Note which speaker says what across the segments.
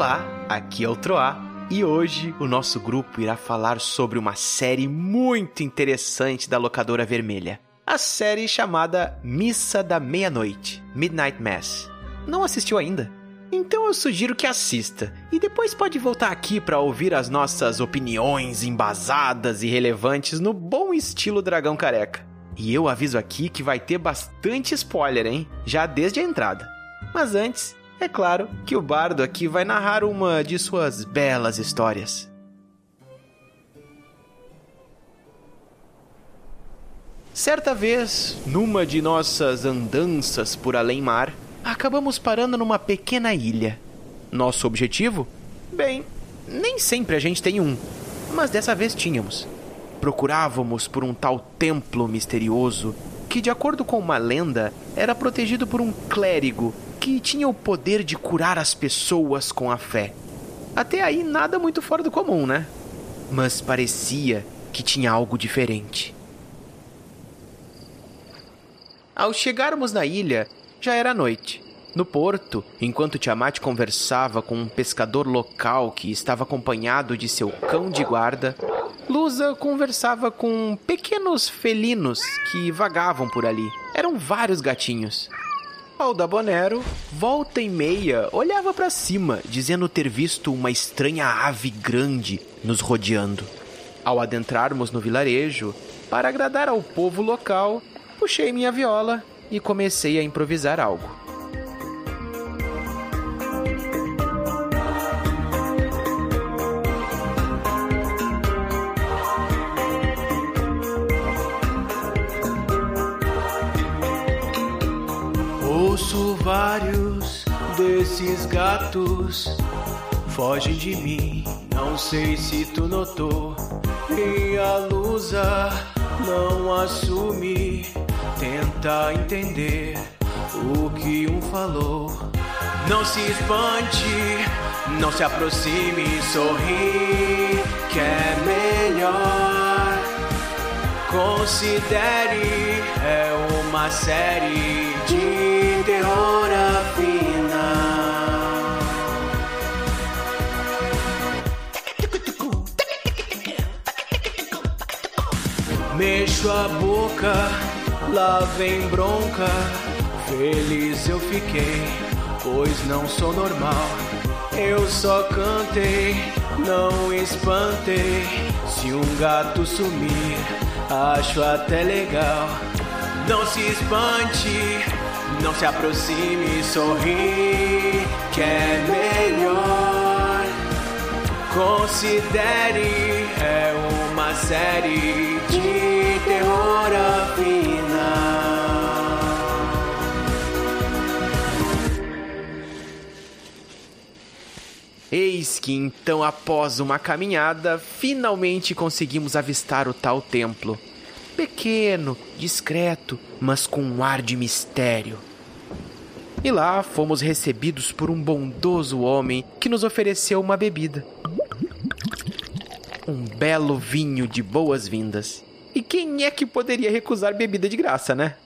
Speaker 1: Olá, aqui é o Troá e hoje o nosso grupo irá falar sobre uma série muito interessante da locadora vermelha. A série chamada Missa da Meia-Noite, Midnight Mass. Não assistiu ainda? Então eu sugiro que assista e depois pode voltar aqui para ouvir as nossas opiniões embasadas e relevantes no bom estilo Dragão Careca. E eu aviso aqui que vai ter bastante spoiler, hein? Já desde a entrada. Mas antes, é claro que o bardo aqui vai narrar uma de suas belas histórias. Certa vez, numa de nossas andanças por além-mar, acabamos parando numa pequena ilha. Nosso objetivo? Bem, nem sempre a gente tem um, mas dessa vez tínhamos. Procurávamos por um tal templo misterioso que, de acordo com uma lenda, era protegido por um clérigo que tinha o poder de curar as pessoas com a fé. Até aí, nada muito fora do comum, né? Mas parecia que tinha algo diferente. Ao chegarmos na ilha, já era noite. No porto, enquanto Tiamat conversava com um pescador local que estava acompanhado de seu cão de guarda, Lusa conversava com pequenos felinos que vagavam por ali. Eram vários gatinhos. Alda Bonero, volta e meia, olhava para cima, dizendo ter visto uma estranha ave grande nos rodeando. Ao adentrarmos no vilarejo, para agradar ao povo local, puxei minha viola e comecei a improvisar algo.
Speaker 2: Vários desses gatos fogem de mim. Não sei se tu notou. E a lusa não assume. Tenta entender o que um falou. Não se espante, não se aproxime, sorri, que é melhor. Considere, é uma série de terror afinal. Mexo a boca, lá vem bronca. Feliz eu fiquei, pois não sou normal. Eu só cantei, não espantei. Se um gato sumir, acho até legal. Não se espante, não se aproxime, sorri, que é melhor. Considere, é uma série de terror afinal.
Speaker 1: Eis que então, após uma caminhada, finalmente conseguimos avistar o tal templo. Pequeno, discreto, mas com um ar de mistério. E lá fomos recebidos por um bondoso homem que nos ofereceu uma bebida. Um belo vinho de boas-vindas. E quem é que poderia recusar bebida de graça, né?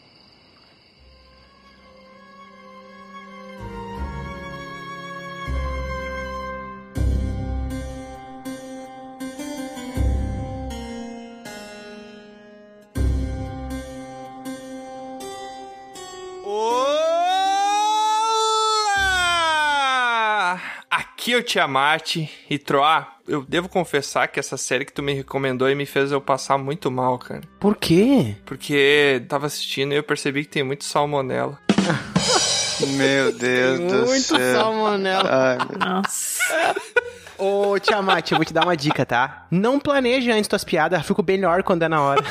Speaker 3: Aqui é o Tiamat e Troá, eu devo confessar que essa série que tu me recomendou aí me fez eu passar muito mal, cara.
Speaker 1: Por quê?
Speaker 3: Porque tava assistindo e eu percebi que tem muito salmonela.
Speaker 4: Meu Deus do
Speaker 1: Muito
Speaker 4: céu.
Speaker 1: salmonela.
Speaker 4: Ai, meu-
Speaker 5: Nossa.
Speaker 1: Ô, Tiamat, eu vou te dar uma dica, tá? Não planeje antes tuas piadas, fico melhor quando é na hora.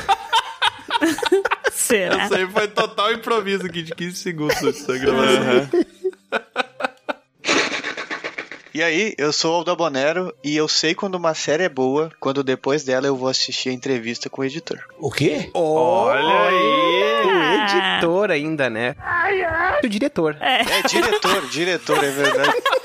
Speaker 5: Será?
Speaker 3: Isso aí foi total improviso aqui de 15 segundos.
Speaker 4: Aham. E aí, eu sou o Aldo Bonero e eu sei quando uma série é boa, quando depois dela eu vou assistir a entrevista com o editor.
Speaker 6: O quê?
Speaker 1: Olha
Speaker 5: aí!
Speaker 1: O editor ainda, né? O diretor.
Speaker 4: É, diretor, diretor, é verdade.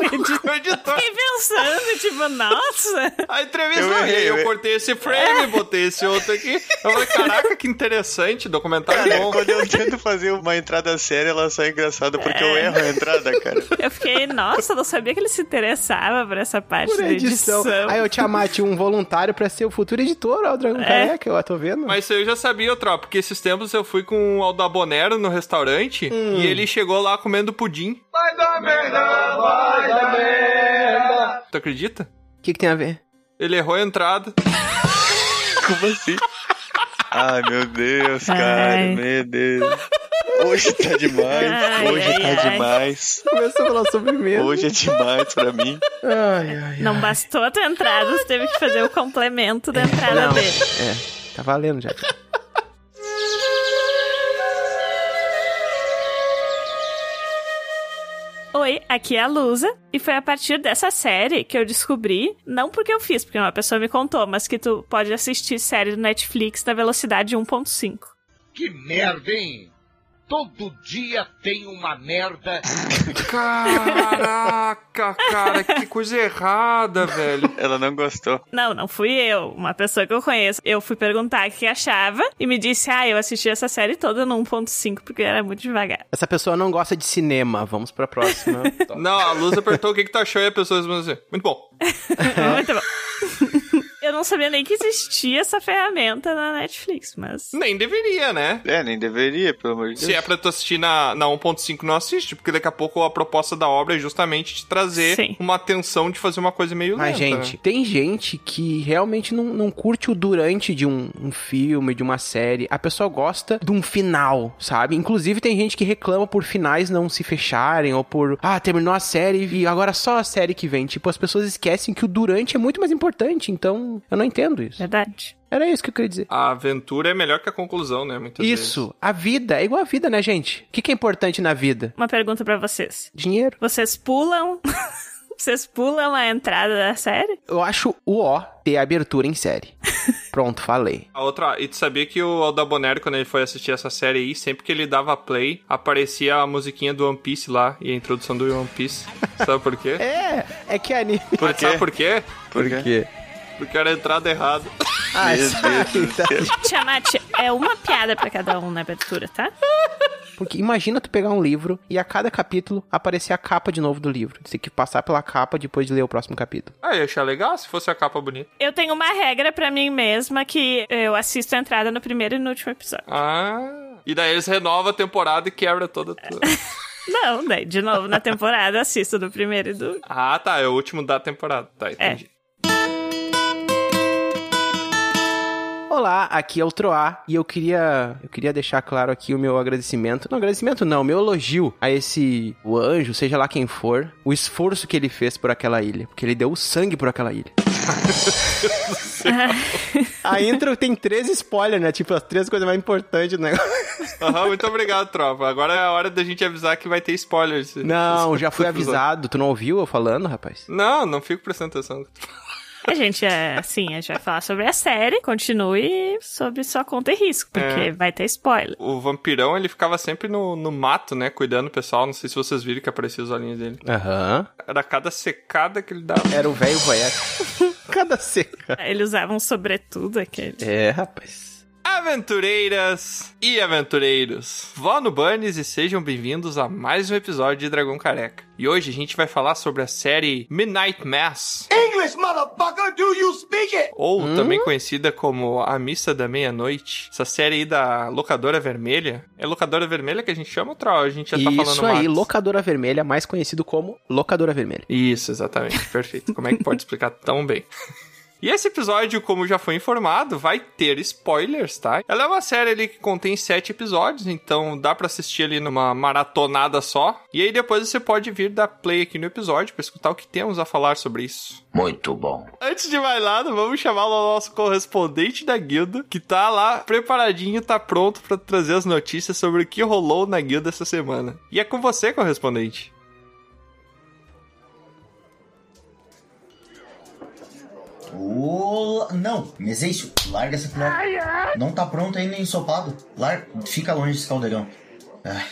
Speaker 3: o editor.
Speaker 5: Fiquei pensando, tipo, nossa.
Speaker 3: A entrevista,
Speaker 4: Eu
Speaker 3: eu,
Speaker 4: errei,
Speaker 3: eu,
Speaker 4: eu-
Speaker 3: cortei esse frame, botei esse outro aqui. Eu falei, caraca, que interessante, documentário
Speaker 4: Cara,
Speaker 3: bom.
Speaker 4: quando eu tento fazer uma entrada séria, ela sai engraçada porque eu erro a entrada, cara.
Speaker 5: Eu fiquei, nossa, eu não sabia que ele se interessava por essa parte
Speaker 1: Por
Speaker 5: da
Speaker 1: edição.
Speaker 5: edição.
Speaker 1: Aí eu te amate um voluntário pra ser o futuro editor, ó, o Dragão Careca, eu tô vendo.
Speaker 3: Mas isso aí eu já sabia, tropa, porque esses tempos eu fui com o Aldabonero no restaurante e ele chegou lá comendo pudim. Vai dar merda, vai dar merda. Tu acredita?
Speaker 1: O que, que tem a ver?
Speaker 3: Ele errou a entrada.
Speaker 4: Como assim? Ai, meu Deus, cara,
Speaker 5: Ai.
Speaker 4: meu Deus. Hoje tá demais,
Speaker 5: Ai,
Speaker 4: hoje
Speaker 5: ai,
Speaker 4: tá
Speaker 5: ai.
Speaker 4: demais.
Speaker 1: Começou a falar sobre medo.
Speaker 4: Hoje é demais pra mim.
Speaker 1: Ai, ai,
Speaker 5: Não bastou a tua entrada, você teve que fazer o complemento da entrada
Speaker 1: Não,
Speaker 5: dele.
Speaker 1: é, tá valendo já.
Speaker 5: Aqui é a Lusa, e foi a partir dessa série que eu descobri, não porque eu fiz, porque uma pessoa me contou, mas que tu pode assistir série do Netflix na velocidade 1.5.
Speaker 6: Que merda, hein? Todo dia tem uma merda.
Speaker 3: Caraca, cara, que coisa errada, velho.
Speaker 4: Ela não gostou.
Speaker 5: Não, não fui eu, uma pessoa que eu conheço. Eu fui perguntar o que achava e me disse: "Ah, eu assisti essa série toda no 1.5 porque era muito devagar".
Speaker 1: Essa pessoa não gosta de cinema. Vamos pra próxima.
Speaker 3: Não, a Luz apertou o que, que tu achou e a pessoa respondeu assim, muito bom.
Speaker 5: Muito bom. eu não sabia nem que existia essa ferramenta na Netflix, mas
Speaker 3: Nem deveria, né?
Speaker 4: É, nem deveria, pelo amor de
Speaker 3: Se
Speaker 4: Deus.
Speaker 3: é pra tu assistir na, na 1.5, não assiste, porque daqui a pouco a proposta da obra é justamente te trazer
Speaker 5: Sim.
Speaker 3: uma atenção de fazer uma coisa meio
Speaker 1: Mas,
Speaker 3: lenta.
Speaker 1: gente,
Speaker 3: né?
Speaker 1: tem gente que realmente não, não curte o durante de um, um filme, de uma série. A pessoa gosta de um final, sabe? Inclusive, tem gente que reclama por finais não se fecharem, ou por, ah, terminou a série e agora só a série que vem. Tipo, as pessoas esquecem que o durante é muito mais importante, então eu não entendo isso.
Speaker 5: verdade.
Speaker 1: Era isso que eu queria dizer.
Speaker 3: A aventura é melhor que a conclusão, né? Muitas
Speaker 1: Isso, a vida é igual a vida, né, gente? O que, que é importante na vida?
Speaker 5: Uma pergunta pra vocês.
Speaker 1: Dinheiro.
Speaker 5: Vocês pulam Vocês pulam a entrada da série?
Speaker 1: Eu acho o ó ter abertura em série. Pronto, falei.
Speaker 3: A outra, e tu sabia que o Aldabonero, quando ele foi assistir essa série aí, sempre que ele dava play, aparecia a musiquinha do One Piece lá e a introdução do One Piece. Sabe por quê?
Speaker 1: É, é que anime.
Speaker 4: Por quê?
Speaker 3: Sabe por quê?
Speaker 4: Por quê?
Speaker 1: quê?
Speaker 3: Porque era a entrada errada.
Speaker 1: Ah, tá.
Speaker 4: céu.
Speaker 5: Tiamat, é uma piada pra cada um na abertura, tá?
Speaker 1: Porque imagina tu pegar um livro e a cada capítulo aparecer a capa de novo do livro. Você tem que passar pela capa depois de ler o próximo capítulo.
Speaker 3: Ah, ia achar legal se fosse a capa bonita.
Speaker 5: Eu tenho uma regra pra mim mesma que eu assisto a entrada no primeiro e no último episódio.
Speaker 3: Ah. E daí eles renovam a temporada e quebra toda. toda.
Speaker 5: Não, daí, de novo, na temporada, eu assisto do primeiro e do.
Speaker 3: ah, tá. É o último da temporada. Tá, entendi.
Speaker 1: Olá, aqui é o Troá e eu queria, eu queria deixar claro aqui o meu agradecimento. Não, agradecimento não, meu elogio a esse o anjo, seja lá quem for, o esforço que ele fez por aquela ilha, porque ele deu o sangue por aquela ilha. a intro tem três spoilers, né? Tipo, as três coisas mais importantes do negócio.
Speaker 3: Aham, muito obrigado, tropa. Agora é a hora da gente avisar que vai ter spoilers.
Speaker 1: Não, já fui avisado. Tu não ouviu eu falando, rapaz?
Speaker 3: Não, não fico prestando atenção.
Speaker 5: A gente, é, assim, a gente vai falar sobre a série. Continue sobre sua conta e risco, porque
Speaker 3: É.
Speaker 5: vai ter spoiler.
Speaker 3: O vampirão, ele ficava sempre no, no mato, né? Cuidando do pessoal. Não sei se vocês viram que aparecia os olhinhos dele.
Speaker 1: Aham.
Speaker 3: Era cada secada que ele dava.
Speaker 1: Era o velho voyeur. Cada seca.
Speaker 5: Eles usavam sobretudo aquele.
Speaker 1: É, rapaz.
Speaker 3: Aventureiras e aventureiros, vó no Bunnies e sejam bem-vindos a mais um episódio de Dragão Careca. E hoje a gente vai falar sobre a série Midnight Mass,
Speaker 6: English, motherfucker, do you speak it?
Speaker 3: ou também conhecida como A Missa da Meia-Noite. Essa série aí da Locadora Vermelha. É Locadora Vermelha que a gente chama, Troll? A gente já tá falando
Speaker 1: Isso aí,
Speaker 3: mais.
Speaker 1: locadora vermelha, mais conhecido como locadora vermelha.
Speaker 3: Isso, exatamente. Perfeito. Como é que pode explicar tão bem? E esse episódio, como já foi informado, vai ter spoilers, tá? Ela é uma série ali que contém sete episódios, então dá pra assistir ali numa maratonada só. E aí depois você pode vir dar play aqui no episódio pra escutar o que temos a falar sobre isso.
Speaker 6: Muito bom.
Speaker 3: Antes de mais nada, vamos chamar o nosso correspondente da guilda, que tá lá preparadinho, tá pronto pra trazer as notícias sobre o que rolou na guilda essa semana. E é com você, correspondente.
Speaker 7: Ô, não, Meseixo, larga essa colher. Não tá pronto ainda ensopado. Lar... Fica longe desse caldeirão. Ah.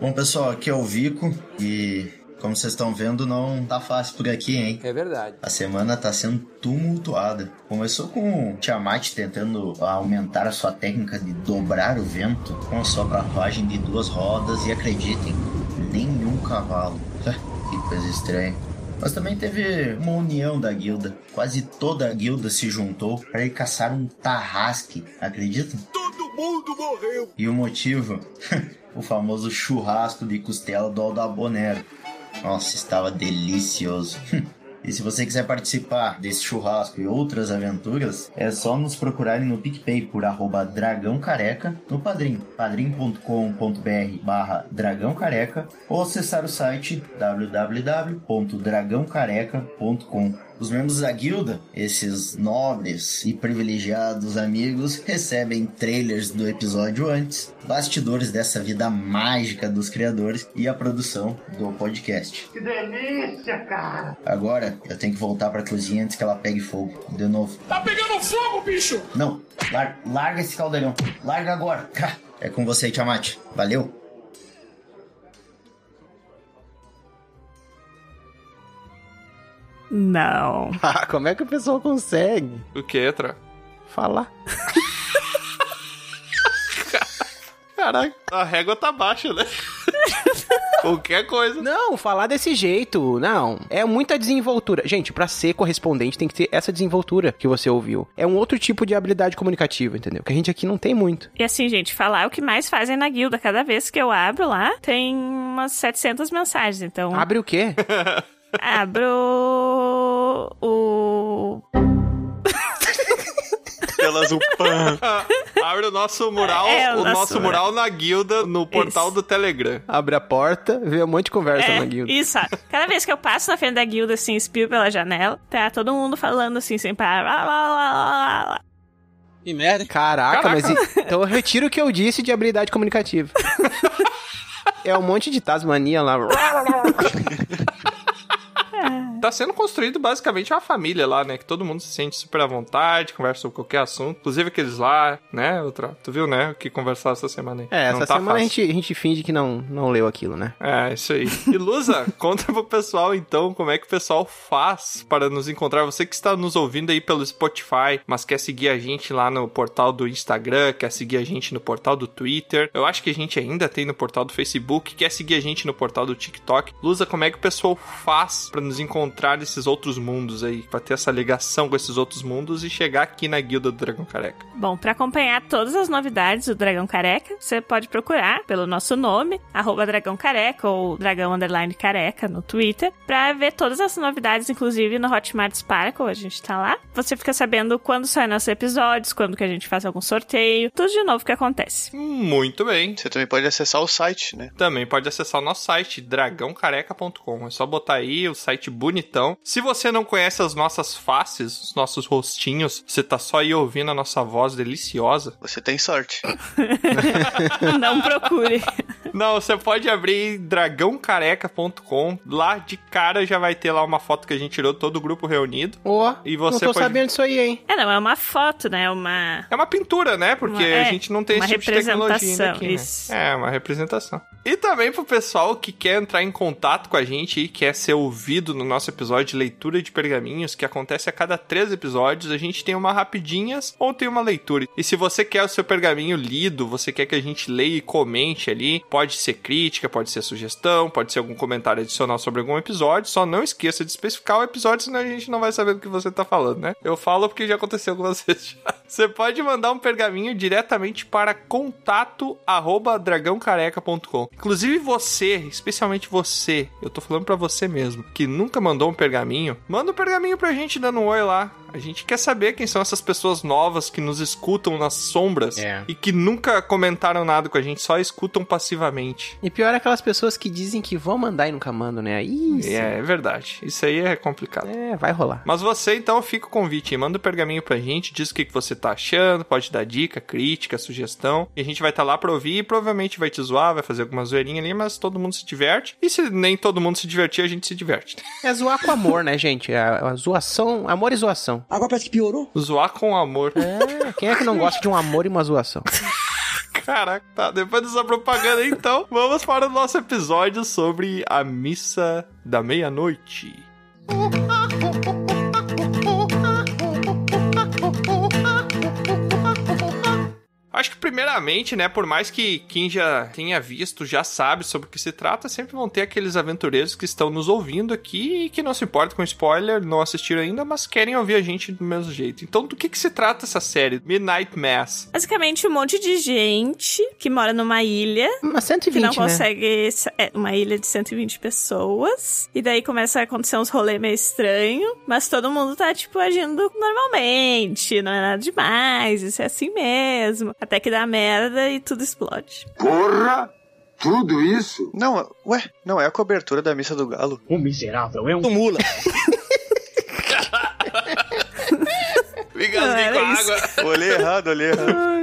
Speaker 7: Bom, pessoal, aqui é o Vico e Como vocês estão vendo, não tá fácil por aqui, hein?
Speaker 8: É verdade.
Speaker 7: A semana tá sendo tumultuada. Começou com o Tiamat tentando aumentar a sua técnica de dobrar o vento com a sua carruagem de duas rodas e acreditem, nenhum cavalo. que coisa estranha. Mas também teve uma união da guilda. Quase toda a guilda se juntou para ir caçar um tarrasque, acreditam?
Speaker 6: Todo mundo morreu!
Speaker 7: E o motivo? o famoso churrasco de costela do Aldabonero. Nossa, estava delicioso. E se você quiser participar desse churrasco e outras aventuras, é só nos procurarem no PicPay por arroba Dragão Careca, no Padrim, padrim.com.br barra Dragão Careca, ou acessar o site www.dragãocareca.com. Os membros da guilda, esses nobres e privilegiados amigos, recebem trailers do episódio antes, bastidores dessa vida mágica dos criadores e a produção do podcast.
Speaker 6: Que delícia, cara!
Speaker 7: Agora eu tenho que voltar pra cozinha antes que ela pegue fogo. De novo.
Speaker 6: Tá pegando fogo, bicho!
Speaker 7: Não, lar larga esse caldeirão. Larga agora. É com você, Tiamat. Valeu.
Speaker 5: Não.
Speaker 1: Ah, como é que o pessoal consegue
Speaker 3: O que, Tra?
Speaker 1: falar? Caraca.
Speaker 3: A régua tá baixa, né? Qualquer coisa.
Speaker 1: Não, falar desse jeito, não. É muita desenvoltura. Gente, pra ser correspondente tem que ter essa desenvoltura que você ouviu. É um outro tipo de habilidade comunicativa, entendeu? Que a gente aqui não tem muito.
Speaker 5: E assim, gente, falar é o que mais fazem na guilda. Cada vez que eu abro lá, tem umas 700 mensagens. Então,
Speaker 1: Abre o quê?
Speaker 5: abro o.
Speaker 4: Pelas UPAN.
Speaker 3: Abre o nosso mural,
Speaker 5: É, o
Speaker 3: o
Speaker 5: nosso
Speaker 3: nosso mural na guilda no portal
Speaker 5: Isso.
Speaker 3: do Telegram.
Speaker 1: Abre a porta, vê um monte de conversa
Speaker 5: É,
Speaker 1: na guilda.
Speaker 5: isso. ó. Cada vez que eu passo na frente da guilda, assim, espio pela janela, tá todo mundo falando assim, sem parar. Lá, lá, lá, lá, lá.
Speaker 8: Que merda.
Speaker 1: Caraca,
Speaker 3: Caraca.
Speaker 1: mas então eu retiro o que eu disse de habilidade comunicativa. é um monte de Tasmania lá.
Speaker 3: Tá sendo construído basicamente uma família lá, né? Que todo mundo se sente super à vontade, conversa sobre qualquer assunto. Inclusive aqueles lá, né? Outra, tu viu, né? O que conversaram essa semana aí.
Speaker 1: É, essa
Speaker 3: tá
Speaker 1: semana a gente, a gente finge que não, não leu aquilo, né?
Speaker 3: É, isso aí. E Lusa, conta pro pessoal então como é que o pessoal faz para nos encontrar. Você que está nos ouvindo aí pelo Spotify, mas quer seguir a gente lá no portal do Instagram, quer seguir a gente no portal do Twitter. Eu acho que a gente ainda tem no portal do Facebook, quer seguir a gente no portal do TikTok. Lusa, como é que o pessoal faz para nos encontrar nesses outros mundos aí, para ter essa ligação com esses outros mundos e chegar aqui na guilda do Dragão Careca?
Speaker 5: Bom, pra acompanhar todas as novidades do Dragão Careca, você pode procurar pelo nosso nome, arroba Dragão Careca ou Dragão Underline Careca no Twitter, pra ver todas as novidades, inclusive no Hotmart Sparkle, a gente tá lá. Você fica sabendo quando saem nossos episódios, quando que a gente faz algum sorteio, tudo de novo que acontece.
Speaker 3: Muito bem.
Speaker 4: Você também pode acessar o site, né?
Speaker 3: Também pode acessar o nosso site, dragãocareca.com. É só botar aí o site bonitão. Se você não conhece as nossas faces, os nossos rostinhos, você tá só aí ouvindo a nossa voz deliciosa.
Speaker 4: Você tem sorte.
Speaker 5: Não procure.
Speaker 3: Não, você pode abrir dragãocareca.com. Lá de cara já vai ter lá uma foto que a gente tirou todo o grupo reunido.
Speaker 1: Ó,
Speaker 3: E
Speaker 1: não
Speaker 3: você
Speaker 1: tô
Speaker 3: pode-
Speaker 1: sabendo disso aí, hein?
Speaker 5: É, não, é uma foto, né? Uma.
Speaker 3: É uma pintura, né? Porque
Speaker 5: Uma- é,
Speaker 3: a gente não tem
Speaker 5: uma
Speaker 3: esse tipo de tecnologia ainda
Speaker 5: representação,
Speaker 3: aqui, né?
Speaker 5: isso.
Speaker 3: É, uma representação. E também pro pessoal que quer entrar em contato com a gente e quer ser ouvido no nosso episódio de leitura de pergaminhos, que acontece a cada três episódios, a gente tem uma rapidinhas ou tem uma leitura. E se você quer o seu pergaminho lido, você quer que a gente leia e comente ali, pode ser crítica, pode ser sugestão, pode ser algum comentário adicional sobre algum episódio, só não esqueça de especificar o episódio, senão a gente não vai saber do que você tá falando, né? Eu falo porque já aconteceu algumas vezes já. Você pode mandar um pergaminho diretamente para contato arroba dragãocareca.com. Inclusive você, especialmente você, eu tô falando pra você mesmo, que nunca mandou um pergaminho, manda um pergaminho pra gente dando um oi lá. A gente quer saber quem são essas pessoas novas que nos escutam nas sombras
Speaker 1: É.
Speaker 3: e que nunca comentaram nada com a gente, só escutam passivamente.
Speaker 1: E pior é aquelas pessoas que dizem que vão mandar e nunca mandam, né? Isso.
Speaker 3: É, é verdade. Isso aí é complicado.
Speaker 1: É, vai rolar.
Speaker 3: Mas você, então, fica o convite. Manda o pergaminho pra gente, diz o que que você tá achando, pode dar dica, crítica, sugestão. E a gente vai estar lá pra ouvir e provavelmente vai te zoar, vai fazer alguma zoeirinha ali, mas todo mundo se diverte. E se nem todo mundo se divertir, a gente se diverte.
Speaker 1: É zoar com amor, né, gente? A, a zoação, amor e zoação.
Speaker 8: Agora parece que piorou.
Speaker 3: Zoar com amor.
Speaker 1: É, quem é que não gosta de um amor e uma zoação?
Speaker 3: Caraca, tá. Depois dessa propaganda, então, vamos para o nosso episódio sobre a missa da meia-noite. Acho que primeiramente, né, por mais que quem já tenha visto, já sabe sobre o que se trata, sempre vão ter aqueles aventureiros que estão nos ouvindo aqui e que não se importam com spoiler, não assistiram ainda, mas querem ouvir a gente do mesmo jeito. Então, do que que se trata essa série? Midnight Mass.
Speaker 5: Basicamente, um monte de gente que mora numa ilha
Speaker 1: Uma 120,
Speaker 5: que não
Speaker 1: né?
Speaker 5: consegue. É, uma ilha de 120 pessoas. E daí começa a acontecer uns rolês meio estranhos. Mas todo mundo tá, tipo, agindo normalmente. Não é nada demais. Isso é assim mesmo. Até que dá merda e tudo explode.
Speaker 6: Porra! Tudo isso?
Speaker 4: Não, ué, não é a cobertura da missa do galo.
Speaker 6: O miserável é um
Speaker 1: Mula.
Speaker 3: Me engasguei com a
Speaker 5: isso.
Speaker 3: água.
Speaker 4: Olhei errado, olhei errado.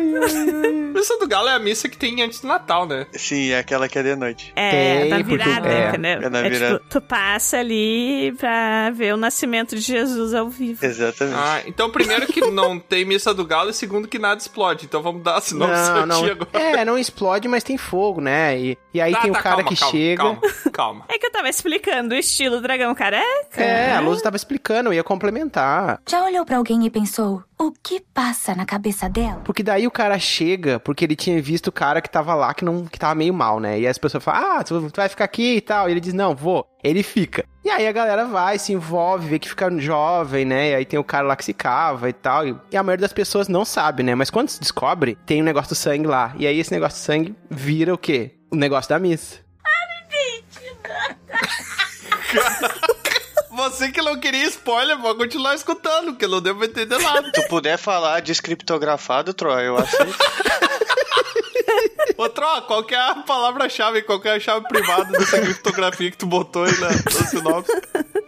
Speaker 3: Missa do Galo é a missa que tem antes do Natal, né?
Speaker 4: Sim, é aquela que é de noite.
Speaker 5: É,
Speaker 1: Tem,
Speaker 5: na
Speaker 1: porque-
Speaker 5: virada,
Speaker 1: é,
Speaker 5: entendeu?
Speaker 4: é na
Speaker 5: É
Speaker 4: virada.
Speaker 5: tipo, tu passa ali pra ver o nascimento de Jesus ao vivo.
Speaker 4: Exatamente.
Speaker 3: Ah, então primeiro que não tem missa do Galo e segundo que nada explode. Então vamos dar a sinopse
Speaker 1: Não, não.
Speaker 3: agora.
Speaker 1: É, não explode, mas tem fogo, né? E, e aí
Speaker 3: Tá,
Speaker 1: tem
Speaker 3: tá,
Speaker 1: o cara
Speaker 3: calma,
Speaker 1: que
Speaker 3: calma,
Speaker 1: chega.
Speaker 3: Calma, calma.
Speaker 5: É que eu tava explicando o estilo dragão careca.
Speaker 1: É, a Luz tava explicando, eu ia complementar.
Speaker 8: Já olhou pra alguém e pensou: o que passa na cabeça dela?
Speaker 1: Porque daí o cara chega, porque ele tinha visto o cara que tava lá, que não que tava meio mal, né? E as pessoas falam, ah, tu, tu vai ficar aqui e tal. E ele diz, não, vou. Ele fica. E aí a galera vai, se envolve, vê que fica jovem, né? E aí tem o cara lá que se cava e tal. E a maioria das pessoas não sabe, né? Mas quando se descobre, tem um negócio do sangue lá. E aí esse negócio de sangue vira o quê? O negócio da missa.
Speaker 3: Você que não queria spoiler, pode continuar escutando, porque não deu pra entender nada.
Speaker 4: Se tu puder falar descriptografado, Troy, eu aceito.
Speaker 3: Ô, Tro, qual que é a palavra-chave, qual que é a chave privada dessa criptografia que tu botou aí na, na sinopse?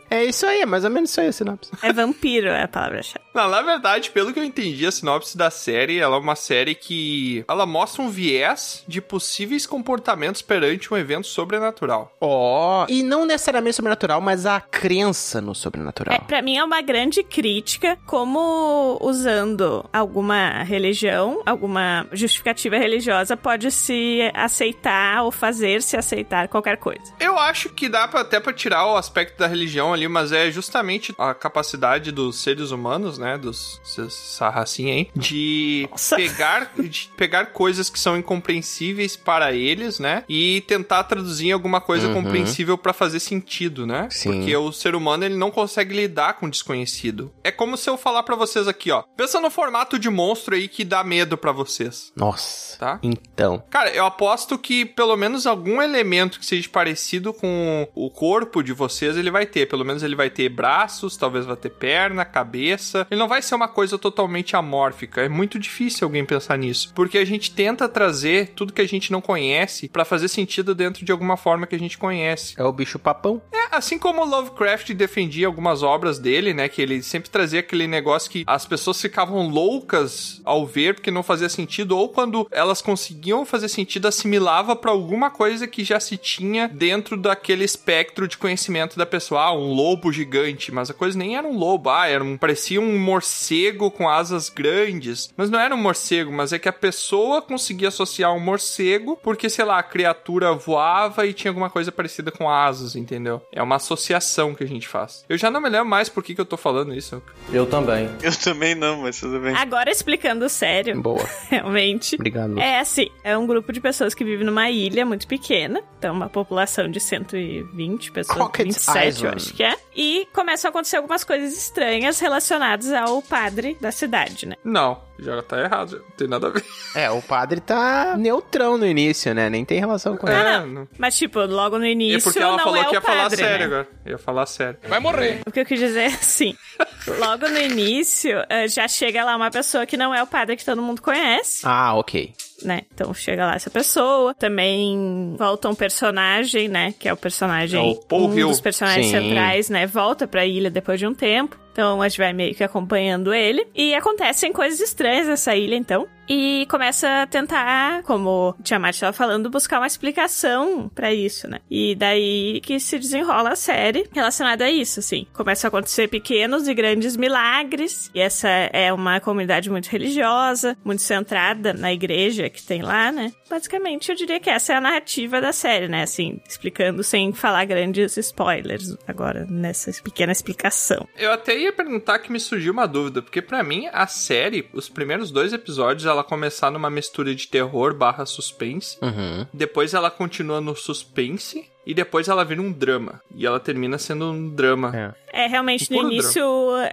Speaker 1: É isso aí, é mais ou menos isso aí a sinopse.
Speaker 5: É vampiro, é a palavra-chave.
Speaker 3: Na verdade, pelo que eu entendi, a sinopse da série, ela é uma série que... Ela mostra um viés de possíveis comportamentos perante um evento sobrenatural.
Speaker 1: Ó, e não necessariamente sobrenatural, mas a crença no
Speaker 5: É,
Speaker 1: sobrenatural.
Speaker 5: pra mim é uma grande crítica como usando alguma religião, alguma justificativa religiosa pode se aceitar ou fazer se aceitar qualquer coisa.
Speaker 3: Eu acho que dá pra, até pra tirar o aspecto da religião ali, mas é justamente a capacidade dos seres humanos, né, dos essa racinha aí, de
Speaker 5: Nossa.
Speaker 3: pegar, de pegar coisas que são incompreensíveis para eles, né, e tentar traduzir em alguma coisa
Speaker 1: Uhum.
Speaker 3: compreensível pra fazer sentido, né?
Speaker 1: Sim.
Speaker 3: Porque o ser humano ele não consegue lidar com o desconhecido. É como se eu falar pra vocês aqui, ó. Pensa no formato de monstro aí que dá medo pra vocês.
Speaker 1: Nossa.
Speaker 3: Tá.
Speaker 1: Então.
Speaker 3: Cara, eu aposto que pelo menos algum elemento que seja parecido com o corpo de vocês, ele vai ter. Pelo menos ele vai ter braços, talvez vai ter perna, cabeça. Ele não vai ser uma coisa totalmente amórfica. É muito difícil alguém pensar nisso. Porque a gente tenta trazer tudo que a gente não conhece pra fazer sentido dentro de alguma forma que a gente conhece.
Speaker 1: É o bicho papão.
Speaker 3: É, assim como o Lovecraft defendia algumas obras dele, né? Que ele sempre trazia aquele negócio que as pessoas ficavam loucas ao ver porque não fazia sentido, ou quando elas conseguiam fazer sentido, assimilava pra alguma coisa que já se tinha dentro daquele espectro de conhecimento da pessoa. Ah, um lobo gigante, mas a coisa nem era um lobo, ah, era um, parecia um morcego com asas grandes. Mas não era um morcego, mas é que a pessoa conseguia associar um morcego porque, sei lá, a criatura voava e tinha alguma coisa parecida com asas, entendeu? É uma associação que a gente faz. Eu já não me lembro mais por que, que eu tô falando isso.
Speaker 9: Eu também.
Speaker 4: Eu também não, mas tudo bem.
Speaker 5: Agora explicando sério,
Speaker 1: Boa.
Speaker 5: realmente.
Speaker 1: Obrigado.
Speaker 5: É assim, é um grupo de pessoas que vive numa ilha muito pequena, então uma população de 120 pessoas,
Speaker 1: Pocket
Speaker 5: 27 eu
Speaker 1: Island.
Speaker 5: acho que é, e começam a acontecer algumas coisas estranhas relacionadas ao padre da cidade, né?
Speaker 3: Não, já tá errado, já não tem nada a ver.
Speaker 1: É, o padre tá neutrão no início, né? Nem tem relação com ele.
Speaker 3: É, não.
Speaker 5: Mas tipo, logo no
Speaker 3: É
Speaker 5: início
Speaker 3: porque ela
Speaker 5: não
Speaker 3: falou
Speaker 5: é
Speaker 3: que
Speaker 5: o
Speaker 3: ia falar
Speaker 5: padre,
Speaker 3: sério
Speaker 5: né?
Speaker 3: agora. Ia falar sério.
Speaker 6: Vai morrer.
Speaker 5: O que eu quis dizer é assim, logo no início eh, já chega lá uma pessoa que não é o padre que todo mundo conhece,
Speaker 1: Ah, ok.
Speaker 5: Né? Então chega lá essa pessoa. Também volta um personagem, né? Que é o personagem.
Speaker 3: É o Paul
Speaker 5: um
Speaker 3: Hill.
Speaker 5: dos personagens
Speaker 1: Sim.
Speaker 5: centrais, né? Volta pra ilha depois de um tempo. Então a gente vai meio que acompanhando ele. E acontecem coisas estranhas nessa ilha, então. E começa a tentar, como o Tiamat estava falando, buscar uma explicação para isso, né? E daí que se desenrola a série relacionada a isso, assim. Começa a acontecer pequenos e grandes milagres. E essa é uma comunidade muito religiosa, muito centrada na igreja que tem lá, né? Basicamente, eu diria que essa é a narrativa da série, né? Assim, explicando sem falar grandes spoilers agora nessa pequena explicação.
Speaker 3: Eu até ia perguntar que me surgiu uma dúvida, porque para mim a série, os primeiros dois episódios, ela começar numa mistura de terror barra suspense.
Speaker 1: Uhum.
Speaker 3: Depois ela continua no suspense. E depois ela vira um drama. E ela termina sendo um drama.
Speaker 1: É.
Speaker 5: É, realmente,
Speaker 3: Um
Speaker 5: no início,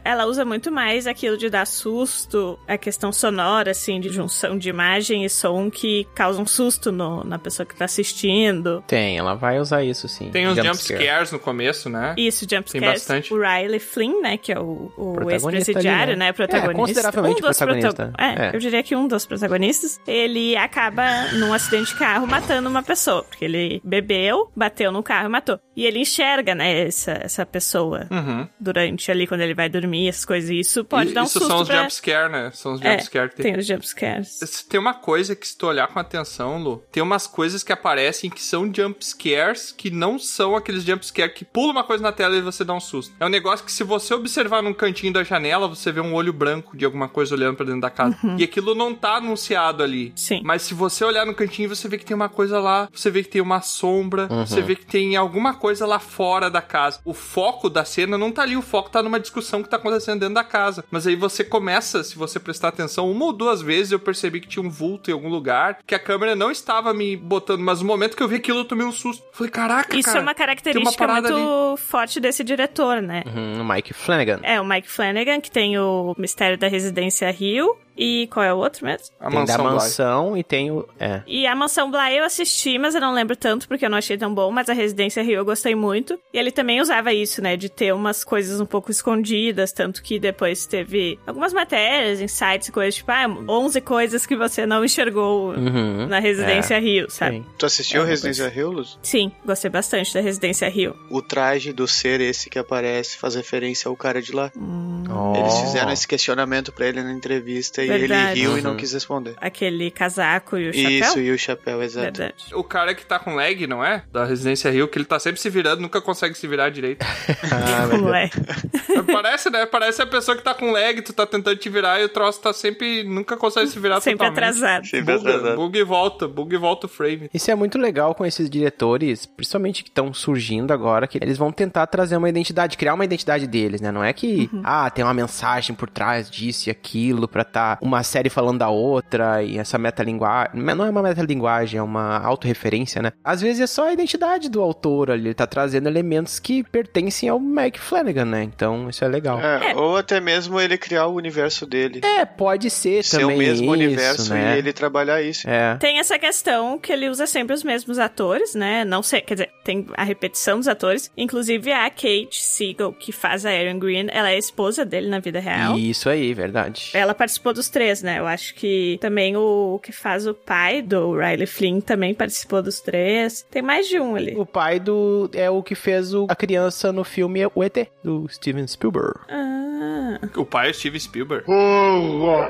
Speaker 5: ela usa muito mais aquilo de dar susto, a questão sonora, assim, de junção de imagem e som que causa um susto no- na pessoa que tá assistindo.
Speaker 1: Tem, ela vai usar isso sim.
Speaker 3: Tem uns
Speaker 1: Jump
Speaker 3: jump
Speaker 1: scare.
Speaker 3: scares no começo, né?
Speaker 5: Isso,
Speaker 3: Tem
Speaker 5: jumpscares.
Speaker 3: bastante.
Speaker 5: O Riley Flynn, né, que é o, o ex-presidiário,
Speaker 1: né?
Speaker 5: né, protagonista.
Speaker 1: É, consideravelmente
Speaker 5: dos
Speaker 1: protagonista.
Speaker 5: É,
Speaker 1: É.
Speaker 5: eu diria que um dos protagonistas, ele acaba num acidente de carro matando uma pessoa, porque ele bebeu, bateu no carro e matou. E ele enxerga, né, essa, essa pessoa
Speaker 3: Uhum.
Speaker 5: durante ali, quando ele vai dormir, essas coisas. E isso pode
Speaker 3: E-
Speaker 5: dar um
Speaker 3: Isso
Speaker 5: susto
Speaker 3: são os
Speaker 5: pra...
Speaker 3: jump scare, né? São os
Speaker 5: É,
Speaker 3: jump scare que tem.
Speaker 5: tem os jumpscares.
Speaker 3: Tem uma coisa que se tu olhar com atenção, Lu, tem umas coisas que aparecem que são jump scares que não são aqueles jump scare que pula uma coisa na tela e você dá um susto. É um negócio que se você observar num cantinho da janela, você vê um olho branco de alguma coisa olhando pra dentro da casa. E aquilo não tá anunciado ali.
Speaker 5: Sim.
Speaker 3: Mas se você olhar no cantinho, você vê que tem uma coisa lá, você vê que tem uma sombra, você vê que tem alguma coisa lá fora da casa. O foco da cena não tá ali, o foco tá numa discussão que tá acontecendo dentro da casa. Mas aí você começa, se você prestar atenção, uma ou duas vezes eu percebi que tinha um vulto em algum lugar, que a câmera não estava me botando, mas no momento que eu vi aquilo, eu tomei um susto. Falei, caraca,
Speaker 5: Isso
Speaker 3: cara,
Speaker 5: é uma característica
Speaker 3: parada
Speaker 5: muito forte desse diretor, né?
Speaker 1: Uhum, o Mike Flanagan.
Speaker 5: É, o Mike Flanagan, que tem o Mistério da Residência Rio. E qual é o outro mesmo?
Speaker 3: A
Speaker 1: tem da
Speaker 3: mansão Bly.
Speaker 1: mansão e tem o. É.
Speaker 5: E a Mansão Bly eu assisti, mas eu não lembro tanto porque eu não achei tão bom. Mas a Residência Rio eu gostei muito. E ele também usava isso, né? De ter umas coisas um pouco escondidas. Tanto que depois teve algumas matérias, insights, coisas tipo, ah, 11 coisas que você não enxergou
Speaker 1: Uhum.
Speaker 5: na Residência Rio, sabe?
Speaker 1: Sim.
Speaker 4: Tu assistiu
Speaker 5: É
Speaker 4: Residência Hill, Luz?
Speaker 5: Sim, gostei bastante da Residência Rio.
Speaker 4: O traje do ser esse que aparece faz referência ao cara de lá.
Speaker 1: Oh.
Speaker 4: Eles fizeram esse questionamento pra ele na entrevista e
Speaker 5: Verdade.
Speaker 4: ele riu e não
Speaker 1: Uhum.
Speaker 4: quis responder.
Speaker 5: Aquele casaco e o chapéu.
Speaker 4: Isso, e o chapéu, exato.
Speaker 5: Verdade.
Speaker 3: O cara que tá com lag, não é? Da Residência Rio, que ele tá sempre se virando, nunca consegue se virar direito.
Speaker 1: Ah, meu
Speaker 5: Como
Speaker 1: Deus.
Speaker 5: é?
Speaker 3: Parece, né? Parece a pessoa que tá com lag, tu tá tentando te virar e o troço tá sempre. nunca consegue se virar
Speaker 5: Sempre
Speaker 3: totalmente.
Speaker 5: atrasado.
Speaker 4: Sempre
Speaker 3: Buga,
Speaker 4: atrasado.
Speaker 3: buga e volta, buga e volta o frame.
Speaker 1: Isso é muito legal com esses diretores, principalmente que estão surgindo agora, que eles vão tentar trazer uma identidade, criar uma identidade deles, né? Não é que, ah, tem uma mensagem por trás disso e aquilo pra tá uma série falando da outra e essa metalinguagem. Não é uma metalinguagem, é uma autorreferência, né? Às vezes é só a identidade do autor ali, ele tá trazendo elementos que pertencem ao Mike Flanagan, né? Então isso é legal. É,
Speaker 4: É, Ou até mesmo ele criar o universo dele.
Speaker 1: pode ser
Speaker 4: Ser
Speaker 1: também
Speaker 4: o mesmo
Speaker 1: isso,
Speaker 4: universo
Speaker 1: né?
Speaker 4: e ele trabalhar isso.
Speaker 1: É.
Speaker 5: Tem essa questão que ele usa sempre os mesmos atores, né? Não sei, quer dizer, tem a repetição dos atores. Inclusive a Kate Siegel, que faz a Erin Green, ela é a esposa dele na vida real.
Speaker 1: Isso aí, verdade.
Speaker 5: Ela participou dos três, né? Eu acho que também o que faz o pai do Riley Flynn também participou dos três. Tem mais de um ali.
Speaker 1: O pai do. É o que fez o- a criança no filme O ET, do Steven Spielberg.
Speaker 5: Ah,
Speaker 3: O pai é o Steve Spielberg.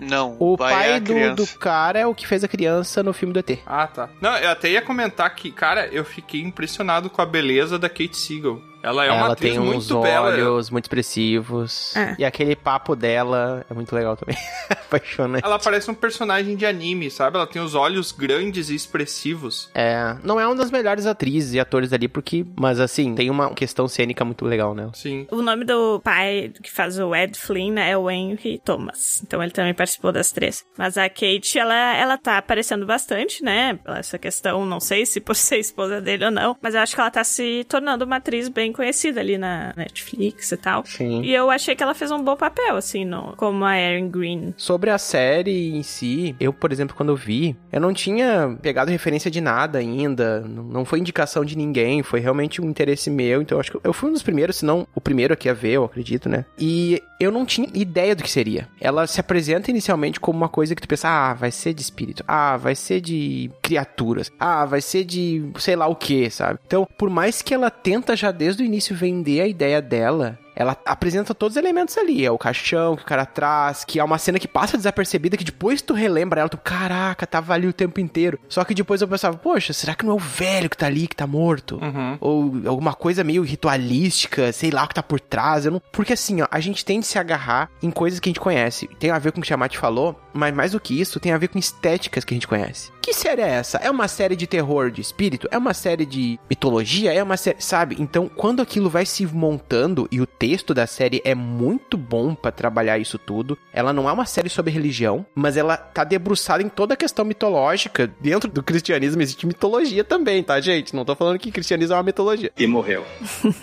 Speaker 4: Não,
Speaker 1: O
Speaker 4: pai,
Speaker 1: pai
Speaker 4: é
Speaker 1: do, do cara é o que fez a criança no filme do ET.
Speaker 3: Ah, tá. Não, eu até ia comentar que, cara, eu fiquei impressionado com a beleza da Kate Siegel. Ela é uma
Speaker 1: Ela
Speaker 3: atriz
Speaker 1: tem uns
Speaker 3: muito bela.
Speaker 1: olhos muito expressivos.
Speaker 5: É.
Speaker 1: E aquele papo dela é muito legal também. Apaixonante.
Speaker 3: Ela parece um personagem de anime, sabe? Ela tem os olhos grandes e expressivos.
Speaker 1: É, não é uma das melhores atrizes e atores ali, porque. Mas assim, tem uma questão cênica muito legal nela.
Speaker 3: Sim.
Speaker 5: o nome do pai que faz o Ed Flynn né, é o Henry Thomas. Então ele também participou das três. Mas a Kate, ela, ela tá aparecendo bastante, né? Essa questão, não sei se por ser esposa dele ou não. Mas eu acho que ela tá se tornando uma atriz bem conhecida ali na Netflix e tal.
Speaker 1: Sim.
Speaker 5: E eu achei que ela fez um bom papel, assim, no, como a Erin Green.
Speaker 1: Sobre a série em si, eu, por exemplo, quando eu vi, eu não tinha pegado referência de nada ainda, não não foi indicação de ninguém, foi realmente um interesse meu, então eu acho que eu fui um dos primeiros, se não o primeiro aqui a ver, eu acredito, né? E eu não tinha ideia do que seria. Ela se apresenta inicialmente como uma coisa que tu pensa, ah, vai ser de espírito, ah, vai ser de criaturas, ah, vai ser de sei lá o que, sabe? Então, por mais que ela tenta já desde o início vender a ideia dela, ela apresenta todos os elementos ali. É o caixão que o cara traz, que é uma cena que passa desapercebida, que depois tu relembra ela, tu, caraca, tava ali o tempo inteiro. Só que depois eu pensava, poxa, será que não é o velho que tá ali, que tá morto?
Speaker 3: Uhum.
Speaker 1: Ou alguma coisa meio ritualística, sei lá o que tá por trás. Não... Porque assim, ó, a gente tem de se agarrar em coisas que a gente conhece. Tem a ver com o que o Tiamat falou, mas mais do que isso, tem a ver com estéticas que a gente conhece. Que série é essa? É uma série de terror de espírito? É uma série de mitologia? É uma série, sabe? Então, quando aquilo vai se montando e o texto da série é muito bom pra trabalhar isso tudo, ela não é uma série sobre religião, mas ela tá debruçada em toda a questão mitológica. Dentro do cristianismo existe mitologia também, tá, gente? Não tô falando que cristianismo é uma mitologia.
Speaker 9: E morreu.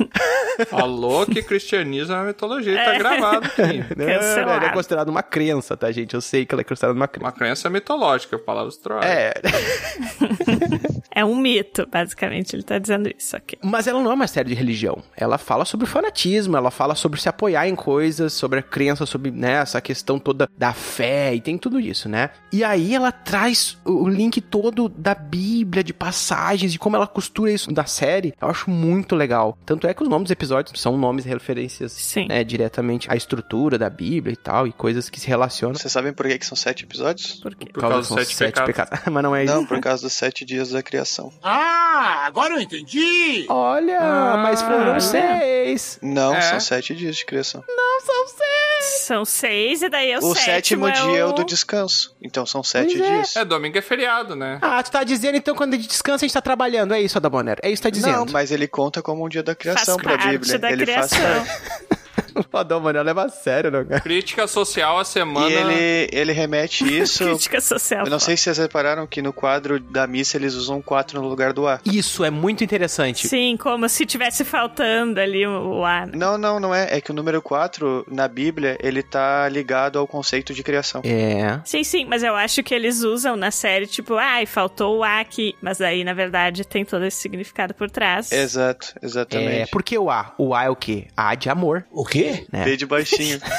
Speaker 3: Falou que cristianismo é uma mitologia, tá
Speaker 5: É.
Speaker 3: gravado aqui.
Speaker 1: Não, ela é considerada uma crença, tá, gente? Eu sei que ela é considerada uma crença.
Speaker 3: Uma crença mitológica, palavras troia.
Speaker 1: É,
Speaker 5: É um mito, basicamente, ele tá dizendo isso aqui.
Speaker 1: Mas ela não é uma série de religião. Ela fala sobre o fanatismo, ela fala sobre se apoiar em coisas, sobre a crença, sobre né, essa questão toda da fé e tem tudo isso, né? E aí ela traz o link todo da Bíblia, de passagens, de como ela costura isso da série. Eu acho muito legal. Tanto é que os nomes dos episódios são nomes e referências
Speaker 5: Sim.
Speaker 1: né, diretamente à estrutura da Bíblia e tal, e coisas que se relacionam.
Speaker 4: Vocês sabem por que, que são sete episódios?
Speaker 5: Por quê?
Speaker 3: Por causa dos sete pecados.
Speaker 1: Mas não é isso.
Speaker 4: Não, por causa dos sete dias da criação.
Speaker 6: Ah, agora eu entendi!
Speaker 1: Olha, mas foram
Speaker 5: olha.
Speaker 1: seis.
Speaker 4: Não,
Speaker 3: É.
Speaker 4: são sete dias de criação.
Speaker 1: Não são seis.
Speaker 5: São seis e daí é o,
Speaker 4: O sétimo,
Speaker 5: é
Speaker 4: dia é o
Speaker 5: o
Speaker 4: do descanso. Então são sete
Speaker 1: Pois é.
Speaker 4: dias.
Speaker 3: É, domingo é feriado, né?
Speaker 1: Ah, tu tá dizendo então quando a gente descansa a gente tá trabalhando. É isso, Adabonero. É isso que tá dizendo.
Speaker 4: Não, mas ele conta como um dia da criação
Speaker 5: Faz
Speaker 4: pra
Speaker 5: parte
Speaker 4: Bíblia.
Speaker 5: da
Speaker 4: ele
Speaker 5: criação.
Speaker 4: faz parte.
Speaker 1: O Adabonero leva a sério, não, cara?
Speaker 3: Crítica social a semana.
Speaker 4: E ele, ele remete isso.
Speaker 5: Crítica social.
Speaker 4: Eu não sei se vocês repararam que no quadro da missa eles usam 4 no lugar do A.
Speaker 1: Isso é muito interessante.
Speaker 5: Sim, como se tivesse faltando ali o, o ar.
Speaker 4: Não, não, não é. É que o número 4 na Bíblia ele tá ligado ao conceito de criação.
Speaker 1: É.
Speaker 5: Sim, sim, mas eu acho que eles usam na série, tipo, ai, faltou o A aqui. Mas aí, na verdade, tem todo esse significado por trás.
Speaker 4: Exato,
Speaker 1: É,
Speaker 4: exatamente.
Speaker 1: por que o A? O A é o quê? A de amor,
Speaker 6: O quê?
Speaker 1: Né?
Speaker 4: B de baixinho.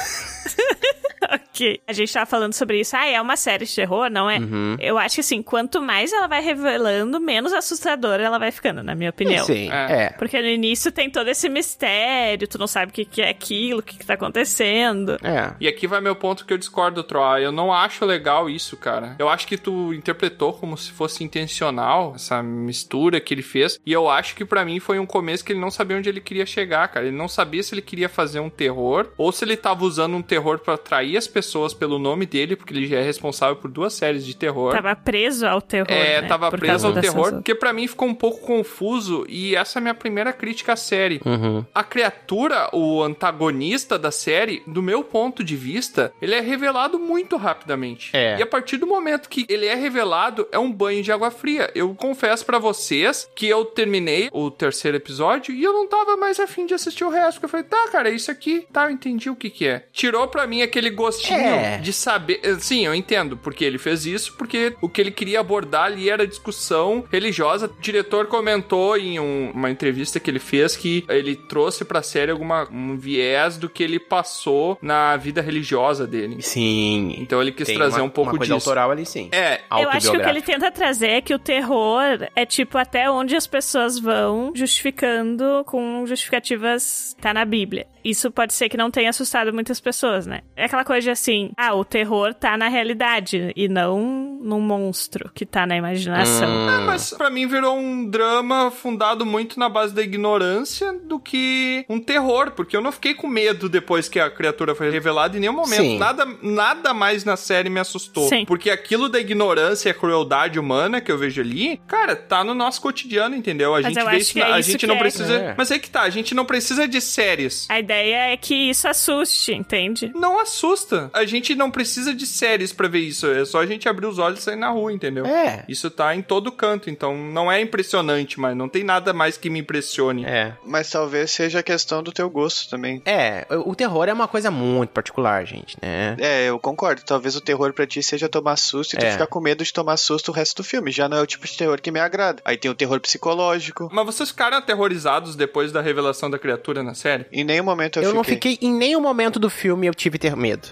Speaker 5: Ok. A gente tava falando sobre isso. Ah, é uma série de terror, não é?
Speaker 1: Uhum.
Speaker 5: Eu acho que assim, quanto mais ela vai revelando, menos assustadora ela vai ficando, na minha opinião.
Speaker 1: Sim,
Speaker 3: É.
Speaker 1: é.
Speaker 5: Porque no início tem todo esse mistério, tu não sabe o que, que é aquilo, o que, que tá acontecendo.
Speaker 1: É.
Speaker 3: E aqui vai meu ponto que eu discordo, Troy. Eu não acho legal isso, cara. Eu acho que tu interpretou como se fosse intencional essa mistura que ele fez. E eu acho que pra mim foi um começo que ele não sabia onde ele queria chegar, cara. Ele não sabia se ele queria fazer um terror ou se ele tava usando um terror pra atrair as pessoas pelo nome dele, porque ele já é responsável por duas séries de terror.
Speaker 5: Tava preso ao terror.
Speaker 3: É,
Speaker 5: né?
Speaker 3: tava
Speaker 5: Por
Speaker 3: preso ao terror,
Speaker 5: outras.
Speaker 3: porque pra mim ficou um pouco confuso e essa é a minha primeira crítica à série.
Speaker 1: Uhum.
Speaker 3: A criatura, o antagonista da série, do meu ponto de vista, ele é revelado muito rapidamente.
Speaker 1: É.
Speaker 3: E a partir do momento que ele é revelado, é um banho de água fria. Eu confesso pra vocês que eu terminei o terceiro episódio e eu não tava mais afim de assistir o resto, porque eu falei, tá, cara, é isso aqui, tá, eu entendi o que que é. Tirou pra mim aquele gostinho
Speaker 1: É.
Speaker 3: de saber. Sim, eu entendo porque ele fez isso, porque o que ele queria abordar ali era discussão religiosa. O diretor comentou em um- uma entrevista que ele fez que ele trouxe pra série alguma um viés do que ele passou na vida religiosa dele.
Speaker 1: Sim.
Speaker 3: Então ele quis
Speaker 1: Tem
Speaker 3: trazer
Speaker 1: uma,
Speaker 3: um pouco
Speaker 1: uma coisa
Speaker 3: disso.
Speaker 1: autoral ali, sim.
Speaker 3: É,
Speaker 5: Eu acho que o que ele tenta trazer é que o terror é tipo até onde as pessoas vão justificando com justificativas tá na Bíblia. Isso pode ser que não tenha assustado muitas pessoas, né? É aquela coisa de assim, ah, o terror tá na realidade e não num monstro que tá na imaginação.
Speaker 1: Hum.
Speaker 3: Mas pra mim virou um drama fundado muito na base da ignorância do que um terror, porque eu não fiquei com medo depois que a criatura foi revelada em nenhum momento.
Speaker 1: Sim.
Speaker 3: Nada, nada mais na série me assustou.
Speaker 5: Sim.
Speaker 3: Porque aquilo da ignorância e a crueldade humana que eu vejo ali, cara, tá no nosso cotidiano, entendeu? A
Speaker 5: Mas
Speaker 3: gente
Speaker 5: eu
Speaker 3: vê
Speaker 5: acho
Speaker 3: isso,
Speaker 5: que
Speaker 3: na-
Speaker 5: é
Speaker 3: a
Speaker 5: isso
Speaker 3: gente
Speaker 5: que
Speaker 3: não
Speaker 5: é.
Speaker 3: precisa.
Speaker 1: É.
Speaker 3: Mas é que tá, a gente não precisa de séries.
Speaker 5: A ideia é que isso assuste, entende?
Speaker 3: Não assusta. A gente não precisa de séries pra ver isso. É só a gente abrir os olhos e sair na rua, entendeu?
Speaker 1: É.
Speaker 3: Isso tá em todo canto, então não é impressionante, mas não tem nada mais que me impressione.
Speaker 1: É.
Speaker 4: Mas talvez seja a questão do teu gosto também.
Speaker 1: É, o terror é uma coisa muito particular, gente, né?
Speaker 4: É, eu concordo. Talvez o terror pra ti seja tomar susto e tu
Speaker 1: É.
Speaker 4: ficar com medo de tomar susto o resto do filme. Já não é o tipo de terror que me agrada. Aí tem o terror psicológico.
Speaker 3: Mas vocês ficaram aterrorizados depois da revelação da criatura na série?
Speaker 4: Em nenhum momento eu,
Speaker 1: Eu não fiquei em nenhum momento do filme eu tive ter medo.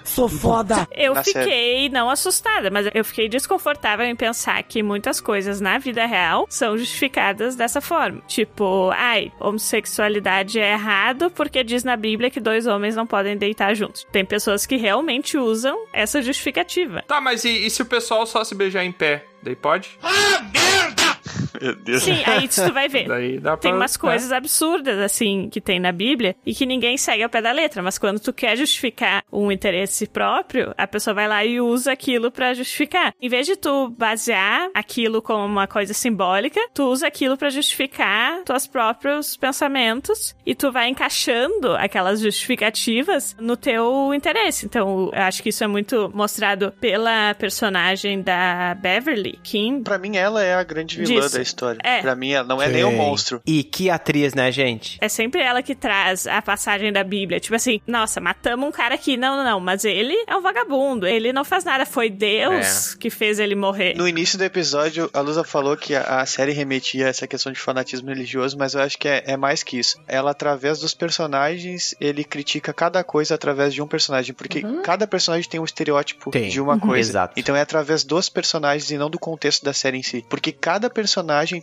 Speaker 5: Eu
Speaker 4: Na
Speaker 5: fiquei não assustada, mas eu fiquei confortável em pensar que muitas coisas na vida real são justificadas dessa forma. Tipo, ai, homossexualidade é errado porque diz na Bíblia que dois homens não podem deitar juntos. Tem pessoas que realmente usam essa justificativa.
Speaker 3: Tá, mas e, e se o pessoal só se beijar em pé? Daí pode?
Speaker 4: Meu Deus.
Speaker 5: Sim, aí tu vai ver.
Speaker 3: Daí dá pra,
Speaker 5: Tem umas coisas absurdas, assim, que tem na Bíblia e que ninguém segue ao pé da letra. Mas quando tu quer justificar um interesse próprio, a pessoa vai lá e usa aquilo pra justificar. Em vez de tu basear aquilo como uma coisa simbólica, tu usa aquilo pra justificar teus próprios pensamentos e tu vai encaixando aquelas justificativas no teu interesse. Então, eu acho que isso é muito mostrado pela personagem da Beverly King.
Speaker 4: Pra mim, ela é a grande vilã
Speaker 5: Disso.
Speaker 4: da história.
Speaker 5: É.
Speaker 4: Pra mim, ela não é nem um monstro.
Speaker 1: E que atriz, né, gente?
Speaker 5: É sempre ela que traz a passagem da Bíblia. Tipo assim, nossa, matamos um cara aqui. Não, não, não. Mas ele é um vagabundo. Ele não faz nada. Foi Deus que fez ele morrer.
Speaker 4: No início do episódio, a Lusa falou que a, a série remetia a essa questão de fanatismo religioso, mas eu acho que é, é mais que isso. Ela, através dos personagens, ele critica cada coisa através de um personagem, porque cada personagem tem um estereótipo
Speaker 1: Tem.
Speaker 4: de uma coisa.
Speaker 1: Exato.
Speaker 4: Então é através dos personagens e não do contexto da série em si. Porque cada personagem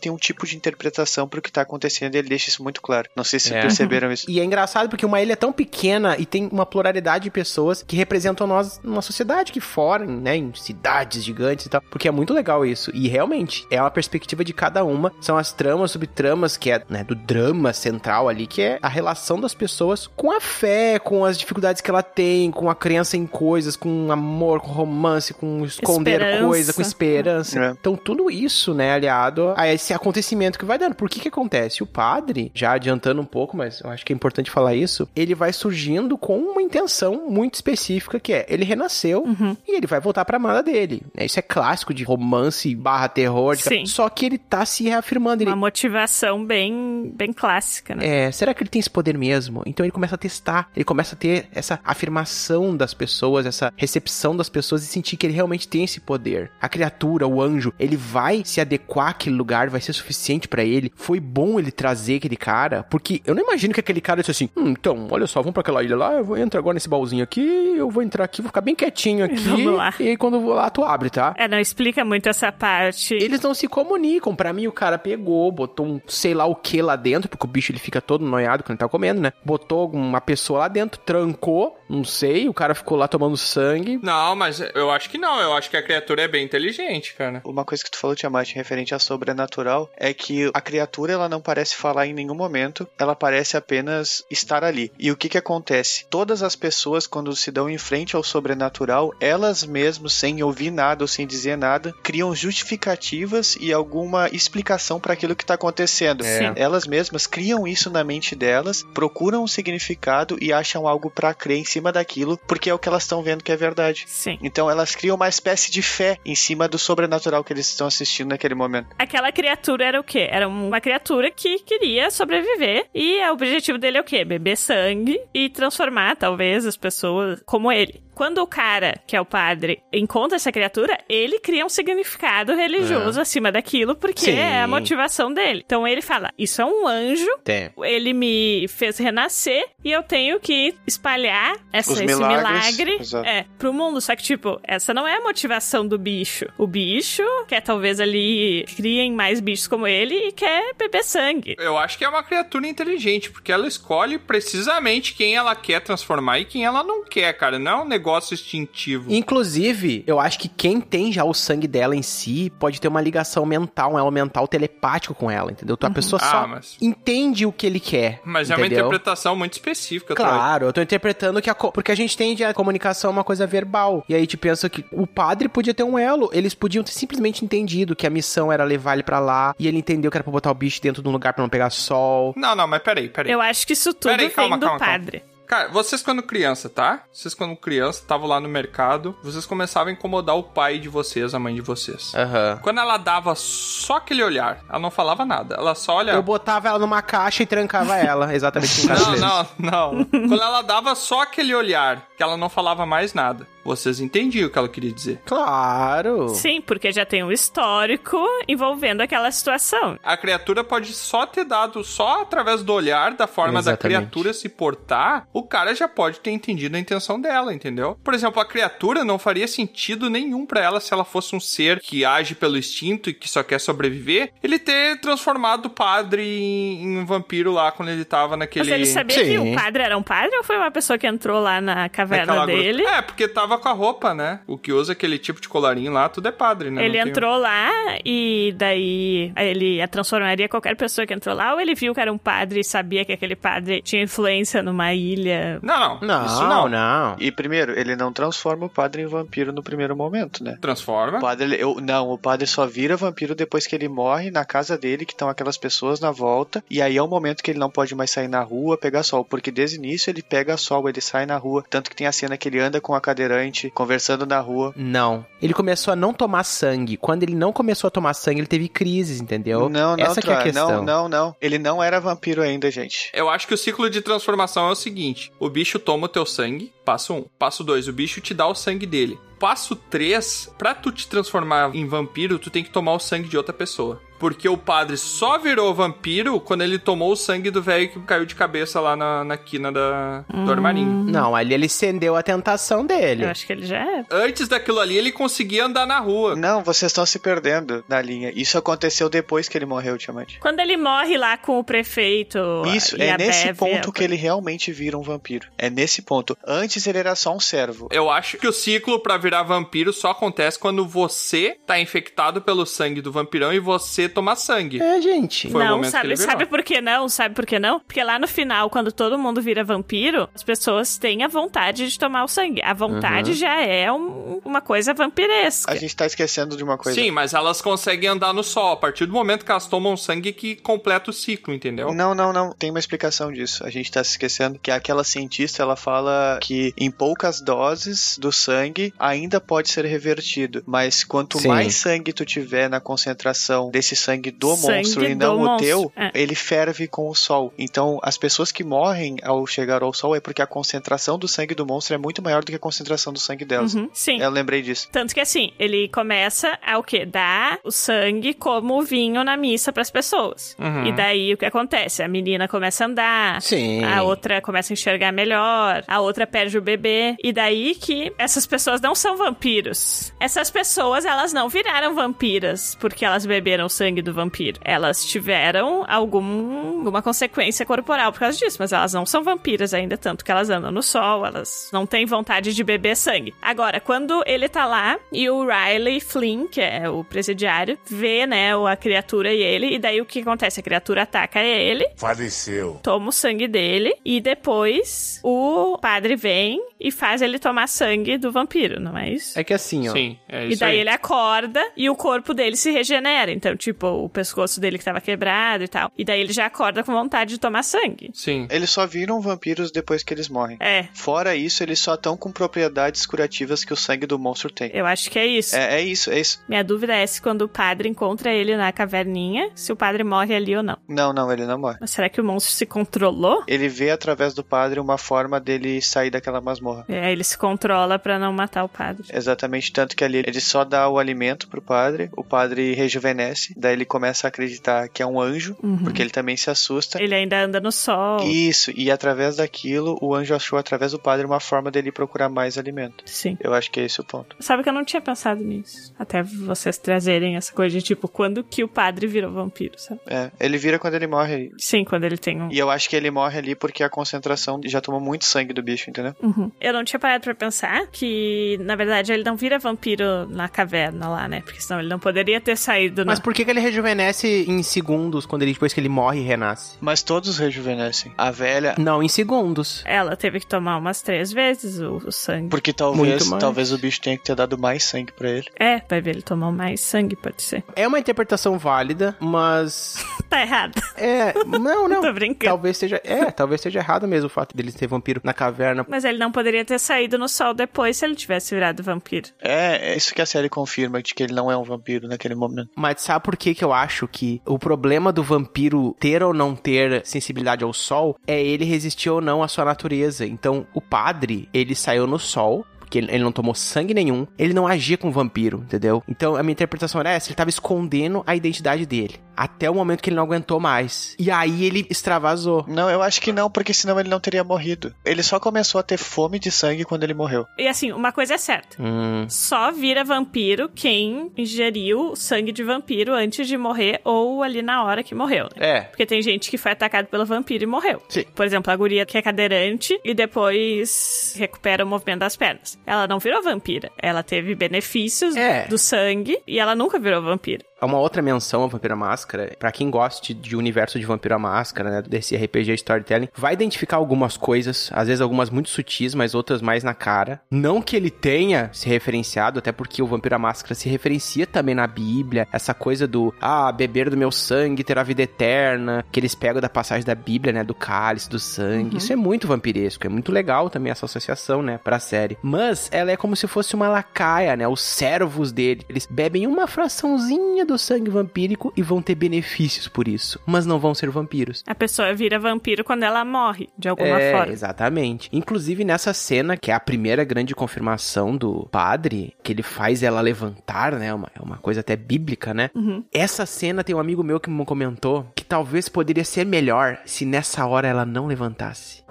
Speaker 4: tem um tipo de interpretação pro que tá acontecendo e ele deixa isso muito claro. Não sei se
Speaker 1: É.
Speaker 4: perceberam isso.
Speaker 1: E é engraçado porque uma ilha é tão pequena e tem uma pluralidade de pessoas que representam nós numa sociedade que fora, né, em cidades gigantes e tal, porque é muito legal isso. E realmente é uma perspectiva de cada uma, são as tramas, subtramas que é, né, do drama central ali, que é a relação das pessoas com a fé, com as dificuldades que ela tem, com a crença em coisas, com amor, com romance, com esconder
Speaker 5: Esperança.
Speaker 1: coisa, com esperança.
Speaker 4: É.
Speaker 1: Então tudo isso, né, aliado a esse acontecimento que vai dando. Por que que acontece? O padre, já adiantando um pouco, mas eu acho que é importante falar isso, ele vai surgindo com uma intenção muito específica, que é, ele renasceu e ele vai voltar pra amada dele. né? Isso é clássico de romance barra terror.
Speaker 5: Sim.
Speaker 1: Só que ele tá se reafirmando. Ele,
Speaker 5: Uma motivação bem, bem clássica, né?
Speaker 1: é, será que ele tem esse poder mesmo? Então ele começa a testar, ele começa a ter essa afirmação das pessoas, essa recepção das pessoas e sentir que ele realmente tem esse poder. A criatura, o anjo, ele vai se adequar àquele lugar, vai ser suficiente pra ele. Foi bom ele trazer aquele cara, porque eu não imagino que aquele cara disse assim: hum, então, olha só, vamos pra aquela ilha lá, eu vou entrar agora nesse baúzinho aqui, eu vou entrar aqui, vou ficar bem quietinho aqui.
Speaker 5: Vamos lá.
Speaker 1: E aí quando eu vou lá, tu abre, tá?
Speaker 5: É, não explica muito essa parte.
Speaker 1: Eles não se comunicam. Pra mim, o cara pegou, botou um sei lá o que lá dentro, porque o bicho ele fica todo noiado quando ele tá comendo, né? Botou uma pessoa lá dentro, trancou, não sei, o cara ficou lá tomando sangue.
Speaker 3: Não, mas eu acho que não. Eu acho que a criatura é bem inteligente, cara.
Speaker 4: Uma coisa que tu falou, Tiamat, referente a sobrenatural, é que a criatura ela não parece falar em nenhum momento, ela parece apenas estar ali. E o que que acontece? Todas as pessoas, quando se dão em frente ao sobrenatural, elas mesmas, sem ouvir nada ou sem dizer nada, criam justificativas e alguma explicação para aquilo que está acontecendo.
Speaker 5: Sim.
Speaker 4: Elas mesmas criam isso na mente delas, procuram um significado e acham algo para crer em cima daquilo, porque é o que elas estão vendo que é verdade.
Speaker 5: Sim.
Speaker 4: Então elas criam uma espécie de fé em cima do sobrenatural que eles estão assistindo naquele momento.
Speaker 5: Aquela criatura era o quê? Era uma criatura que queria sobreviver e o objetivo dele é o quê? Beber sangue e transformar, talvez, as pessoas como ele. Quando o cara, que é o padre, encontra essa criatura, ele cria um significado religioso acima daquilo, porque
Speaker 1: Sim.
Speaker 5: é a motivação dele. Então ele fala: Isso é um anjo,
Speaker 1: Tem.
Speaker 5: ele me fez renascer e eu tenho que espalhar essa, esse milagre é, pro mundo. Só que, tipo, essa não é a motivação do bicho. O bicho quer talvez ali criem mais bichos como ele e quer beber sangue.
Speaker 3: Eu acho que é uma criatura inteligente, porque ela escolhe precisamente quem ela quer transformar e quem ela não quer, cara. Não é um negócio instintivo.
Speaker 1: Inclusive, eu acho que quem tem já o sangue dela em si pode ter uma ligação mental, um elo mental telepático com ela, entendeu? Então a pessoa
Speaker 3: Ah,
Speaker 1: só
Speaker 3: mas-
Speaker 1: entende o que ele quer.
Speaker 3: Mas é uma
Speaker 1: entendeu?
Speaker 3: interpretação muito específica.
Speaker 1: Claro, eu tô interpretando que a. co- Porque a gente entende a comunicação é uma coisa verbal. E aí a gente pensa que o padre podia ter um elo. Eles podiam ter simplesmente entendido que a missão era levar ele pra lá. E ele entendeu que era pra botar o bicho dentro de um lugar pra não pegar sol.
Speaker 3: Não, não, mas peraí, peraí.
Speaker 5: Eu acho que isso tudo
Speaker 3: Peraí, calma,
Speaker 5: vem do
Speaker 3: calma, calma. Cara, vocês quando criança, tá? Vocês quando criança, estavam lá no mercado, vocês começavam a incomodar o pai de vocês, a mãe de vocês.
Speaker 1: Aham.
Speaker 3: Quando ela dava só aquele olhar, ela não falava nada. Ela só olhava.
Speaker 1: Eu botava ela numa caixa e trancava ela, exatamente
Speaker 3: Não, não, não. Quando ela dava só aquele olhar, que ela não falava mais nada. Vocês entendiam o que ela queria dizer.
Speaker 1: Claro.
Speaker 5: Sim, porque já tem um histórico envolvendo aquela situação.
Speaker 3: A criatura pode só ter dado, só através do olhar, da forma
Speaker 1: Exatamente.
Speaker 3: da criatura se portar, o cara já pode ter entendido a intenção dela, entendeu? Por exemplo, a criatura não faria sentido nenhum pra ela se ela fosse um ser que age pelo instinto e que só quer sobreviver, ele ter transformado o padre em, um vampiro lá quando ele tava naquele.
Speaker 5: Mas ele sabia que
Speaker 1: Sim.
Speaker 5: o padre era um padre ou foi uma pessoa que entrou lá na caverna
Speaker 3: naquela gruta.
Speaker 5: dele?
Speaker 3: É, porque tava com a roupa, né? O que usa aquele tipo de colarinho lá, tudo é padre, né?
Speaker 5: Ele
Speaker 3: Não tem-
Speaker 5: entrou lá e daí ele a transformaria qualquer pessoa que entrou lá, ou ele viu que era um padre e sabia que aquele padre tinha influência numa ilha.
Speaker 3: Não, não.
Speaker 1: Não,
Speaker 3: Isso não.
Speaker 1: não.
Speaker 4: E primeiro, ele não transforma o padre em vampiro no primeiro momento, né?
Speaker 3: Transforma.
Speaker 4: O padre, ele- eu, não, o padre só vira vampiro depois que ele morre na casa dele, que estão aquelas pessoas na volta, e aí é o momento que ele não pode mais sair na rua pegar sol, porque desde o início ele pega sol, ele sai na rua, tanto que tem a cena que ele anda com a cadeirante, conversando na rua.
Speaker 1: Não. Ele começou a não tomar sangue. Quando ele não começou a tomar sangue, ele teve crises, entendeu?
Speaker 4: Não, não,
Speaker 1: Essa que é a questão.
Speaker 4: não, não, não. Ele não era vampiro ainda, gente.
Speaker 3: Eu acho que o ciclo de transformação é o seguinte: o bicho toma o teu sangue, passo 1. Um. Passo 2, o bicho te dá o sangue dele. Passo 3, pra tu te transformar em vampiro, tu tem que tomar o sangue de outra pessoa. Porque o padre só virou vampiro quando ele tomou o sangue do velho que caiu de cabeça lá na, na quina da, do armarinho.
Speaker 1: Não, ali ele cendeu a tentação dele.
Speaker 5: Eu acho que ele já é.
Speaker 3: Antes daquilo ali, ele conseguia andar na rua.
Speaker 4: Não, vocês estão se perdendo na linha. Isso aconteceu depois que ele morreu, Tiamat.
Speaker 5: Quando ele morre lá com o prefeito.
Speaker 4: Isso,
Speaker 5: e
Speaker 4: é
Speaker 5: a
Speaker 4: nesse ponto
Speaker 5: a-
Speaker 4: que ele realmente vira um vampiro. É nesse ponto. Antes ele era só um servo.
Speaker 3: Eu acho que o ciclo pra virar vampiro só acontece quando você tá infectado pelo sangue do vampirão e você toma sangue.
Speaker 1: É, gente.
Speaker 3: Foi o
Speaker 5: não, sabe, sabe por que não? Sabe por que não? Porque lá no final, quando todo mundo vira vampiro, as pessoas têm a vontade de tomar o sangue. A vontade já é um- uma coisa vampiresca.
Speaker 4: A gente tá esquecendo de uma coisa.
Speaker 3: Sim, mas elas conseguem andar no sol. A partir do momento que elas tomam sangue que completa o ciclo, entendeu?
Speaker 4: Não, não, não. Tem uma explicação disso. A gente tá se esquecendo que aquela cientista, ela fala que em poucas doses do sangue ainda pode ser revertido. Mas quanto
Speaker 1: Sim.
Speaker 4: mais sangue tu tiver na concentração desse sangue do
Speaker 5: Sangue
Speaker 4: monstro e não o
Speaker 5: monstro,
Speaker 4: teu,
Speaker 5: é.
Speaker 4: ele ferve com o sol. Então, as pessoas que morrem ao chegar ao sol é porque a concentração do sangue do monstro é muito maior do que a concentração do sangue delas.
Speaker 5: Uhum, sim.
Speaker 4: Eu lembrei disso.
Speaker 5: Tanto que assim, ele começa a o quê? Dar o sangue como vinho na missa pras pessoas.
Speaker 3: Uhum.
Speaker 5: E daí o que acontece? A menina começa a andar,
Speaker 1: Sim.
Speaker 5: a outra começa a enxergar melhor, a outra perde o bebê. E daí que essas pessoas não são vampiros. Essas pessoas, elas não viraram vampiras porque elas beberam o sangue do vampiro. Elas tiveram algum, alguma consequência corporal por causa disso, mas elas não são vampiras ainda, tanto que elas andam no sol, elas não têm vontade de beber sangue. Agora, quando ele tá lá e o Riley Flynn, que é o presidiário, vê, né, a criatura e ele, e daí o que acontece? A criatura ataca ele,
Speaker 6: Faleceu.
Speaker 5: toma o sangue dele e depois o padre vem e faz ele tomar sangue do vampiro, não é isso?
Speaker 1: É que assim, ó.
Speaker 3: Sim, é
Speaker 5: E
Speaker 3: isso
Speaker 5: daí
Speaker 3: aí.
Speaker 5: ele acorda e o corpo dele se regenera. Então, tipo, o pescoço dele que tava quebrado e tal. E daí ele já acorda com vontade de tomar sangue.
Speaker 3: Sim.
Speaker 4: Eles só viram vampiros depois que eles morrem.
Speaker 5: É,
Speaker 4: Fora isso, eles só estão com propriedades curativas que o sangue do monstro tem.
Speaker 5: eu acho que é isso.
Speaker 4: É, é isso, é isso.
Speaker 5: Minha dúvida é se quando o padre encontra ele na caverninha, se o padre morre ali ou não.
Speaker 4: Não, não, ele não morre.
Speaker 5: Mas será que o monstro se controlou?
Speaker 4: Ele vê através do padre uma forma dele sair daquela masmorra.
Speaker 5: É, ele se controla pra não matar o padre.
Speaker 4: Exatamente, tanto que ali ele só dá o alimento pro padre, o padre rejuvenesce, daí ele começa a acreditar que é um anjo,
Speaker 5: Uhum.
Speaker 4: porque ele também se assusta.
Speaker 5: Ele ainda anda no sol.
Speaker 4: Isso, e através daquilo, o anjo achou através do padre uma forma dele procurar mais alimento.
Speaker 5: Sim.
Speaker 4: Eu acho que é esse o ponto.
Speaker 5: Sabe que eu não tinha pensado nisso. Até vocês trazerem essa coisa de tipo, quando que o padre virou vampiro, sabe?
Speaker 4: É, ele vira quando ele morre.
Speaker 5: Sim, quando ele tem um.
Speaker 4: E eu acho que ele morre ali porque a concentração já tomou muito sangue do bicho, entendeu?
Speaker 5: Uhum. Eu não tinha parado pra pensar que, na verdade, ele não vira vampiro na caverna lá, né? Porque senão ele não poderia ter saído.
Speaker 1: Mas
Speaker 5: Não.
Speaker 1: por que, que ele rejuvenesce em segundos quando ele depois que ele morre e renasce?
Speaker 4: Mas todos rejuvenescem. A velha.
Speaker 1: Não, em segundos.
Speaker 5: Ela teve que tomar umas três vezes o, o sangue.
Speaker 4: Porque talvez, talvez o bicho tenha que ter dado mais sangue pra ele.
Speaker 5: É, vai ver, ele tomou mais sangue, pode ser.
Speaker 1: É uma interpretação válida, mas.
Speaker 5: Tá errado.
Speaker 1: É. Não, não.
Speaker 5: Tô brincando.
Speaker 1: Talvez seja. É, talvez seja errado mesmo o fato dele ser vampiro na caverna.
Speaker 5: Mas ele não poderia ter saído no sol depois se ele tivesse virado vampiro.
Speaker 4: É, é isso que a série confirma, de que ele não é um vampiro naquele momento.
Speaker 1: Mas sabe por que que eu acho que o problema do vampiro ter ou não ter sensibilidade ao sol é ele resistir ou não à sua natureza. Então, o padre, ele saiu no sol, porque ele, não tomou sangue nenhum, ele não agia com vampiro, entendeu? Então a minha interpretação era essa, ele tava escondendo a identidade dele. Até o momento que ele não aguentou mais. E aí ele extravasou.
Speaker 4: Não, eu acho que não, porque senão ele não teria morrido. Ele só começou a ter fome de sangue quando ele morreu.
Speaker 5: E assim, uma coisa é certa.
Speaker 1: Hum,
Speaker 5: Só vira vampiro quem ingeriu sangue de vampiro antes de morrer ou ali na hora que morreu, né?
Speaker 1: é.
Speaker 5: Porque tem gente que foi atacado pelo vampiro e morreu.
Speaker 1: Sim.
Speaker 5: Por exemplo, a guria que é cadeirante e depois recupera o movimento das pernas. Ela não virou vampira. Ela teve benefícios
Speaker 1: É.
Speaker 5: do sangue e ela nunca virou vampira.
Speaker 1: Uma outra menção ao Vampiro à Máscara, pra quem goste de universo de Vampiro à Máscara, né, desse RPG Storytelling, vai identificar algumas coisas, às vezes algumas muito sutis, mas outras mais na cara. Não que ele tenha se referenciado, até porque o Vampiro à Máscara se referencia também na Bíblia, essa coisa do, ah, beber do meu sangue terá vida eterna, que eles pegam da passagem da Bíblia, né, do cálice, do sangue. Isso é muito vampiresco, é muito legal também essa associação, né, pra série. Mas ela é como se fosse uma lacaia, né, os servos dele. Eles bebem uma fraçãozinha do sangue vampírico e vão ter benefícios por isso, mas não vão ser vampiros.
Speaker 5: A pessoa vira vampiro quando ela morre, de alguma
Speaker 1: é,
Speaker 5: forma.
Speaker 1: exatamente. Inclusive nessa cena, que é a primeira grande confirmação do padre, que ele faz ela levantar, né? Uma, é uma coisa até bíblica, né?
Speaker 5: Uhum.
Speaker 1: Essa cena tem um amigo meu que me comentou que talvez poderia ser melhor se nessa hora ela não levantasse.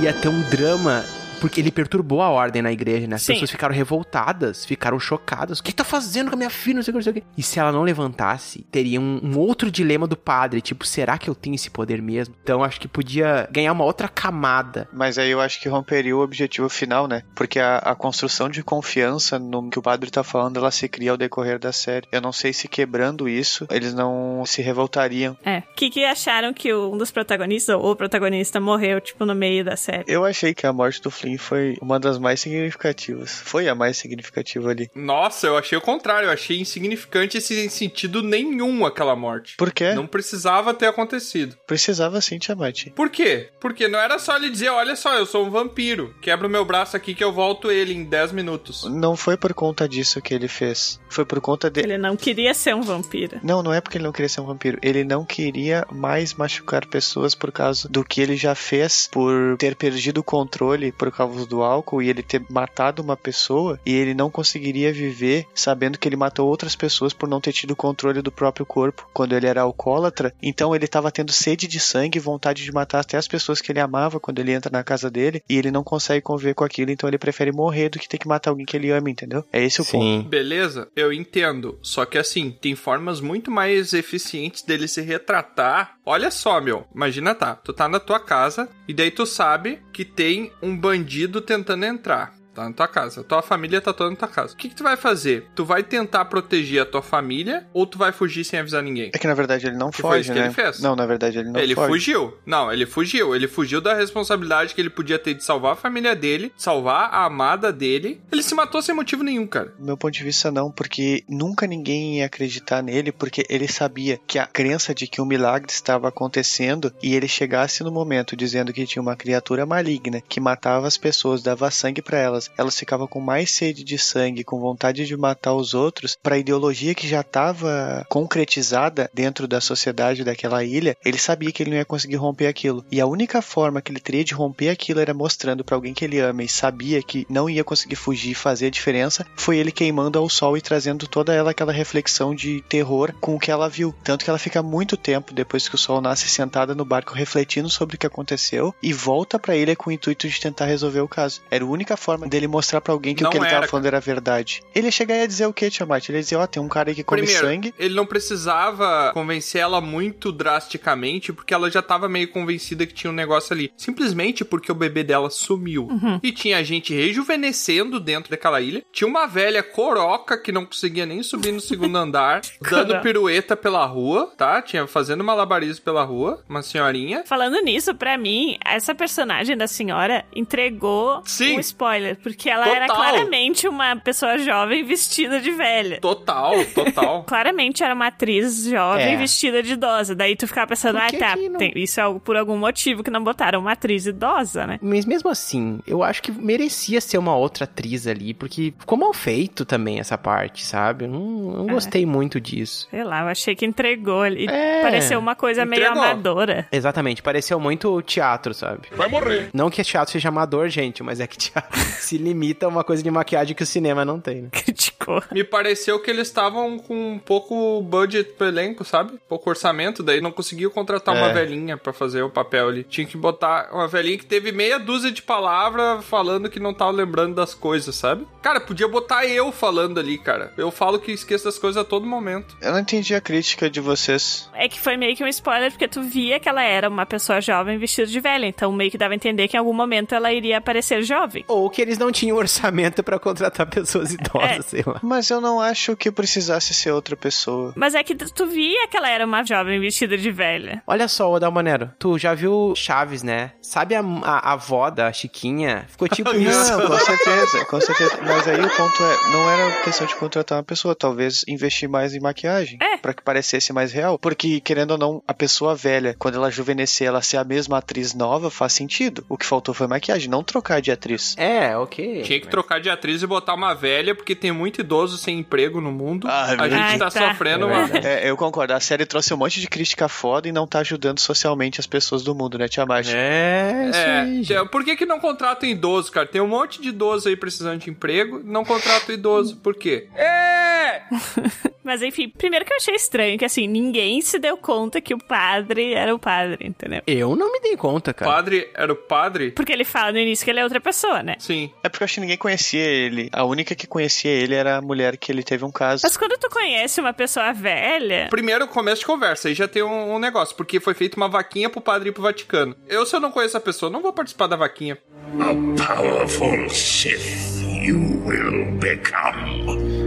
Speaker 1: Ia ter um drama. Porque ele perturbou a ordem na igreja, né? As
Speaker 5: Sim.
Speaker 1: pessoas ficaram revoltadas, ficaram chocadas. O que tá fazendo com a minha filha? Não sei o que, não sei o que. E se ela não levantasse, teria um, um outro dilema do padre. Tipo, será que eu tenho esse poder mesmo? Então acho que podia ganhar uma outra camada.
Speaker 4: Mas aí eu acho que romperia o objetivo final, né? Porque a, a construção de confiança no que o padre tá falando, ela se cria ao decorrer da série. Eu não sei se quebrando isso, eles não se revoltariam.
Speaker 5: É. O que, que acharam que um dos protagonistas, ou o protagonista, morreu, tipo, no meio da série?
Speaker 4: Eu achei que a morte do Flynn foi uma das mais significativas. Foi a mais significativa ali.
Speaker 3: Nossa, eu achei o contrário. Eu achei insignificante esse sentido nenhum aquela morte.
Speaker 4: Por quê?
Speaker 3: Não precisava ter acontecido.
Speaker 4: Precisava sim, Tiamat.
Speaker 3: Por quê? Porque não era só ele dizer, olha só, eu sou um vampiro. Quebra o meu braço aqui que eu volto ele em 10 minutos.
Speaker 4: Não foi por conta disso que ele fez. Foi por conta de.
Speaker 5: Ele não queria ser um vampiro.
Speaker 4: Não, não é porque ele não queria ser um vampiro. Ele não queria mais machucar pessoas por causa do que ele já fez, por ter perdido o controle por causa do álcool e ele ter matado uma pessoa e ele não conseguiria viver sabendo que ele matou outras pessoas por não ter tido controle do próprio corpo quando ele era alcoólatra. Então ele estava tendo sede de sangue e vontade de matar até as pessoas que ele amava quando ele entra na casa dele e ele não consegue conviver com aquilo, então ele prefere morrer do que ter que matar alguém que ele ama, entendeu? É esse o ponto.
Speaker 3: Beleza, eu entendo. Só que assim, tem formas muito mais eficientes dele se retratar. Olha só, meu. Imagina tá, tu tá na tua casa e daí tu sabe que tem um bandido tentando entrar. Tá na tua casa. Tua família tá toda na tua casa. O que, que tu vai fazer? Tu vai tentar proteger a tua família ou tu vai fugir sem avisar ninguém?
Speaker 4: É que na verdade ele não
Speaker 3: Que foi
Speaker 4: foge,
Speaker 3: isso que
Speaker 4: né?
Speaker 3: ele fez?
Speaker 4: Não, na verdade ele não
Speaker 3: ele
Speaker 4: foge.
Speaker 3: fugiu. Não, ele fugiu. Ele fugiu da responsabilidade que ele podia ter de salvar a família dele, salvar a amada dele. Ele se matou sem motivo nenhum, cara.
Speaker 4: Meu ponto de vista, não, porque nunca ninguém ia acreditar nele, porque ele sabia que a crença de que um milagre estava acontecendo e ele chegasse no momento dizendo que tinha uma criatura maligna que matava as pessoas, dava sangue para elas, elas ficavam com mais sede de sangue, com vontade de matar os outros, para a ideologia que já estava concretizada dentro da sociedade daquela ilha, ele sabia que ele não ia conseguir romper aquilo. E a única forma que ele teria de romper aquilo era mostrando para alguém que ele ama e sabia que não ia conseguir fugir e fazer a diferença, foi ele queimando ao sol e trazendo toda ela aquela reflexão de terror com o que ela viu. Tanto que ela fica muito tempo depois que o sol nasce sentada no barco refletindo sobre o que aconteceu e volta para ele com o intuito de tentar resolver o caso. Era a única forma dele mostrar para alguém que
Speaker 3: Não
Speaker 4: o que ele
Speaker 3: era,
Speaker 4: tava falando era verdade. Ele ia chegar e ia dizer o que, Tiamat? Ele ia dizer, ó, tem um cara aí que come
Speaker 3: Primeiro,
Speaker 4: sangue.
Speaker 3: ele não precisava convencer ela muito drasticamente, porque ela já tava meio convencida que tinha um negócio ali. Simplesmente porque o bebê dela sumiu. E tinha gente rejuvenescendo dentro daquela ilha. Tinha uma velha coroca que não conseguia nem subir no segundo andar, dando pirueta pela rua, tá? Tinha fazendo malabarismo pela rua, uma senhorinha.
Speaker 5: Falando nisso, pra mim, essa personagem da senhora entregou
Speaker 3: Sim.
Speaker 5: um spoiler Porque ela era
Speaker 3: Total.
Speaker 5: claramente uma pessoa jovem vestida de velha.
Speaker 3: Total, total.
Speaker 5: Claramente era uma atriz jovem
Speaker 1: É.
Speaker 5: vestida de idosa. Daí tu ficava pensando, ah, tá,
Speaker 1: não-
Speaker 5: tem- isso é por algum motivo que não botaram uma atriz idosa, né?
Speaker 1: Mas mesmo assim, eu acho que merecia ser uma outra atriz ali, porque ficou mal feito também essa parte, sabe? Eu não, não
Speaker 5: É.
Speaker 1: gostei muito disso.
Speaker 5: Sei lá, eu achei que entregou ali.
Speaker 1: É.
Speaker 5: Pareceu uma coisa meio
Speaker 3: Entregou.
Speaker 5: amadora.
Speaker 1: Exatamente, pareceu muito teatro, sabe?
Speaker 6: Vai morrer.
Speaker 1: Não que teatro seja amador, gente, mas é que teatro se limita a uma coisa de maquiagem que o cinema não tem, né?
Speaker 5: Criticou.
Speaker 3: Me pareceu que eles estavam com um pouco budget pro elenco, sabe? Pouco orçamento, daí não conseguiu contratar uma
Speaker 1: É.
Speaker 3: velhinha pra fazer o papel ali. Tinha que botar uma velhinha que teve meia dúzia de palavras falando que não tava lembrando das coisas, sabe? Cara, podia botar eu falando ali, cara. Eu falo que esqueço das coisas a todo momento.
Speaker 4: Eu não entendi a crítica de vocês.
Speaker 5: É que foi meio que um spoiler, porque tu via que ela era uma pessoa jovem vestida de velha. Então meio que dava a entender que em algum momento ela iria aparecer jovem.
Speaker 1: Ou que eles não tinham orçamento pra contratar pessoas idosas,
Speaker 5: É.
Speaker 1: sei lá.
Speaker 4: Mas eu não acho que precisasse ser outra pessoa.
Speaker 5: Mas é que tu via que ela era uma jovem vestida de velha.
Speaker 1: Olha só, ô Dalmanero, tu já viu Chaves, né? Sabe a, a, a avó da Chiquinha? Ficou tipo isso.
Speaker 4: Não, com certeza, com certeza. Mas aí o ponto é, não era questão de contratar uma pessoa, talvez investir mais em maquiagem,
Speaker 5: É.
Speaker 4: Pra que parecesse mais real. Porque querendo ou não, a pessoa velha, quando ela juvenescer, ela ser a mesma atriz nova, faz sentido. O que faltou foi maquiagem, não trocar de atriz.
Speaker 1: É, ok.
Speaker 3: Tinha que trocar de atriz e botar uma velha, porque tem muito idoso sem emprego no mundo.
Speaker 4: Ah, é
Speaker 3: a gente
Speaker 5: verdade.
Speaker 3: tá
Speaker 5: Ai, tá.
Speaker 3: sofrendo
Speaker 1: É
Speaker 3: uma.
Speaker 1: verdade.
Speaker 4: É, eu concordo. A série trouxe um monte de crítica foda e não tá ajudando socialmente as pessoas do mundo, né, Tiamat?
Speaker 1: É, isso
Speaker 3: É,
Speaker 1: aí,
Speaker 3: é, por que, que não contratam idoso, cara? Tem um monte de idoso aí precisando de emprego, não contratam idoso. Por quê? É!
Speaker 5: Mas enfim, primeiro que eu achei estranho, que assim, ninguém se deu conta que o padre era o padre, entendeu?
Speaker 1: Eu não me dei conta,
Speaker 3: O
Speaker 1: cara.
Speaker 3: padre era o padre?
Speaker 5: Porque ele fala no início que ele é outra pessoa, né?
Speaker 3: Sim.
Speaker 4: É porque eu acho que ninguém conhecia ele. A única que conhecia ele era a mulher que ele teve um caso.
Speaker 5: Mas quando tu conhece uma pessoa velha,
Speaker 3: Primeiro, começo de conversa, aí já tem um, um negócio, porque foi feita uma vaquinha pro padre ir pro Vaticano. Eu, se eu não conheço a pessoa, não vou participar da vaquinha.
Speaker 6: A powerful Sith you will become.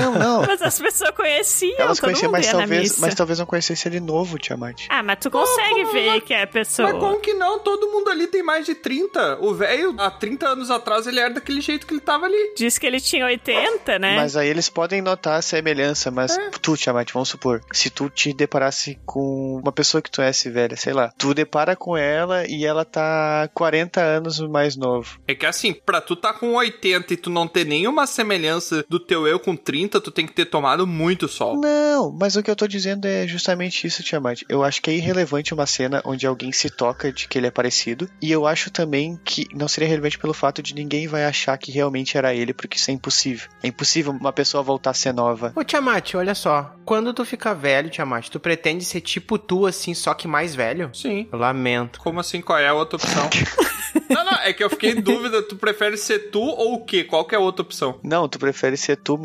Speaker 4: Não, não.
Speaker 5: mas as pessoas conheciam,
Speaker 4: Elas conheciam, mas talvez, mas talvez não conhecesse ele novo, Tiamat.
Speaker 5: Ah, mas tu consegue
Speaker 3: como
Speaker 5: ver
Speaker 3: não?
Speaker 5: que é a pessoa.
Speaker 3: Mas como que não? Todo mundo ali tem mais de 30. O velho, há 30 anos atrás, ele era daquele jeito que ele tava ali.
Speaker 5: Diz que ele tinha 80, né?
Speaker 4: Mas aí eles podem notar a semelhança, mas
Speaker 3: É.
Speaker 4: tu, Tiamat, vamos supor, se tu te deparasse com uma pessoa que tu é velha, sei lá, tu depara com ela e ela tá 40 anos mais novo.
Speaker 3: É que assim, pra tu tá com 80 e tu não ter nenhuma semelhança do teu eu com 30, tu tem que ter tomado muito sol.
Speaker 4: Não, mas o que eu tô dizendo é justamente isso, Tiamat. Eu acho que é irrelevante uma cena onde alguém se toca de que ele é parecido. E eu acho também que não seria relevante pelo fato de ninguém vai achar que realmente era ele, porque isso é impossível. É impossível uma pessoa voltar a ser nova.
Speaker 1: Ô, Tiamat, olha só. Quando tu ficar velho, Tiamat, tu pretende ser tipo tu, assim, só que mais velho?
Speaker 3: Sim.
Speaker 1: Eu lamento.
Speaker 3: Como assim? Qual é a outra opção? não, não, é que eu fiquei em dúvida. Tu prefere ser tu ou o quê? Qual que é a outra opção?
Speaker 4: Não, tu prefere ser tu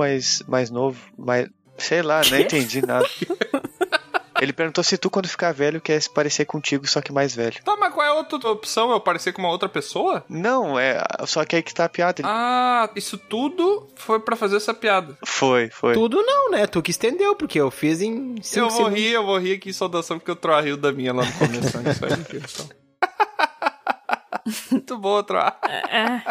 Speaker 4: mais, mais novo, mais. Sei lá, não entendi nada. Ele perguntou se tu, quando ficar velho, quer se parecer contigo, só que mais velho.
Speaker 3: Tá, mas qual é a outra opção? Eu parecer com uma outra pessoa?
Speaker 4: Não, é. Só que aí que tá a piada.
Speaker 3: Ah, isso tudo foi pra fazer essa piada.
Speaker 4: Foi, foi.
Speaker 1: Tudo não, né? Tu que estendeu, porque eu fiz em cinco
Speaker 3: eu vou
Speaker 1: segundos.
Speaker 3: rir, eu vou rir aqui em saudação porque eu Troa riu da minha lá no começo. né? Isso aí, então. Muito boa, Troa.
Speaker 5: É,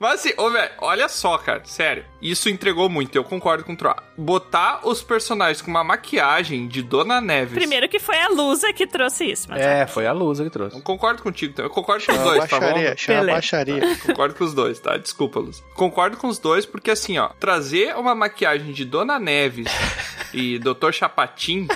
Speaker 3: Mas assim, ô, velho, olha só, cara, sério. Isso entregou muito, eu concordo com o Troa. Botar os personagens com uma maquiagem de Dona Neves.
Speaker 5: primeiro que foi a Lusa que trouxe isso, mas
Speaker 1: É, foi a Lusa que trouxe.
Speaker 3: Eu concordo contigo, então. Eu concordo com os dois, tá bom?
Speaker 4: baixaria, chama baixaria.
Speaker 3: Concordo com os dois, tá? Desculpa, Luz. Concordo com os dois porque, assim, ó, trazer uma maquiagem de Dona Neves e Dr. Chapatin,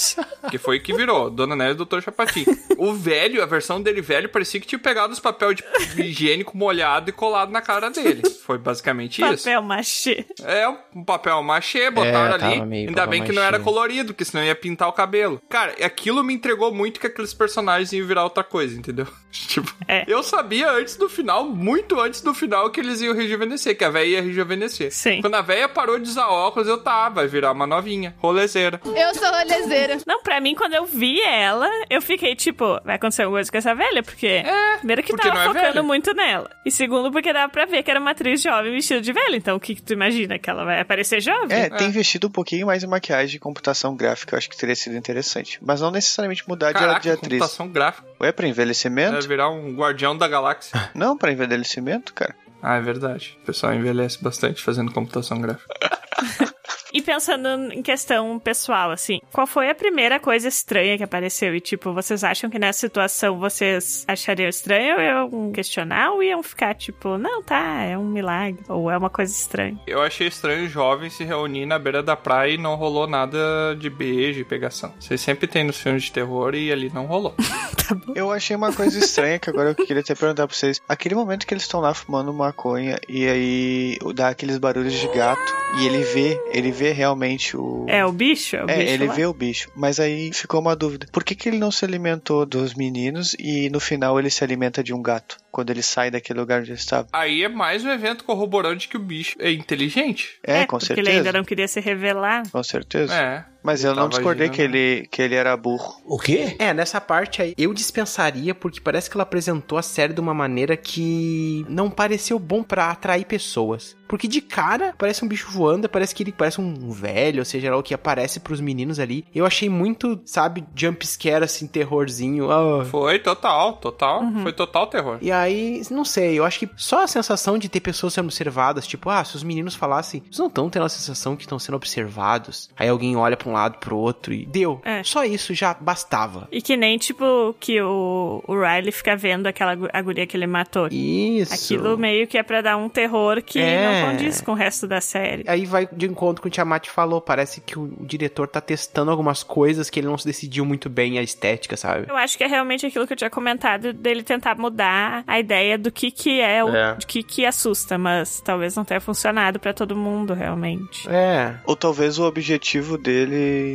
Speaker 3: que foi o que virou, Dona Neves e Dr. Chapatin. O velho, a versão dele velho, parecia que tinha pegado os papel de higiênico molhado e colado na cara dele. Foi basicamente isso.
Speaker 5: papel machê.
Speaker 3: É, um papel machê, botaram
Speaker 1: É, tava
Speaker 3: ali.
Speaker 1: meio
Speaker 3: Ainda
Speaker 1: papel
Speaker 3: bem que não era colorido, porque senão ia pintar o cabelo. Cara, aquilo me entregou muito que aqueles personagens iam virar outra coisa, entendeu? tipo,
Speaker 5: É.
Speaker 3: eu sabia antes do final, muito antes do final, que eles iam rejuvenescer, que a véia ia rejuvenescer.
Speaker 5: Sim.
Speaker 3: Quando a véia parou de usar óculos, eu tá, vai virar uma novinha, rolezeira.
Speaker 9: Eu sou rolezeira.
Speaker 5: Não, pra mim, quando eu vi ela, eu fiquei tipo, vai acontecer alguma coisa com essa velha? Porque,
Speaker 3: É,
Speaker 5: primeiro que
Speaker 3: porque
Speaker 5: tava
Speaker 3: é
Speaker 5: focando
Speaker 3: velha.
Speaker 5: muito nela. E segundo, porque dava pra ver que era uma atriz jovem vestida de velha. Então, o que, que tu imagina? Que ela vai aparecer jovem?
Speaker 4: É, tem investido um pouquinho mais em maquiagem e computação gráfica, eu acho que teria sido interessante. Mas não necessariamente mudar de,
Speaker 3: Caraca,
Speaker 4: de atriz.
Speaker 3: computação gráfica.
Speaker 4: Ué, pra
Speaker 3: Vai
Speaker 4: envelhecimento?
Speaker 3: virar um guardião da galáxia.
Speaker 4: Não, pra envelhecimento, cara.
Speaker 3: Ah, é verdade. O pessoal envelhece bastante fazendo computação gráfica.
Speaker 5: E pensando em questão pessoal, assim, qual foi a primeira coisa estranha que apareceu? E, tipo, vocês acham que nessa situação vocês achariam estranho ou iam questionar ou iam ficar, tipo, não, tá, é um milagre, ou é uma coisa estranha?
Speaker 3: Eu achei estranho jovens se reunir na beira da praia e não rolou nada de beijo e pegação. Vocês sempre tem nos filmes de terror e ali não rolou.
Speaker 4: Eu achei uma coisa estranha que agora eu queria até perguntar pra vocês. Aquele momento que eles estão lá fumando maconha e aí dá aqueles barulhos de gato e ele vê, ele vê realmente o.
Speaker 5: É o bicho? É, o
Speaker 4: É,
Speaker 5: bicho
Speaker 4: ele
Speaker 5: lá?
Speaker 4: vê o bicho. Mas aí ficou uma dúvida. Por que, que ele não se alimentou dos meninos e no final ele se alimenta de um gato? Quando ele sai daquele lugar onde ele estava?
Speaker 3: Aí é mais um evento corroborando de que o bicho é inteligente.
Speaker 4: É, com
Speaker 5: porque
Speaker 4: certeza.
Speaker 5: ele ainda não queria se revelar.
Speaker 4: Com certeza.
Speaker 3: É.
Speaker 4: Mas eu não discordei
Speaker 3: agindo,
Speaker 4: que ele, que ele era burro.
Speaker 1: O quê? É, nessa parte aí eu dispensaria porque parece que ela apresentou a série de uma maneira que não pareceu bom pra atrair pessoas. Porque de cara parece um bicho voando, parece que ele parece um velho, ou seja, lá o que aparece pros meninos ali. Eu achei muito, sabe, jump scare assim, terrorzinho. ah.
Speaker 3: Foi total, total. Foi total terror.
Speaker 1: E aí, não sei, eu acho que só a sensação de ter pessoas sendo observadas, tipo, ah, se os meninos falassem, eles não estão tendo a sensação que estão sendo observados. Aí alguém olha pra um lado, pro outro e deu.
Speaker 5: É.
Speaker 1: Só isso já bastava.
Speaker 5: E que nem, tipo, que o, o Riley fica vendo aquela gu- a guria que ele matou.
Speaker 1: Isso.
Speaker 5: Aquilo meio que é pra dar um terror que
Speaker 1: É.
Speaker 5: não condiz com o resto da série.
Speaker 1: Aí vai de encontro com o que o Tiamat falou. Parece que o, o diretor tá testando algumas coisas que ele não se decidiu muito bem a estética, sabe?
Speaker 5: Eu acho que é realmente aquilo que eu tinha comentado dele tentar mudar a ideia do que que é, o,
Speaker 1: É.
Speaker 5: de que que assusta, mas talvez não tenha funcionado pra todo mundo realmente.
Speaker 1: É.
Speaker 4: Ou talvez o objetivo dele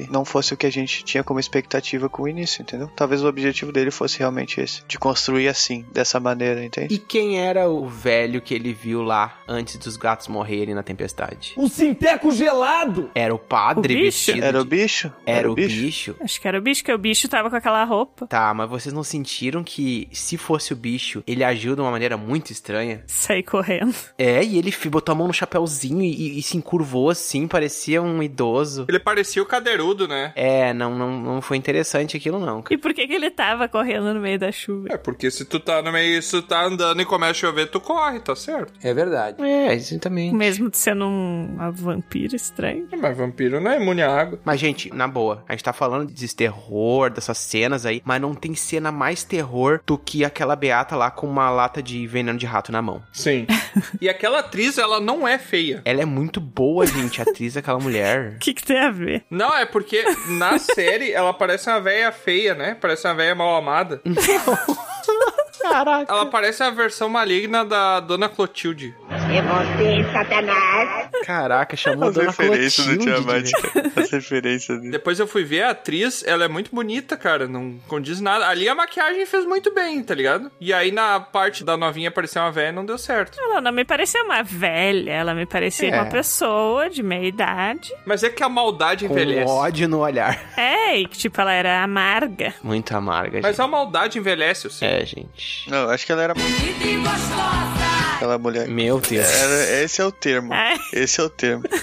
Speaker 4: não fosse o que a gente tinha como expectativa com o início, entendeu? Talvez o objetivo dele fosse realmente esse, de construir assim, dessa maneira, entende?
Speaker 1: E quem era o velho que ele viu lá antes dos gatos morrerem na tempestade?
Speaker 9: Um sinteco gelado!
Speaker 1: Era o padre
Speaker 5: O bicho?
Speaker 1: vestido.
Speaker 4: Era o
Speaker 1: de-
Speaker 4: bicho?
Speaker 1: Era o bicho?
Speaker 5: Acho que era o bicho, que o bicho tava com aquela roupa.
Speaker 1: Tá, mas vocês não sentiram que se fosse o bicho, ele agiu de uma maneira muito estranha?
Speaker 5: Sair correndo.
Speaker 1: É, e ele botou a mão no chapéuzinho e, e se encurvou assim, parecia um idoso.
Speaker 3: Ele parecia o cadeirudo, né?
Speaker 1: É, não, não, não foi interessante aquilo não. cara.
Speaker 5: E por que que ele tava correndo no meio da chuva?
Speaker 3: É, porque se tu tá no meio, se tu tá andando e começa a chover, tu corre, tá certo?
Speaker 9: É verdade.
Speaker 1: É, exatamente.
Speaker 5: Mesmo sendo um uma vampira estranho.
Speaker 3: Mas vampiro não é imune à água.
Speaker 1: Mas, gente, na boa, a gente tá falando desse terror, dessas cenas aí, mas não tem cena mais terror do que aquela beata lá com uma lata de veneno de rato na mão.
Speaker 3: Sim. e aquela atriz, ela não é feia.
Speaker 1: Ela é muito boa, gente, a atriz daquela mulher.
Speaker 5: O que que tem a ver?
Speaker 3: Não, é porque na série ela parece uma velha feia, né? Parece uma velha mal amada.
Speaker 1: Caraca.
Speaker 3: Ela parece a versão maligna da Dona Clotilde.
Speaker 10: É você, Satanás.
Speaker 1: Caraca, chamou a
Speaker 4: As referências do. Tiamat. As referências dele.
Speaker 3: Depois eu fui ver a atriz, ela é muito bonita, cara. Não condiz nada. Ali a maquiagem fez muito bem, tá ligado? E aí na parte da novinha aparecer uma velha não deu certo.
Speaker 5: Ela não me parecia uma velha, ela me parecia
Speaker 1: É.
Speaker 5: uma pessoa de meia idade.
Speaker 3: Mas é que a maldade
Speaker 1: Com
Speaker 3: envelhece.
Speaker 1: ódio no olhar.
Speaker 5: É, e que tipo, ela era amarga.
Speaker 1: Muito amarga,
Speaker 3: Mas
Speaker 1: gente.
Speaker 3: a maldade envelhece, eu sei.
Speaker 1: É, gente.
Speaker 4: Não, acho que ela era aquela mulher.
Speaker 1: Meu Deus.
Speaker 4: Era- esse é o termo.
Speaker 5: É.
Speaker 4: Esse é o termo.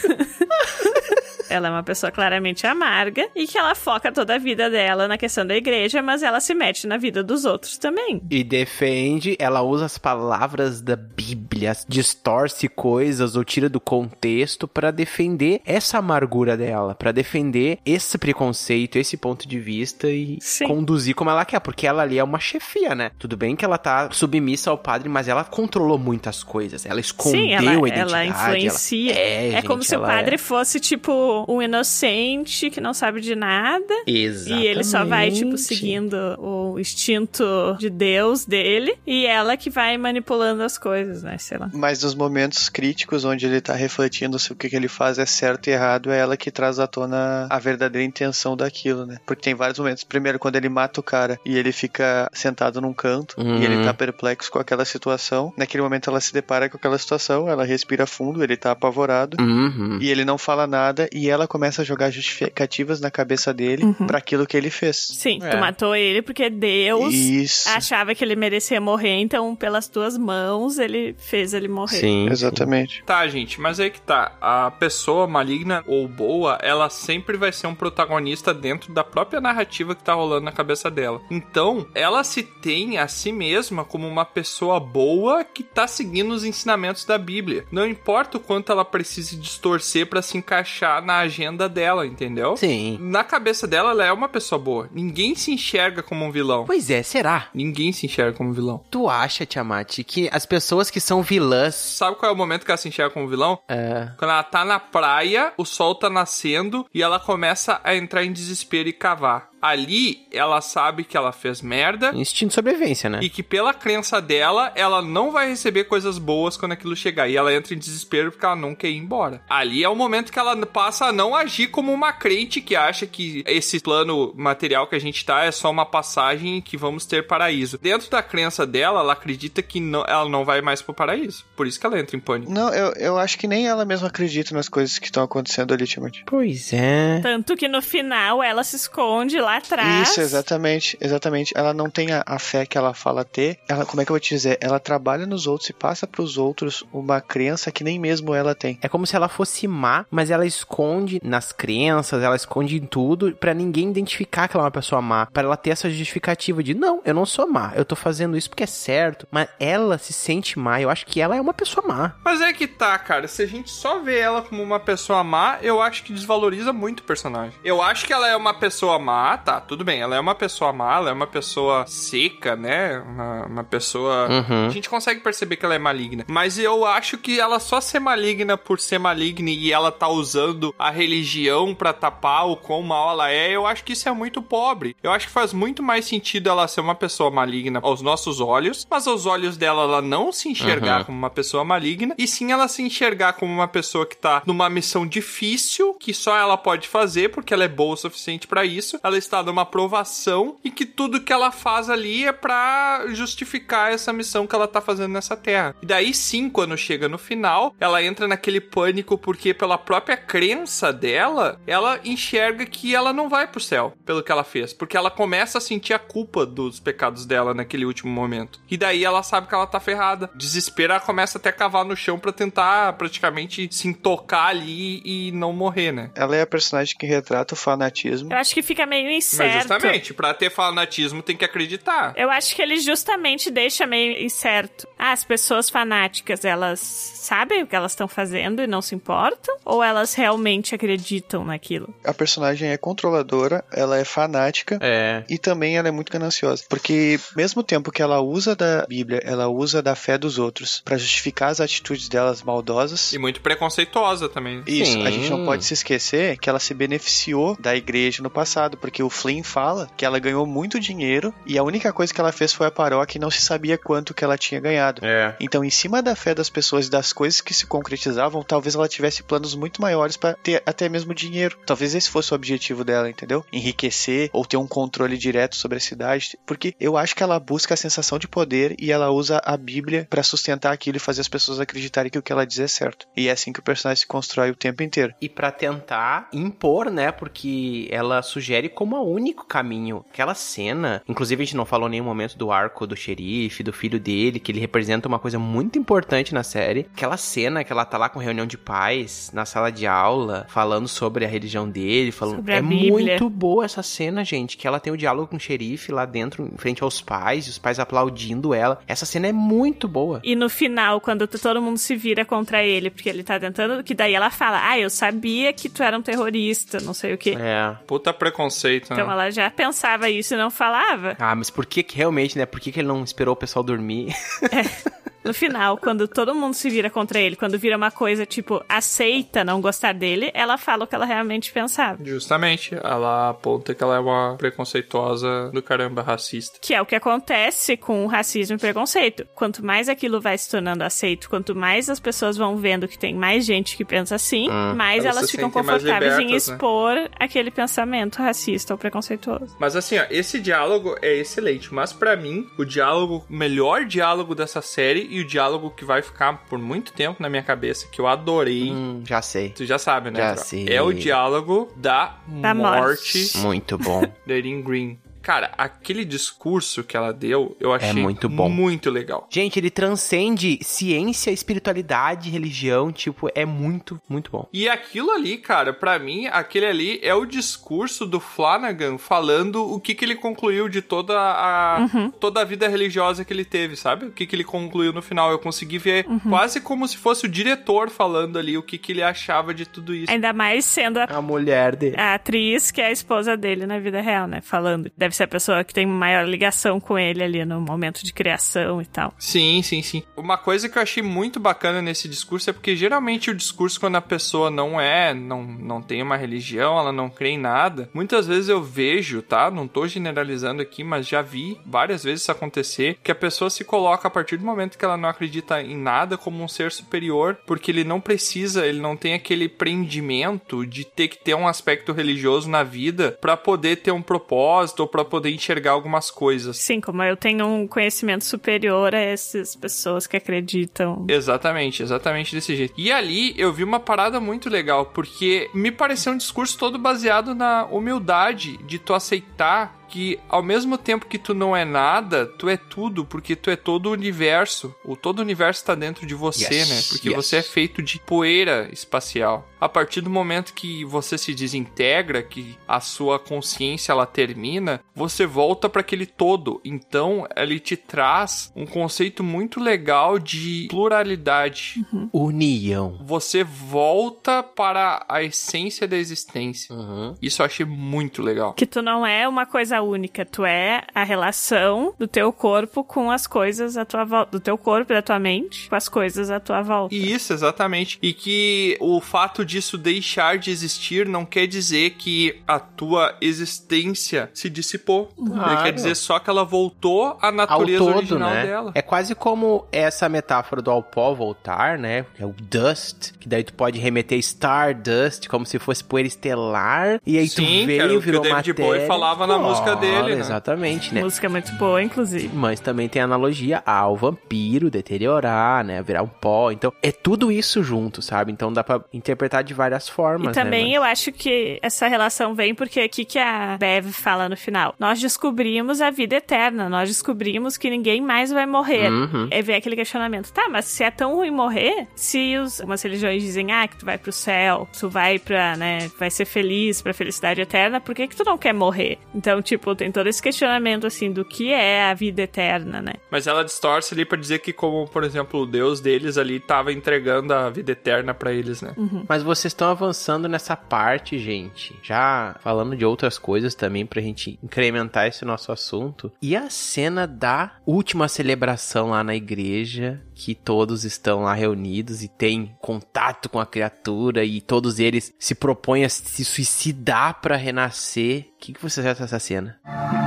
Speaker 5: Ela é uma pessoa claramente amarga e que ela foca toda a vida dela na questão da igreja, mas ela se mete na vida dos outros também.
Speaker 1: E defende, ela usa as palavras da Bíblia, distorce coisas ou tira do contexto pra defender essa amargura dela, pra defender esse preconceito, esse ponto de vista e
Speaker 5: Sim.
Speaker 1: conduzir como ela quer, porque ela ali é uma chefia, né? Tudo bem que ela tá submissa ao padre, mas ela controlou muitas coisas, ela escondeu
Speaker 5: Sim, ela,
Speaker 1: a identidade.
Speaker 5: ela influencia.
Speaker 1: É,
Speaker 5: é como
Speaker 1: gente,
Speaker 5: se o
Speaker 1: ela
Speaker 5: padre
Speaker 1: é-
Speaker 5: fosse, tipo, um inocente que não sabe de nada.
Speaker 1: Exatamente.
Speaker 5: E ele só vai, tipo, seguindo o instinto de Deus dele. E ela que vai manipulando as coisas, né? Sei lá.
Speaker 4: Mas nos momentos críticos onde ele tá refletindo se o que, que ele faz é certo e errado, é ela que traz à tona a verdadeira intenção daquilo, né? Porque tem vários momentos. Primeiro, quando ele mata o cara e ele fica sentado num canto
Speaker 1: Uhum.
Speaker 4: e ele tá perplexo com aquela situação. Naquele momento ela se depara com aquela situação, ela respira fundo, ele tá apavorado.
Speaker 1: Uhum.
Speaker 4: E ele não fala nada e ela começa a jogar justificativas na cabeça dele
Speaker 5: Uhum.
Speaker 4: pra aquilo que ele fez.
Speaker 5: Sim,
Speaker 3: É.
Speaker 5: tu matou ele porque Deus
Speaker 4: Isso.
Speaker 5: achava que ele merecia morrer, então pelas tuas mãos ele fez ele morrer.
Speaker 1: Sim.
Speaker 4: Exatamente.
Speaker 3: Tá, gente, mas aí que tá. A pessoa maligna ou boa, ela sempre vai ser um protagonista dentro da própria narrativa que tá rolando na cabeça dela. Então, ela se tem a si mesma como uma pessoa boa que tá seguindo os ensinamentos da Bíblia. Não importa o quanto ela precise distorcer pra se encaixar na agenda dela, entendeu?
Speaker 1: Sim.
Speaker 3: Na cabeça dela, ela é uma pessoa boa. Ninguém se enxerga como um vilão.
Speaker 1: Pois é, será?
Speaker 3: Ninguém se enxerga como vilão.
Speaker 1: Tu acha, Tiamat, que as pessoas que são vilãs.
Speaker 3: Sabe qual é o momento que ela se enxerga como vilão?
Speaker 1: É.
Speaker 3: Quando ela tá na praia, o sol tá nascendo e ela começa a entrar em desespero e cavar. Ali, ela sabe que ela fez merda
Speaker 1: Instinto de sobrevivência, né?
Speaker 3: e que pela crença dela, ela não vai receber coisas boas quando aquilo chegar. E ela entra em desespero porque ela não quer ir embora. Ali é o momento que ela passa a não agir como uma crente que acha que esse plano material que a gente tá é só uma passagem e que vamos ter paraíso. Dentro da crença dela, ela acredita que não- ela não vai mais pro paraíso. Por isso que ela entra em pânico.
Speaker 4: Não, eu, eu acho que nem ela mesma acredita nas coisas que estão acontecendo ali, Timothy.
Speaker 1: Pois é.
Speaker 5: Tanto que no final ela se esconde lá atrás.
Speaker 4: Isso, exatamente, exatamente. Ela não tem a, a fé que ela fala ter. Ela, como é que eu vou te dizer? Ela trabalha nos outros e passa pros outros uma crença que nem mesmo ela tem.
Speaker 1: É como se ela fosse má, mas ela esconde nas crenças, ela esconde em tudo pra ninguém identificar que ela é uma pessoa má, Pra ela ter essa justificativa de não, eu não sou má, eu tô fazendo isso porque é certo, mas ela se sente má, eu acho que ela é uma pessoa má.
Speaker 3: Mas é que tá, cara. Se a gente só vê ela como uma pessoa má, eu acho que desvaloriza muito o personagem. Eu acho que ela é uma pessoa má, tá, tudo bem. Ela é uma pessoa má, ela é uma pessoa seca, né? Uma, uma pessoa.
Speaker 1: Uhum.
Speaker 3: A gente consegue perceber que ela é maligna. Mas eu acho que ela só ser maligna por ser maligna e ela tá usando a religião pra tapar o quão mal ela é, eu acho que isso é muito pobre. Eu acho que faz muito mais sentido ela ser uma pessoa maligna aos nossos olhos, mas aos olhos dela ela não se enxergar
Speaker 1: Uhum.
Speaker 3: como uma pessoa maligna, e sim ela se enxergar como uma pessoa que tá numa missão difícil, que só ela pode fazer, porque ela é boa o suficiente pra isso. Ela está numa aprovação e que tudo que ela faz ali é pra justificar essa missão que ela tá fazendo nessa terra. E daí sim, quando chega no final, ela entra naquele pânico porque pela própria crença dela, ela enxerga que ela não vai pro céu pelo que ela fez, porque ela começa a sentir a culpa dos pecados dela naquele último momento. E daí ela sabe que ela tá ferrada. Desespera, ela começa até a cavar no chão pra tentar praticamente se intocar ali e não morrer, né?
Speaker 4: Ela é a personagem que retrata o fanatismo.
Speaker 5: Eu acho que fica meio
Speaker 3: Mas
Speaker 5: incerto.
Speaker 3: justamente, pra ter fanatismo tem que acreditar.
Speaker 5: Eu acho que ele justamente deixa meio incerto. Ah, as pessoas fanáticas, elas sabem o que elas estão fazendo e não se importam? Ou elas realmente acreditam naquilo?
Speaker 4: A personagem é controladora, ela é fanática.
Speaker 1: É.
Speaker 4: E também ela é muito gananciosa. Porque, mesmo tempo que ela usa da Bíblia, ela usa da fé dos outros pra justificar as atitudes delas maldosas.
Speaker 3: E muito preconceituosa também.
Speaker 4: Isso, a
Speaker 1: Sim.
Speaker 4: gente não pode se esquecer que ela se beneficiou da igreja no passado, porque o Flynn fala que ela ganhou muito dinheiro e a única coisa que ela fez foi a paróquia e não se sabia quanto que ela tinha ganhado.
Speaker 1: É.
Speaker 4: Então, em cima da fé das pessoas e das coisas que se concretizavam, talvez ela tivesse planos muito maiores pra ter até mesmo dinheiro. Talvez esse fosse o objetivo dela, entendeu? Enriquecer ou ter um controle direto sobre a cidade, porque eu acho que ela busca a sensação de poder e ela usa a Bíblia pra sustentar aquilo e fazer as pessoas acreditarem que o que ela diz é certo. E é assim que o personagem se constrói o tempo inteiro.
Speaker 1: E pra tentar impor, né? Porque ela sugere como o único caminho. Aquela cena, inclusive a gente não falou em nenhum momento do arco do xerife, do filho dele, que ele representa uma coisa muito importante na série. Aquela cena que ela tá lá com reunião de pais na sala de aula, falando sobre a religião dele, falando.
Speaker 5: Sobre a
Speaker 1: é
Speaker 5: Bíblia.
Speaker 1: muito boa essa cena, gente. Que ela tem o diálogo com o xerife lá dentro, em frente aos pais, e os pais aplaudindo ela. Essa cena é muito boa.
Speaker 5: E no final, quando todo mundo se vira contra ele, porque ele tá tentando. Que daí ela fala: Ah, eu sabia que tu era um terrorista, não sei o quê.
Speaker 1: É.
Speaker 3: Puta preconceito,
Speaker 5: Então
Speaker 3: né?
Speaker 5: ela já pensava isso e não falava.
Speaker 1: Ah, mas por que que realmente, né? Por que, que ele não esperou o pessoal dormir?
Speaker 5: No final, quando todo mundo se vira contra ele, quando vira uma coisa tipo, aceita não gostar dele, ela fala o que ela realmente pensava.
Speaker 3: Justamente, ela aponta que ela é uma preconceituosa do caramba, racista.
Speaker 5: Que é o que acontece com o racismo e preconceito. Quanto mais aquilo vai se tornando aceito, quanto mais as pessoas vão vendo que tem mais gente que pensa assim,
Speaker 1: Hum.
Speaker 5: mais
Speaker 3: Elas
Speaker 5: elas ficam confortáveis em
Speaker 3: libertas, né?
Speaker 5: expor aquele pensamento racista ou preconceituoso.
Speaker 3: Mas assim, ó, esse diálogo é excelente, mas pra mim, o diálogo, o melhor diálogo dessa série, e o diálogo que vai ficar por muito tempo na minha cabeça, que eu adorei.
Speaker 1: Hum, já sei.
Speaker 3: Tu já sabe, né?
Speaker 1: Já sei.
Speaker 3: É o diálogo da,
Speaker 5: Da morte.
Speaker 3: morte
Speaker 1: Muito bom.
Speaker 3: da Erin Green. Cara, aquele discurso que ela deu, eu achei
Speaker 1: muito bom.
Speaker 3: muito legal.
Speaker 1: Gente, ele transcende ciência, espiritualidade, religião, tipo, é muito, muito bom.
Speaker 3: E aquilo ali, cara, pra mim, aquele ali é o discurso do Flanagan falando o que, que ele concluiu de toda a toda a vida religiosa que ele teve, sabe? O que, que ele concluiu no final. Eu consegui ver quase como se fosse o diretor falando ali o que, que ele achava de tudo isso.
Speaker 5: Ainda mais sendo a,
Speaker 1: A mulher dele.
Speaker 5: a atriz que é a esposa dele na vida real, né? Falando. Deve ser a pessoa que tem maior ligação com ele ali no momento de criação e tal.
Speaker 3: Sim, sim, sim. Uma coisa que eu achei muito bacana nesse discurso é porque geralmente o discurso, quando a pessoa não é, não, não tem uma religião, ela não crê em nada, muitas vezes eu vejo, tá? Não tô generalizando aqui, mas já vi várias vezes isso acontecer, que a pessoa se coloca a partir do momento que ela não acredita em nada como um ser superior, porque ele não precisa, ele não tem aquele prendimento de ter que ter um aspecto religioso na vida pra poder ter um propósito ou pra poder enxergar algumas coisas.
Speaker 5: Sim, como eu tenho um conhecimento superior a essas pessoas que acreditam.
Speaker 3: Exatamente, exatamente desse jeito. E ali eu vi uma parada muito legal, porque me pareceu um discurso todo baseado na humildade de tu aceitar que ao mesmo tempo que tu não é nada, tu é tudo, porque tu é todo o universo. O todo o universo tá dentro de você,
Speaker 1: Yes,
Speaker 3: né? Porque
Speaker 1: yes.
Speaker 3: você é feito de poeira espacial. A partir do momento que você se desintegra, que a sua consciência ela termina, você volta para aquele todo. Então, ele te traz um conceito muito legal de pluralidade.
Speaker 1: União.
Speaker 3: Você volta para a essência da existência. Isso eu achei muito legal.
Speaker 5: Que tu não é uma coisa única, tu é a relação do teu corpo com as coisas à tua volta, do teu corpo e da tua mente com as coisas à tua volta.
Speaker 3: Isso, exatamente. E que o fato disso deixar de existir não quer dizer que a tua existência se dissipou. Ele
Speaker 1: Claro.
Speaker 3: quer dizer só que ela voltou à
Speaker 1: Ao
Speaker 3: natureza
Speaker 1: todo,
Speaker 3: original
Speaker 1: né?
Speaker 3: dela.
Speaker 1: É quase como essa metáfora do ao pó voltar, né? Que é o dust, que daí tu pode remeter Stardust, como se fosse poeira estelar, e aí
Speaker 3: Sim,
Speaker 1: tu
Speaker 3: que
Speaker 1: veio,
Speaker 3: era o que o
Speaker 1: virou
Speaker 3: David
Speaker 1: matéria.
Speaker 3: Bowie falava na música dele, né?
Speaker 1: Exatamente, né?
Speaker 5: Música muito boa, inclusive.
Speaker 1: Mas também tem analogia ao vampiro deteriorar, né? Virar um pó. Então, é tudo isso junto, sabe? Então dá pra interpretar de várias formas,
Speaker 5: E também
Speaker 1: né?
Speaker 5: eu acho que essa relação vem porque aqui que a Bev fala no final. Nós descobrimos a vida eterna, nós descobrimos que ninguém mais vai morrer.
Speaker 1: Uhum.
Speaker 5: É ver aquele questionamento. Tá, mas se é tão ruim morrer, se os, umas religiões dizem, ah, que tu vai pro céu, tu vai pra, né, vai ser feliz pra felicidade eterna, por que que tu não quer morrer? Então, tipo, tem todo esse questionamento, assim, do que é a vida eterna, né?
Speaker 3: Mas ela distorce ali pra dizer que, como, por exemplo, o deus deles ali tava entregando a vida eterna pra eles, né?
Speaker 1: Mas vocês estão avançando nessa parte, gente. Já falando de outras coisas também pra gente incrementar esse nosso assunto. E a cena da última celebração lá na igreja, que todos estão lá reunidos e tem contato com a criatura e todos eles se propõem a se suicidar pra renascer. O que, que vocês acham dessa cena?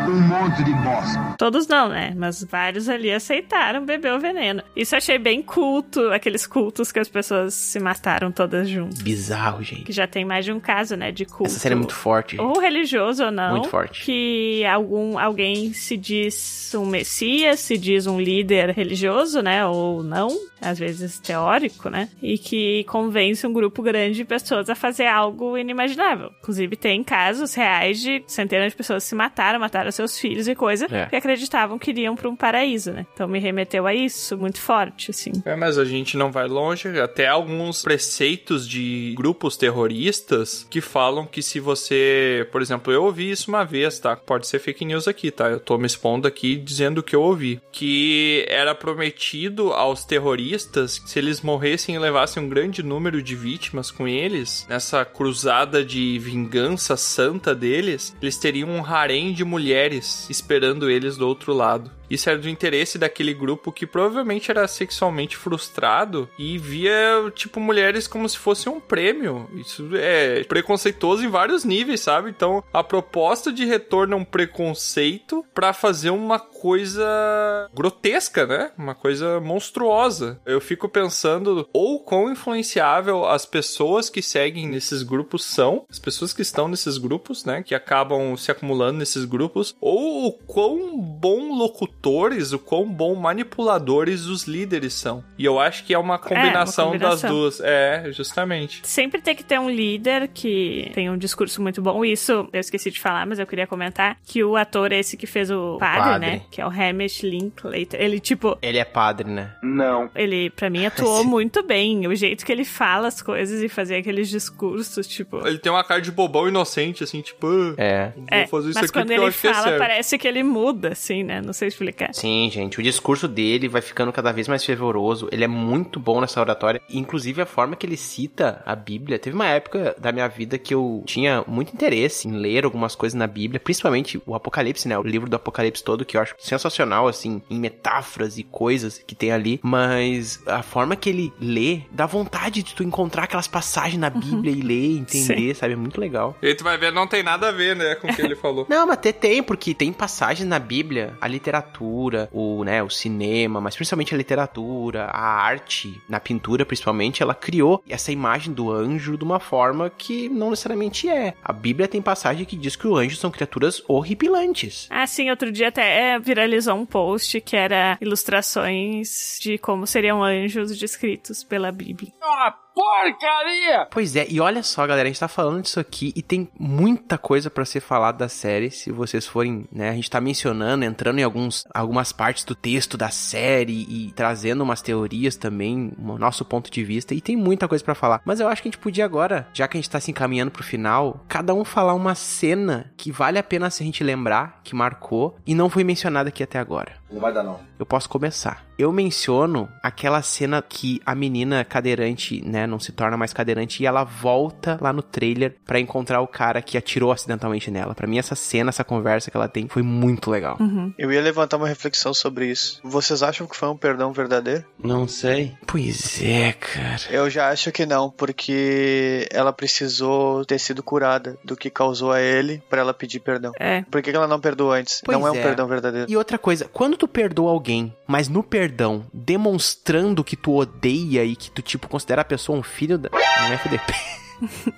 Speaker 6: Um monte de bosta.
Speaker 5: Todos não, né? Mas vários ali aceitaram beber o veneno. Isso eu achei bem culto, aqueles cultos que as pessoas se mataram todas juntas.
Speaker 1: Bizarro, gente.
Speaker 5: Que já tem mais de um caso, né, de culto.
Speaker 1: Essa cena é muito forte.
Speaker 5: Ou religioso ou não.
Speaker 1: Muito forte.
Speaker 5: Que algum, alguém se diz um messias, se diz um líder religioso, né? Ou não, às vezes teórico, né? E que convence um grupo grande de pessoas a fazer algo inimaginável. Inclusive, tem casos reais de centenas de pessoas se mataram, mataram seus filhos e coisa,
Speaker 1: É.
Speaker 5: que acreditavam que iriam para um paraíso, né? Então me remeteu a isso, muito forte, assim.
Speaker 3: É, mas a gente não vai longe. Até alguns preceitos de grupos terroristas que falam que se você. Por exemplo, eu ouvi isso uma vez, tá? Pode ser fake news aqui, tá? Eu tô me expondo aqui dizendo o que eu ouvi. Que era prometido aos terroristas se eles morressem e levassem um grande número de vítimas com eles, nessa cruzada de vingança santa deles, eles teriam um harém de mulheres esperando eles do outro lado. Isso era do interesse daquele grupo que provavelmente era sexualmente frustrado e via, tipo, mulheres como se fosse um prêmio. Isso é preconceituoso em vários níveis, sabe? Então, a proposta de retorno é um preconceito pra fazer uma coisa grotesca, né? Uma coisa monstruosa. Eu fico pensando ou quão influenciável as pessoas que seguem nesses grupos são, as pessoas que estão nesses grupos, né? Que acabam se acumulando nesses grupos, ou o quão bom locutor autores o quão bom manipuladores os líderes são. E eu acho que é uma combinação, das
Speaker 5: combinação.
Speaker 3: duas. É, justamente.
Speaker 5: Sempre tem que ter um líder que tem um discurso muito bom. Isso eu esqueci de falar, mas eu queria comentar que o ator esse que fez o padre,
Speaker 1: padre.
Speaker 5: né? Que é o Hamish Linklater. Ele, tipo,
Speaker 1: Ele é padre, né?
Speaker 9: Não.
Speaker 5: ele pra mim atuou muito bem. O jeito que ele fala as coisas e fazer aqueles discursos, tipo.
Speaker 3: Ele tem uma cara de bobão inocente, assim, tipo, ah,
Speaker 1: É.
Speaker 3: vou
Speaker 5: É,
Speaker 3: fazer isso
Speaker 5: mas
Speaker 3: aqui
Speaker 5: quando
Speaker 3: porque eu
Speaker 5: ele
Speaker 3: acho que é
Speaker 5: fala,
Speaker 3: certo.
Speaker 5: parece que ele muda, assim, né? Não sei explicar.
Speaker 1: Sim, gente, o discurso dele vai ficando cada vez mais fervoroso. Ele é muito bom nessa oratória. Inclusive, a forma que ele cita a Bíblia. Teve uma época da minha vida que eu tinha muito interesse em ler algumas coisas na Bíblia, principalmente o Apocalipse, né? O livro do Apocalipse todo, que eu acho sensacional, assim, em metáforas e coisas que tem ali. Mas a forma que ele lê dá vontade de tu encontrar aquelas passagens na Bíblia e ler, entender, sabe? É muito legal.
Speaker 3: E aí tu vai ver, não tem nada a ver, né, com o que ele falou.
Speaker 1: Não, mas até tem, porque tem passagens na Bíblia, a literatura, o, né, o cinema, mas principalmente a literatura, a arte, na pintura principalmente, ela criou essa imagem do anjo de uma forma que não necessariamente é. A Bíblia tem passagem que diz que os anjos são criaturas horripilantes.
Speaker 5: Ah, sim, outro dia até é, viralizou um post que era ilustrações de como seriam anjos descritos pela Bíblia.
Speaker 9: Porcaria!
Speaker 1: Pois é, e olha só, galera, a gente tá falando disso aqui e tem muita coisa pra ser falada da série. Se vocês forem, né, a gente tá mencionando, entrando em alguns, algumas partes do texto da série e trazendo umas teorias também, o nosso ponto de vista, e tem muita coisa pra falar. Mas eu acho que a gente podia agora, já que a gente tá se encaminhando pro final, cada um falar uma cena que vale a pena a gente lembrar, que marcou e não foi mencionada aqui até agora.
Speaker 9: Não vai dar, não.
Speaker 1: Eu posso começar. Eu menciono aquela cena que a menina cadeirante, né, não se torna mais cadeirante e ela volta lá no trailer pra encontrar o cara que atirou acidentalmente nela. Pra mim essa cena, essa conversa que ela tem foi muito legal.
Speaker 4: Eu ia levantar uma reflexão sobre isso. Vocês acham que foi um perdão verdadeiro?
Speaker 1: Não sei. Pois é, cara.
Speaker 4: Eu já acho que não, porque ela precisou ter sido curada do que causou a ele pra ela pedir perdão.
Speaker 5: É.
Speaker 4: Por que que ela não perdoou antes?
Speaker 1: Pois
Speaker 4: não é um
Speaker 1: é.
Speaker 4: perdão verdadeiro.
Speaker 1: E outra coisa, quando tu perdoa alguém, mas no perdão, demonstrando que tu odeia e que tu, tipo, considera a pessoa um filho da. Não é FDP.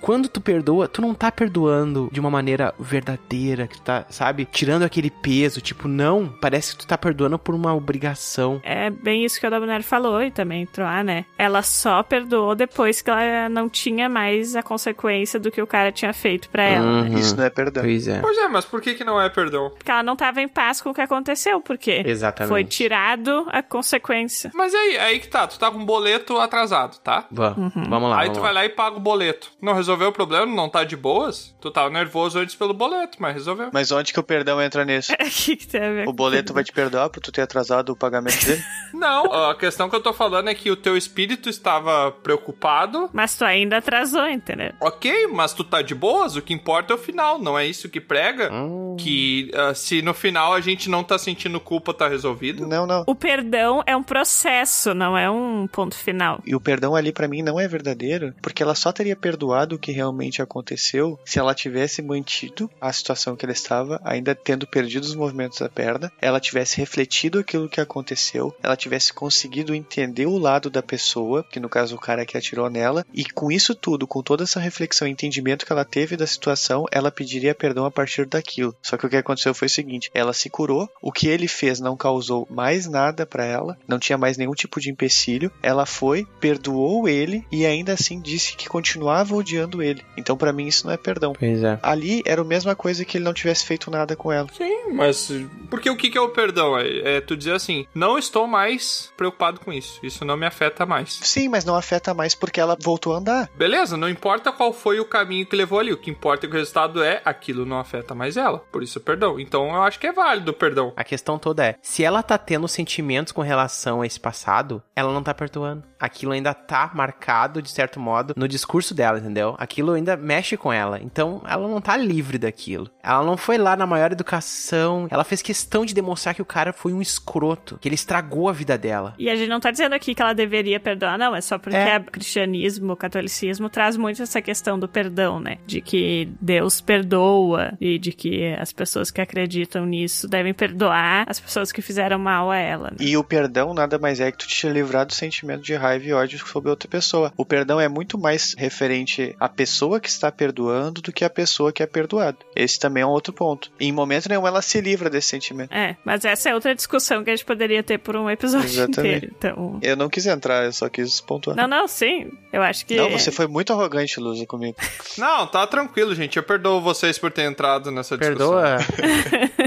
Speaker 1: Quando tu perdoa, tu não tá perdoando de uma maneira verdadeira, que tu tá, sabe, tirando aquele peso, tipo, não, parece que tu tá perdoando por uma obrigação.
Speaker 5: É bem isso que a Dominari falou e também Troá, né? Ela só perdoou depois que ela não tinha mais a consequência do que o cara tinha feito pra ela. né?
Speaker 1: Uhum.
Speaker 4: Isso não é perdão.
Speaker 1: Pois é.
Speaker 3: Pois é, mas por que que não é perdão?
Speaker 5: Porque ela não tava em paz com o que aconteceu, porque
Speaker 1: Exatamente.
Speaker 5: foi tirado a consequência.
Speaker 3: Mas aí, aí que tá, tu tá com um boleto atrasado, tá?
Speaker 1: Va- Vamos lá.
Speaker 3: aí
Speaker 1: vamos
Speaker 3: tu
Speaker 1: lá.
Speaker 3: vai lá e paga o boleto. Não resolveu o problema, não tá de boas? Tu tava nervoso antes pelo boleto, mas resolveu.
Speaker 4: Mas onde que o perdão entra nisso?
Speaker 5: O que, que tem a ver
Speaker 4: O boleto vai te perdoar por tu ter atrasado o pagamento dele?
Speaker 3: Não, a questão que eu tô falando é que o teu espírito estava preocupado.
Speaker 5: Mas tu ainda atrasou, entendeu?
Speaker 3: Ok, mas tu tá de boas, o que importa é o final, não é isso que prega?
Speaker 1: Hum.
Speaker 3: Que ah, se no final a gente não tá sentindo culpa, tá resolvido?
Speaker 4: Não, não.
Speaker 5: O perdão é um processo, não é um ponto final.
Speaker 4: E o perdão ali pra mim não é verdadeiro, porque ela só teria perdoado o que realmente aconteceu se ela tivesse mantido a situação que ela estava, ainda tendo perdido os movimentos da perna, ela tivesse refletido aquilo que aconteceu, ela tivesse conseguido entender o lado da pessoa, que no caso o cara que atirou nela, e com isso tudo, com toda essa reflexão e entendimento que ela teve da situação, ela pediria perdão a partir daquilo. Só que o que aconteceu foi o seguinte, ela se curou, o que ele fez não causou mais nada pra ela, não tinha mais nenhum tipo de empecilho, ela foi, perdoou ele e ainda assim disse que continuava odiando ele. Então pra mim isso não é perdão.
Speaker 1: Pois é.
Speaker 4: Ali era a mesma coisa que ele não tivesse feito nada com ela.
Speaker 3: Sim, mas. Porque o que que é o perdão? É, é tu dizer assim: não estou mais preocupado com isso, isso não me afeta mais.
Speaker 4: Sim, mas não afeta mais porque ela voltou a andar.
Speaker 3: Beleza, não importa qual foi o caminho que levou ali, o que importa é que o resultado é aquilo não afeta mais ela. Por isso, perdão. Então eu acho que é válido o perdão.
Speaker 1: A questão toda é, se ela tá tendo sentimentos com relação a esse passado, ela não tá perdoando. Aquilo ainda tá marcado, de certo modo, no discurso dela, entendeu? Aquilo ainda mexe com ela. Então, ela não tá livre daquilo. Ela não foi lá na maior educação. Ela fez questão de demonstrar que o cara foi um escroto, que ele estragou a vida dela.
Speaker 5: E a gente não tá dizendo aqui que ela deveria perdoar, não. É só porque
Speaker 1: É.
Speaker 5: o cristianismo, o catolicismo traz muito essa questão do perdão, né? De que Deus perdoa e de que as pessoas que acreditam nisso devem perdoar as pessoas que fizeram mal a ela. né?
Speaker 4: E o perdão nada mais é que tu te livrar do sentimento de raiva e ódio sobre outra pessoa. O perdão é muito mais referente a pessoa que está perdoando do que a pessoa que é perdoada. Esse também é um outro ponto. Em momento nenhum ela se livra desse sentimento.
Speaker 5: É, mas essa é outra discussão que a gente poderia ter por um episódio
Speaker 4: Exatamente.
Speaker 5: inteiro. Então...
Speaker 4: Eu não quis entrar, eu só quis pontuar.
Speaker 5: Não, não, sim. Eu acho que.
Speaker 4: Não, você foi muito arrogante, Lusa, comigo.
Speaker 3: Não, tá tranquilo, gente. Eu perdoo vocês por ter entrado nessa discussão.
Speaker 1: Perdoa.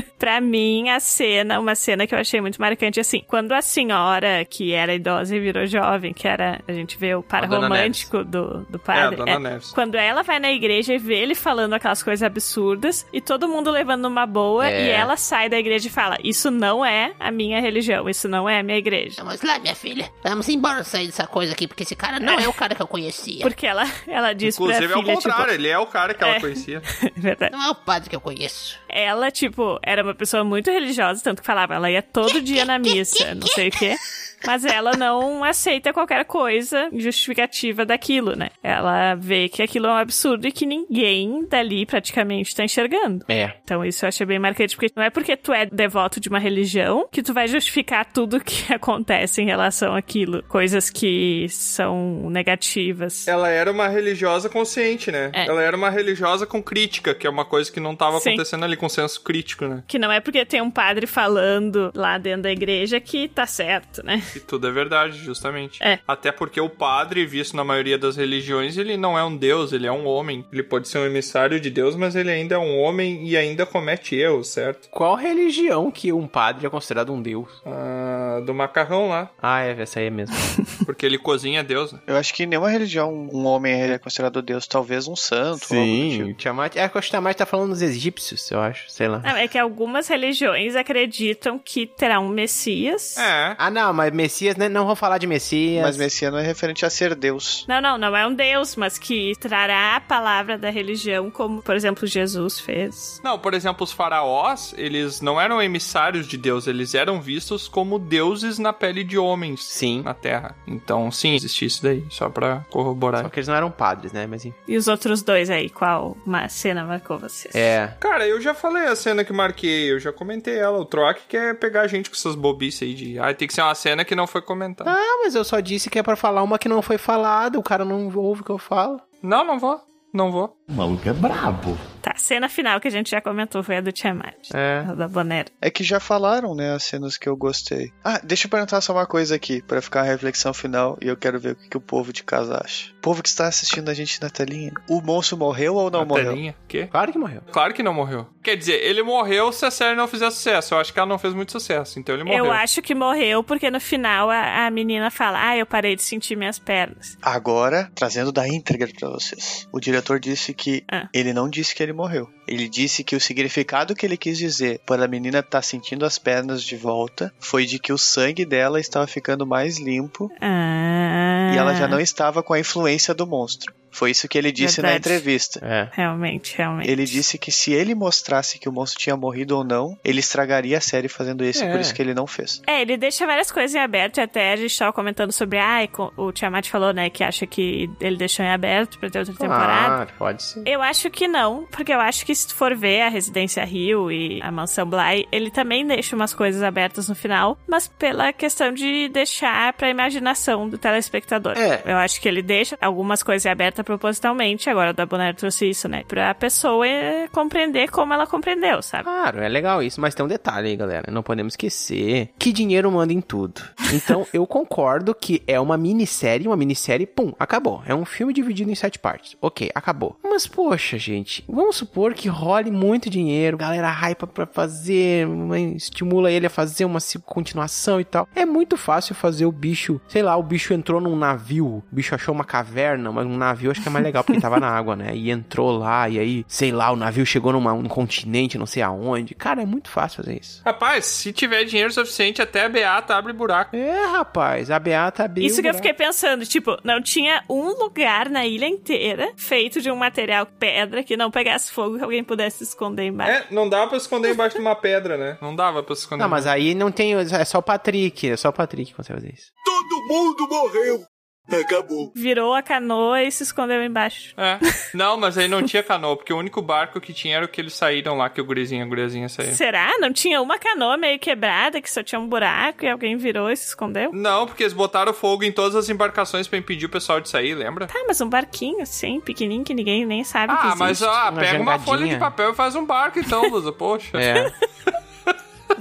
Speaker 5: Pra mim, a cena, uma cena que eu achei muito marcante, assim, quando a senhora, que era idosa e virou jovem, que era, a gente vê o par romântico do, do
Speaker 3: É, a
Speaker 5: padre.
Speaker 3: Dona
Speaker 5: é,
Speaker 3: Neves.
Speaker 5: quando ela vai na igreja e vê ele falando aquelas coisas absurdas, e todo mundo levando numa boa,
Speaker 1: É.
Speaker 5: e ela sai da igreja e fala: Isso não é a minha religião, isso não é a minha igreja.
Speaker 11: Vamos lá, minha filha. Vamos embora sair dessa coisa aqui, porque esse cara não é o cara que eu conhecia.
Speaker 5: Porque ela, ela diz
Speaker 3: Inclusive,
Speaker 5: pra
Speaker 3: é o
Speaker 5: filha,
Speaker 3: contrário,
Speaker 5: tipo,
Speaker 3: ele é o cara que ela
Speaker 5: É.
Speaker 3: conhecia.
Speaker 5: verdade.
Speaker 11: Não é o padre que eu conheço.
Speaker 5: Ela, tipo, era uma pessoa muito religiosa, tanto que falava, ela ia todo dia na missa, não sei o quê. Mas ela não aceita qualquer coisa justificativa daquilo, né? Ela vê que aquilo é um absurdo e que ninguém dali praticamente tá enxergando.
Speaker 1: É.
Speaker 5: Então isso eu achei bem marcante, porque não é porque tu é devoto de uma religião que tu vai justificar tudo que acontece em relação àquilo. Coisas que são negativas.
Speaker 3: Ela era uma religiosa consciente, né?
Speaker 5: É.
Speaker 3: Ela era uma religiosa com crítica, que é uma coisa que não tava
Speaker 5: Sim.
Speaker 3: acontecendo ali com senso crítico, né?
Speaker 5: Que não é porque tem um padre falando lá dentro da igreja que tá certo, né?
Speaker 3: E tudo é verdade, justamente.
Speaker 5: É.
Speaker 3: Até porque o padre, visto na maioria das religiões, ele não é um deus, ele é um homem. Ele pode ser um emissário de Deus, mas ele ainda é um homem e ainda comete erros, certo?
Speaker 1: Qual religião que um padre é considerado um deus?
Speaker 3: Ah, do macarrão lá.
Speaker 1: Ah, é, essa aí é mesmo.
Speaker 3: Porque ele cozinha Deus, né?
Speaker 4: Eu acho que em nenhuma religião um homem é considerado Deus, talvez um santo. tipo.
Speaker 1: Sim, o Tiamat. É, eu acho que o Tiamat tá falando dos egípcios, eu acho. Sei lá.
Speaker 5: Não, é que algumas religiões acreditam que terá um Messias.
Speaker 3: É.
Speaker 1: Ah, não, mas Messias, né? Não vou falar de Messias.
Speaker 4: Mas Messias não é referente a ser Deus.
Speaker 5: Não, não, não é um Deus, mas que trará a palavra da religião, como, por exemplo, Jesus fez.
Speaker 3: Não, por exemplo, os faraós, eles não eram emissários de Deus, eles eram vistos como deuses na pele de homens.
Speaker 1: Sim.
Speaker 3: Na Terra. Então, sim, existia isso daí, só pra corroborar.
Speaker 1: Só que eles não eram padres, né? Mas enfim.
Speaker 5: E os outros dois aí, qual uma cena marcou vocês?
Speaker 1: É.
Speaker 3: Cara, eu já falei a cena que marquei, eu já comentei ela. O Troak quer pegar a gente com essas bobices aí de. Ah, tem que ser uma cena que não foi comentada.
Speaker 1: Ah, mas eu só disse que é pra falar uma que não foi falada. O cara não ouve o que eu falo.
Speaker 3: Não, não vou. Não vou.
Speaker 7: O maluco é brabo.
Speaker 5: Tá, cena final que a gente já comentou foi a do Tiamat.
Speaker 1: É.
Speaker 5: A da Bonera.
Speaker 4: É que já falaram, né, as cenas que eu gostei. Ah, deixa eu perguntar só uma coisa aqui, pra ficar a reflexão final, e eu quero ver o que, que o povo de casa acha. O povo que está assistindo a gente na telinha, o monstro morreu ou não
Speaker 3: Na
Speaker 4: morreu?
Speaker 3: telinha. Quê?
Speaker 1: Claro que morreu.
Speaker 3: Claro que não morreu. Quer dizer, ele morreu se a série não fizer sucesso. Eu acho que ela não fez muito sucesso, então ele morreu.
Speaker 5: Eu acho que morreu porque no final a, a menina fala: Ah, eu parei de sentir minhas pernas.
Speaker 4: Agora, trazendo da íntegra pra vocês. O diretor disse que
Speaker 5: Ah.
Speaker 4: ele não disse que ele morreu. Ele disse que o significado que ele quis dizer para a menina estar sentindo as pernas de volta foi de que o sangue dela estava ficando mais limpo
Speaker 5: Ah.
Speaker 4: e ela já não estava com a influência do monstro. Foi isso que ele disse na
Speaker 5: Verdade.
Speaker 4: entrevista.
Speaker 1: É.
Speaker 5: Realmente, realmente.
Speaker 4: Ele disse que se ele mostrasse que o monstro tinha morrido ou não, ele estragaria a série fazendo isso,
Speaker 1: É.
Speaker 4: por isso que ele não fez.
Speaker 5: É, ele deixa várias coisas em aberto e até a gente tava comentando sobre. Ah, o Tiamat falou, né, que acha que ele deixou em aberto pra ter outra temporada.
Speaker 1: Ah, pode ser.
Speaker 5: Eu acho que não, porque eu acho que se tu for ver a Residência Rio e a Mansão Bly, ele também deixa umas coisas abertas no final, mas pela questão de deixar pra imaginação do telespectador.
Speaker 1: É.
Speaker 5: Eu acho que ele deixa algumas coisas abertas propositalmente, agora o da Bonero trouxe isso, né? Pra pessoa eh, compreender como ela compreendeu, sabe?
Speaker 1: Claro, é legal isso, mas tem um detalhe aí, galera. Não podemos esquecer que dinheiro manda em tudo. Então, eu concordo que é uma minissérie, uma minissérie, pum, acabou. É um filme dividido em sete partes. Ok, acabou. Mas, poxa, gente, vamos supor que role muito dinheiro, galera hypa pra fazer, estimula ele a fazer uma continuação e tal. É muito fácil fazer o bicho, sei lá, o bicho entrou num navio, o bicho achou uma caverna, mas um navio acho que é mais legal porque tava na água, né? E entrou lá, e aí, sei lá, o navio chegou numa, num continente, não sei aonde. Cara, é muito fácil fazer isso.
Speaker 3: Rapaz, se tiver dinheiro suficiente, até a Beata abre buraco.
Speaker 1: É, rapaz, a Beata abriu.
Speaker 5: Isso que eu
Speaker 1: o
Speaker 5: fiquei pensando, tipo, não tinha um lugar na ilha inteira feito de um material pedra que não pegasse fogo que alguém pudesse se esconder embaixo.
Speaker 3: É, não dava pra esconder embaixo de uma pedra, né? Não dava pra se esconder.
Speaker 1: Não, mas aí não tem. É só o Patrick. É só o Patrick que consegue fazer isso.
Speaker 6: Todo mundo morreu.
Speaker 4: Acabou.
Speaker 5: Virou a canoa e se escondeu embaixo.
Speaker 3: É. Não, mas aí não tinha canoa, porque o único barco que tinha era o que eles saíram lá, que o gurizinho, a gurizinha saiu.
Speaker 5: Será? Não tinha uma canoa meio quebrada que só tinha um buraco e alguém virou e se escondeu?
Speaker 3: Não, porque eles botaram fogo em todas as embarcações pra impedir o pessoal de sair, lembra?
Speaker 5: Tá, mas um barquinho assim, pequenininho, que ninguém nem sabe que
Speaker 3: Ah,
Speaker 5: existe.
Speaker 3: mas ó,
Speaker 1: Uma
Speaker 3: pega uma folha de papel e faz um barco então, Lusa, poxa.
Speaker 1: É,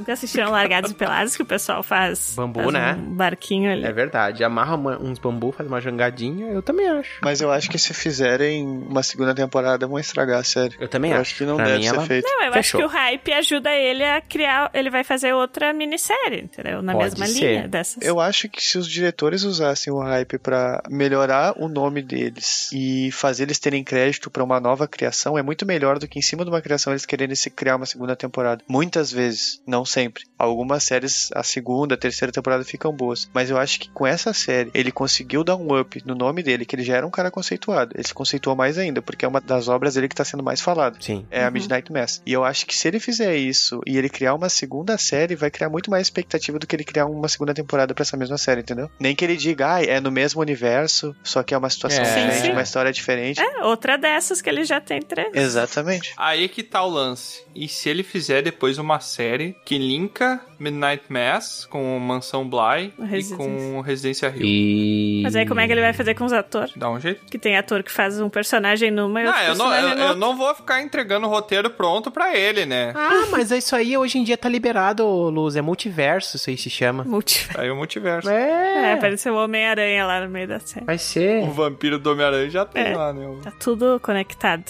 Speaker 5: Nunca assistiram Largados e Pelados que o pessoal faz.
Speaker 1: Bambu,
Speaker 5: faz
Speaker 1: né?
Speaker 5: Um barquinho ali.
Speaker 1: é verdade. Amarra uma- uns bambu, faz uma jangadinha, eu também acho.
Speaker 4: Mas eu acho que se fizerem uma segunda temporada, vão estragar a série.
Speaker 1: Eu também
Speaker 4: Eu
Speaker 1: acho.
Speaker 4: acho que não
Speaker 1: Pra
Speaker 4: deve ser
Speaker 1: ela-
Speaker 4: feito.
Speaker 5: Não, eu
Speaker 1: Fechou.
Speaker 5: acho que o hype ajuda ele a criar. Ele vai fazer outra minissérie, entendeu? Na
Speaker 1: Pode
Speaker 5: mesma
Speaker 1: ser.
Speaker 5: linha dessas.
Speaker 4: Eu acho que se os diretores usassem o hype pra melhorar o nome deles e fazer eles terem crédito pra uma nova criação, é muito melhor do que em cima de uma criação eles quererem se criar uma segunda temporada. Muitas vezes, não sempre. Algumas séries, a segunda, a terceira temporada ficam boas. Mas eu acho que com essa série, ele conseguiu dar um up no nome dele, que ele já era um cara conceituado. Ele se conceituou mais ainda, porque é uma das obras dele que tá sendo mais falada.
Speaker 1: Sim.
Speaker 4: É a Midnight Mass. E eu acho que se ele fizer isso e ele criar uma segunda série, vai criar muito mais expectativa do que ele criar uma segunda temporada pra essa mesma série, entendeu? Nem que ele diga, ah, é no mesmo universo, só que é uma situação
Speaker 1: É. Sim,
Speaker 4: diferente,
Speaker 5: sim.
Speaker 4: uma história diferente.
Speaker 5: É, outra dessas que ele já tem três.
Speaker 4: Exatamente.
Speaker 3: Aí que tá o lance. E se ele fizer depois uma série que linka Midnight Mass com Mansão Bly e com Residência Rio?
Speaker 1: E...
Speaker 5: Mas aí como é que ele vai fazer com os atores?
Speaker 3: Dá um jeito?
Speaker 5: Que tem ator que faz um personagem numa e
Speaker 3: Não,
Speaker 5: outro
Speaker 3: eu não, eu, eu não vou ficar entregando o roteiro pronto pra ele, né?
Speaker 1: Ah, mas isso aí hoje em dia tá liberado, Luz. É multiverso, isso aí se chama.
Speaker 5: Multi.
Speaker 3: Aí o multiverso.
Speaker 5: É,
Speaker 1: É,
Speaker 5: apareceu o Homem-Aranha lá no meio da série.
Speaker 1: vai ser.
Speaker 3: O vampiro do Homem-Aranha já tem
Speaker 5: É.
Speaker 3: lá, né?
Speaker 5: Tá tudo conectado.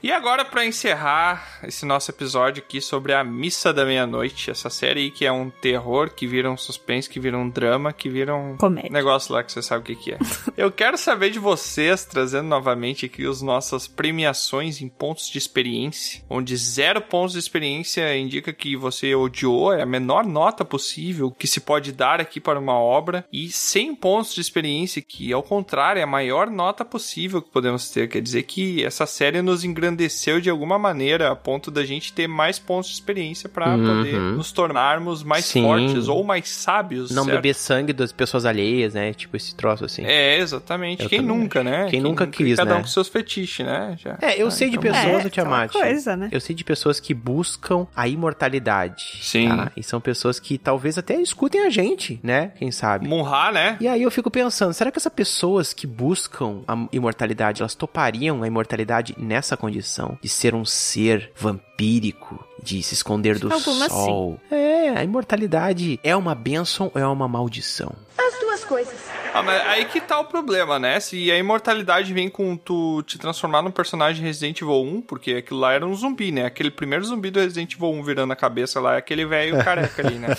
Speaker 3: E agora, pra encerrar esse nosso episódio aqui sobre a Missa da Meia-Noite, essa série aí que é um terror, que vira um suspense, que vira um drama, que vira um
Speaker 5: Comédia.
Speaker 3: negócio lá que você sabe o que, que é. Eu quero saber de vocês, trazendo novamente aqui as nossas premiações em pontos de experiência, onde zero pontos de experiência indica que você odiou, é a menor nota possível que se pode dar aqui para uma obra, e 100 pontos de experiência, que ao contrário é a maior nota possível que podemos ter. Quer dizer que essa série nos engrandeceu de alguma maneira, a ponto da gente ter mais pontos de experiência para
Speaker 1: Uhum.
Speaker 3: poder nos tornarmos mais
Speaker 1: Sim.
Speaker 3: fortes ou mais sábios.
Speaker 1: Não
Speaker 3: certo?
Speaker 1: beber sangue das pessoas alheias, né? Tipo esse troço assim.
Speaker 3: É, exatamente.
Speaker 1: Eu
Speaker 3: Quem nunca,
Speaker 1: acho.
Speaker 3: né?
Speaker 1: Quem nunca quis,
Speaker 3: Cada
Speaker 1: né?
Speaker 3: um com seus fetiches, né? Já.
Speaker 1: É, eu
Speaker 3: Ah,
Speaker 1: sei de
Speaker 3: então-
Speaker 1: pessoas,
Speaker 5: É,
Speaker 1: o Tiamat.
Speaker 5: aquela coisa, né?
Speaker 1: Eu sei de pessoas que buscam a imortalidade.
Speaker 3: Sim.
Speaker 1: tá? E são pessoas que talvez até escutem a gente, né? Quem sabe?
Speaker 3: Munhá, né?
Speaker 1: E aí eu fico pensando, será que essas pessoas que buscam a imortalidade, elas topariam a imortalidade nessa condição de ser um ser vampírico, de se esconder do
Speaker 5: Algumas
Speaker 1: sol? É, a imortalidade é uma bênção ou é uma maldição?
Speaker 10: As duas coisas.
Speaker 3: Ah, mas aí que tá o problema, né? Se a imortalidade vem com tu te transformar num personagem Resident Evil 1, porque aquilo lá era um zumbi, né? Aquele primeiro zumbi do Resident Evil 1 virando a cabeça lá, é aquele velho careca ali, né?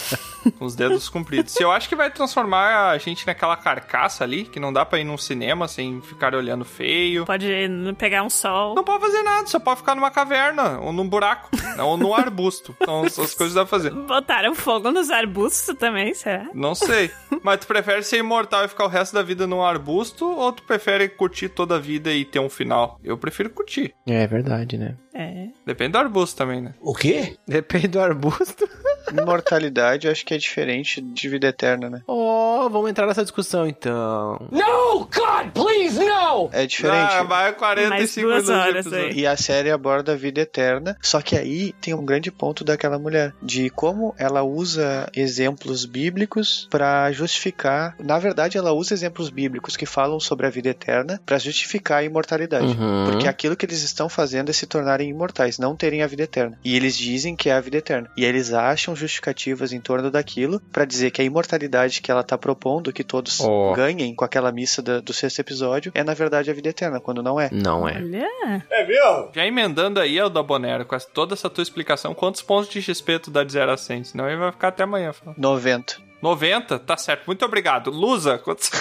Speaker 3: Com os dedos compridos. Se eu acho que vai transformar a gente naquela carcaça ali, que não dá pra ir num cinema sem ficar olhando feio.
Speaker 5: Pode pegar um sol.
Speaker 3: Não pode fazer nada, só pode ficar numa caverna, ou num buraco, ou num arbusto. Então as as coisas dá pra fazer.
Speaker 5: Botaram fogo nos arbustos também, será?
Speaker 3: Não sei. Mas tu prefere ser imortal e ficar o resto da vida num arbusto ou tu prefere curtir toda a vida e ter um final? Eu prefiro curtir.
Speaker 1: É verdade, né?
Speaker 5: É.
Speaker 3: Depende do arbusto também, né?
Speaker 6: O quê?
Speaker 1: Depende do arbusto.
Speaker 4: Imortalidade eu acho que é diferente de vida eterna, né?
Speaker 1: Oh, vamos entrar nessa discussão então.
Speaker 9: No, God, please, no!
Speaker 4: É diferente.
Speaker 3: Ah, vai 45
Speaker 5: Mais duas
Speaker 3: minutos
Speaker 5: horas.
Speaker 4: E a série aborda a vida eterna, só que aí tem um grande ponto daquela mulher, de como ela usa exemplos bíblicos pra justificar. Na verdade, ela usa exemplos bíblicos que falam sobre a vida eterna pra justificar a imortalidade.
Speaker 1: Uhum.
Speaker 4: Porque aquilo que eles estão fazendo é se tornarem imortais, não terem a vida eterna. E eles dizem que é a vida eterna. E eles acham justificativas em torno daquilo pra dizer que a imortalidade que ela tá propondo, que todos
Speaker 1: Oh.
Speaker 4: ganhem com aquela missa da- do sexto episódio, é na verdade a vida eterna, quando não é.
Speaker 1: Não é.
Speaker 5: Olha.
Speaker 3: Já emendando aí, Alda Bonero, com toda essa tua explicação, quantos pontos de XP tu dá de 0 a 100? Senão ele vai ficar até amanhã. falando.
Speaker 4: 90.
Speaker 3: 90? Tá certo. Muito obrigado. Lusa, quantos...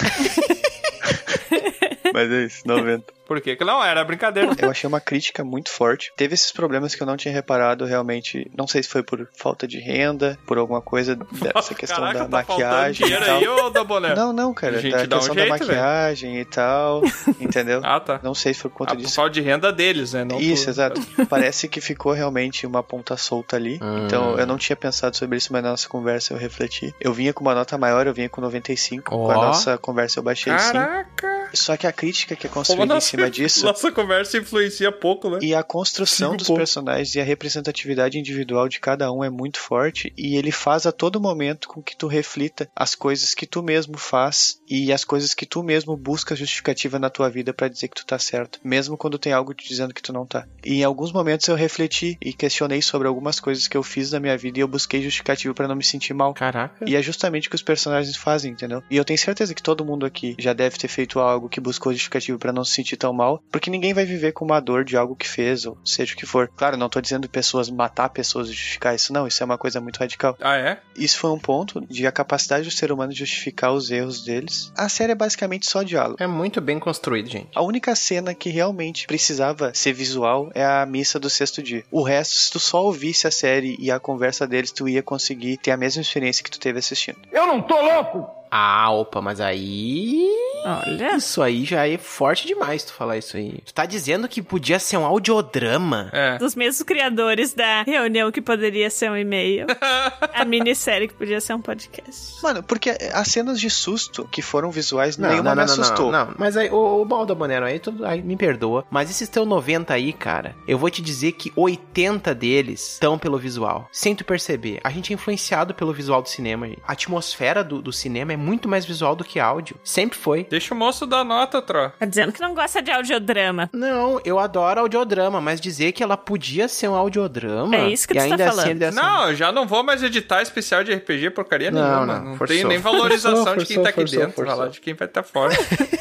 Speaker 4: Mas é isso, 90.
Speaker 3: Por quê? Que não, era brincadeira.
Speaker 4: Eu achei uma crítica muito forte. Teve esses problemas que eu não tinha reparado realmente. Não sei se foi por falta de renda, por alguma coisa dessa questão
Speaker 3: Caraca,
Speaker 4: da
Speaker 3: tá
Speaker 4: maquiagem e tal.
Speaker 3: dinheiro aí, ô, da boné?
Speaker 4: Não, não, cara.
Speaker 3: Gente,
Speaker 4: da
Speaker 3: dá um
Speaker 4: questão
Speaker 3: jeito,
Speaker 4: da maquiagem e tal. Entendeu?
Speaker 3: Ah, tá.
Speaker 4: Não sei se foi por conta
Speaker 3: Ah, por
Speaker 4: disso.
Speaker 3: falta de renda deles, né? Não
Speaker 4: Isso,
Speaker 3: por-
Speaker 4: exato. Parece que ficou realmente uma ponta solta ali.
Speaker 3: Hum.
Speaker 4: Então eu não tinha pensado sobre isso, mas na nossa conversa eu refleti. Eu vinha com uma nota maior, eu vinha com 95. Com
Speaker 3: Ó.
Speaker 4: a nossa conversa eu baixei 5.
Speaker 3: Caraca!
Speaker 4: Só que a crítica que é construída em
Speaker 3: nossa,
Speaker 4: cima disso.
Speaker 3: nossa conversa influencia pouco, né?
Speaker 4: E a construção dos
Speaker 3: pontos.
Speaker 4: personagens e a representatividade individual de cada um é muito forte e ele faz a todo momento com que tu reflita as coisas que tu mesmo faz e as coisas que tu mesmo busca justificativa na tua vida pra dizer que tu tá certo, mesmo quando tem algo te dizendo que tu não tá. E em alguns momentos eu refleti e questionei sobre algumas coisas que eu fiz na minha vida e eu busquei justificativa pra não me sentir mal.
Speaker 1: Caraca.
Speaker 4: E é justamente o que os personagens fazem, entendeu? E eu tenho certeza que todo mundo aqui já deve ter feito algo que buscou justificativa pra não se sentir tão mal, porque ninguém vai viver com uma dor de algo que fez, ou seja o que for. Claro, não tô dizendo pessoas matar pessoas e justificar isso, não, isso é uma coisa muito radical.
Speaker 3: Ah, é?
Speaker 4: Isso foi um ponto de a capacidade do ser humano de justificar os erros deles. A série é basicamente só diálogo.
Speaker 1: É muito bem construído, gente.
Speaker 4: A única cena que realmente precisava ser visual é a missa do sexto dia. O resto, se tu só ouvisse a série e a conversa deles, tu ia conseguir ter a mesma experiência que tu teve assistindo.
Speaker 9: Eu não tô louco!
Speaker 1: Ah, opa, mas aí.
Speaker 5: Olha.
Speaker 1: Isso aí já é forte demais tu falar isso aí. Tu tá dizendo que podia ser um audiodrama?
Speaker 3: É.
Speaker 5: Dos mesmos criadores da reunião que poderia ser um e-mail. a minissérie que podia ser um podcast.
Speaker 4: Mano, porque as cenas de susto que foram visuais,
Speaker 1: Não,
Speaker 4: nenhuma
Speaker 1: não,
Speaker 4: me
Speaker 1: não, não,
Speaker 4: assustou.
Speaker 1: não, não. Mas aí, o, o Balda Bonero, aí, tu, aí me perdoa. Mas esses teu 90 aí, cara, eu vou te dizer que 80 deles estão pelo visual. Sem tu perceber. A gente é influenciado pelo visual do cinema, gente. A atmosfera do, do cinema é muito mais visual do que áudio. Sempre foi.
Speaker 3: Deixa o moço dar nota, Tro.
Speaker 5: Tá dizendo que não gosta de audiodrama.
Speaker 1: Não, eu adoro audiodrama, mas dizer que ela podia ser um audiodrama.
Speaker 5: É isso que tu tá
Speaker 1: ainda
Speaker 5: falando.
Speaker 1: Assim, ele dessa-
Speaker 3: Não, eu já não vou mais editar especial de RPG porcaria
Speaker 1: Não,
Speaker 3: nenhuma.
Speaker 1: não,
Speaker 3: Não,
Speaker 1: forçou.
Speaker 3: tenho nem valorização
Speaker 1: Forçou,
Speaker 3: de quem
Speaker 1: forçou,
Speaker 3: tá aqui
Speaker 1: forçou,
Speaker 3: dentro,
Speaker 1: forçou.
Speaker 3: lá de quem vai estar fora.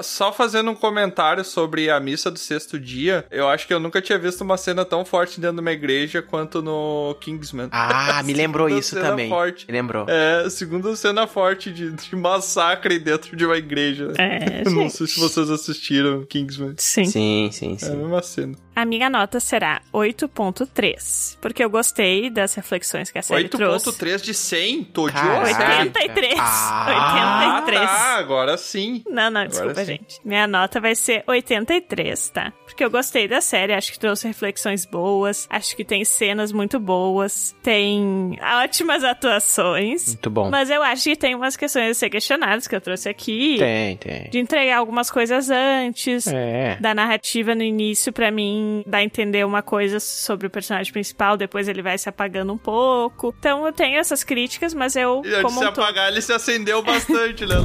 Speaker 3: Só fazendo um comentário sobre a missa do sexto dia, eu acho que eu nunca tinha visto uma cena tão forte dentro de uma igreja quanto no Kingsman.
Speaker 1: Ah, me lembrou
Speaker 3: Segunda
Speaker 1: isso
Speaker 3: cena
Speaker 1: também.
Speaker 3: Forte.
Speaker 1: Me lembrou.
Speaker 3: É, segunda cena forte de, de massacre dentro de uma igreja.
Speaker 5: É,
Speaker 3: Eu não sei se vocês assistiram Kingsman.
Speaker 5: Sim.
Speaker 1: Sim, sim,
Speaker 3: É a
Speaker 1: sim.
Speaker 3: mesma cena.
Speaker 5: A minha nota será 8.3. Porque eu gostei das reflexões que a série trouxe.
Speaker 3: 8.3 de 100? Tô de
Speaker 1: Caraca.
Speaker 5: 83.
Speaker 1: Ah,
Speaker 5: 83.
Speaker 3: Ah, agora sim.
Speaker 5: Não, não, desculpa,
Speaker 3: sim.
Speaker 5: gente. Minha nota vai ser 83, tá? Porque eu gostei da série, acho que trouxe reflexões boas, acho que tem cenas muito boas, tem ótimas atuações.
Speaker 1: Muito bom.
Speaker 5: Mas eu acho que tem umas questões a ser questionadas que eu trouxe aqui.
Speaker 1: Tem, tem.
Speaker 5: De entregar algumas coisas antes.
Speaker 1: É.
Speaker 5: Da narrativa no início, pra mim, dá a entender uma coisa sobre o personagem principal, depois ele vai se apagando um pouco. Então eu tenho essas críticas, mas eu,
Speaker 3: E antes
Speaker 5: como
Speaker 3: de se
Speaker 5: um
Speaker 3: apagar, ele se acendeu bastante, né?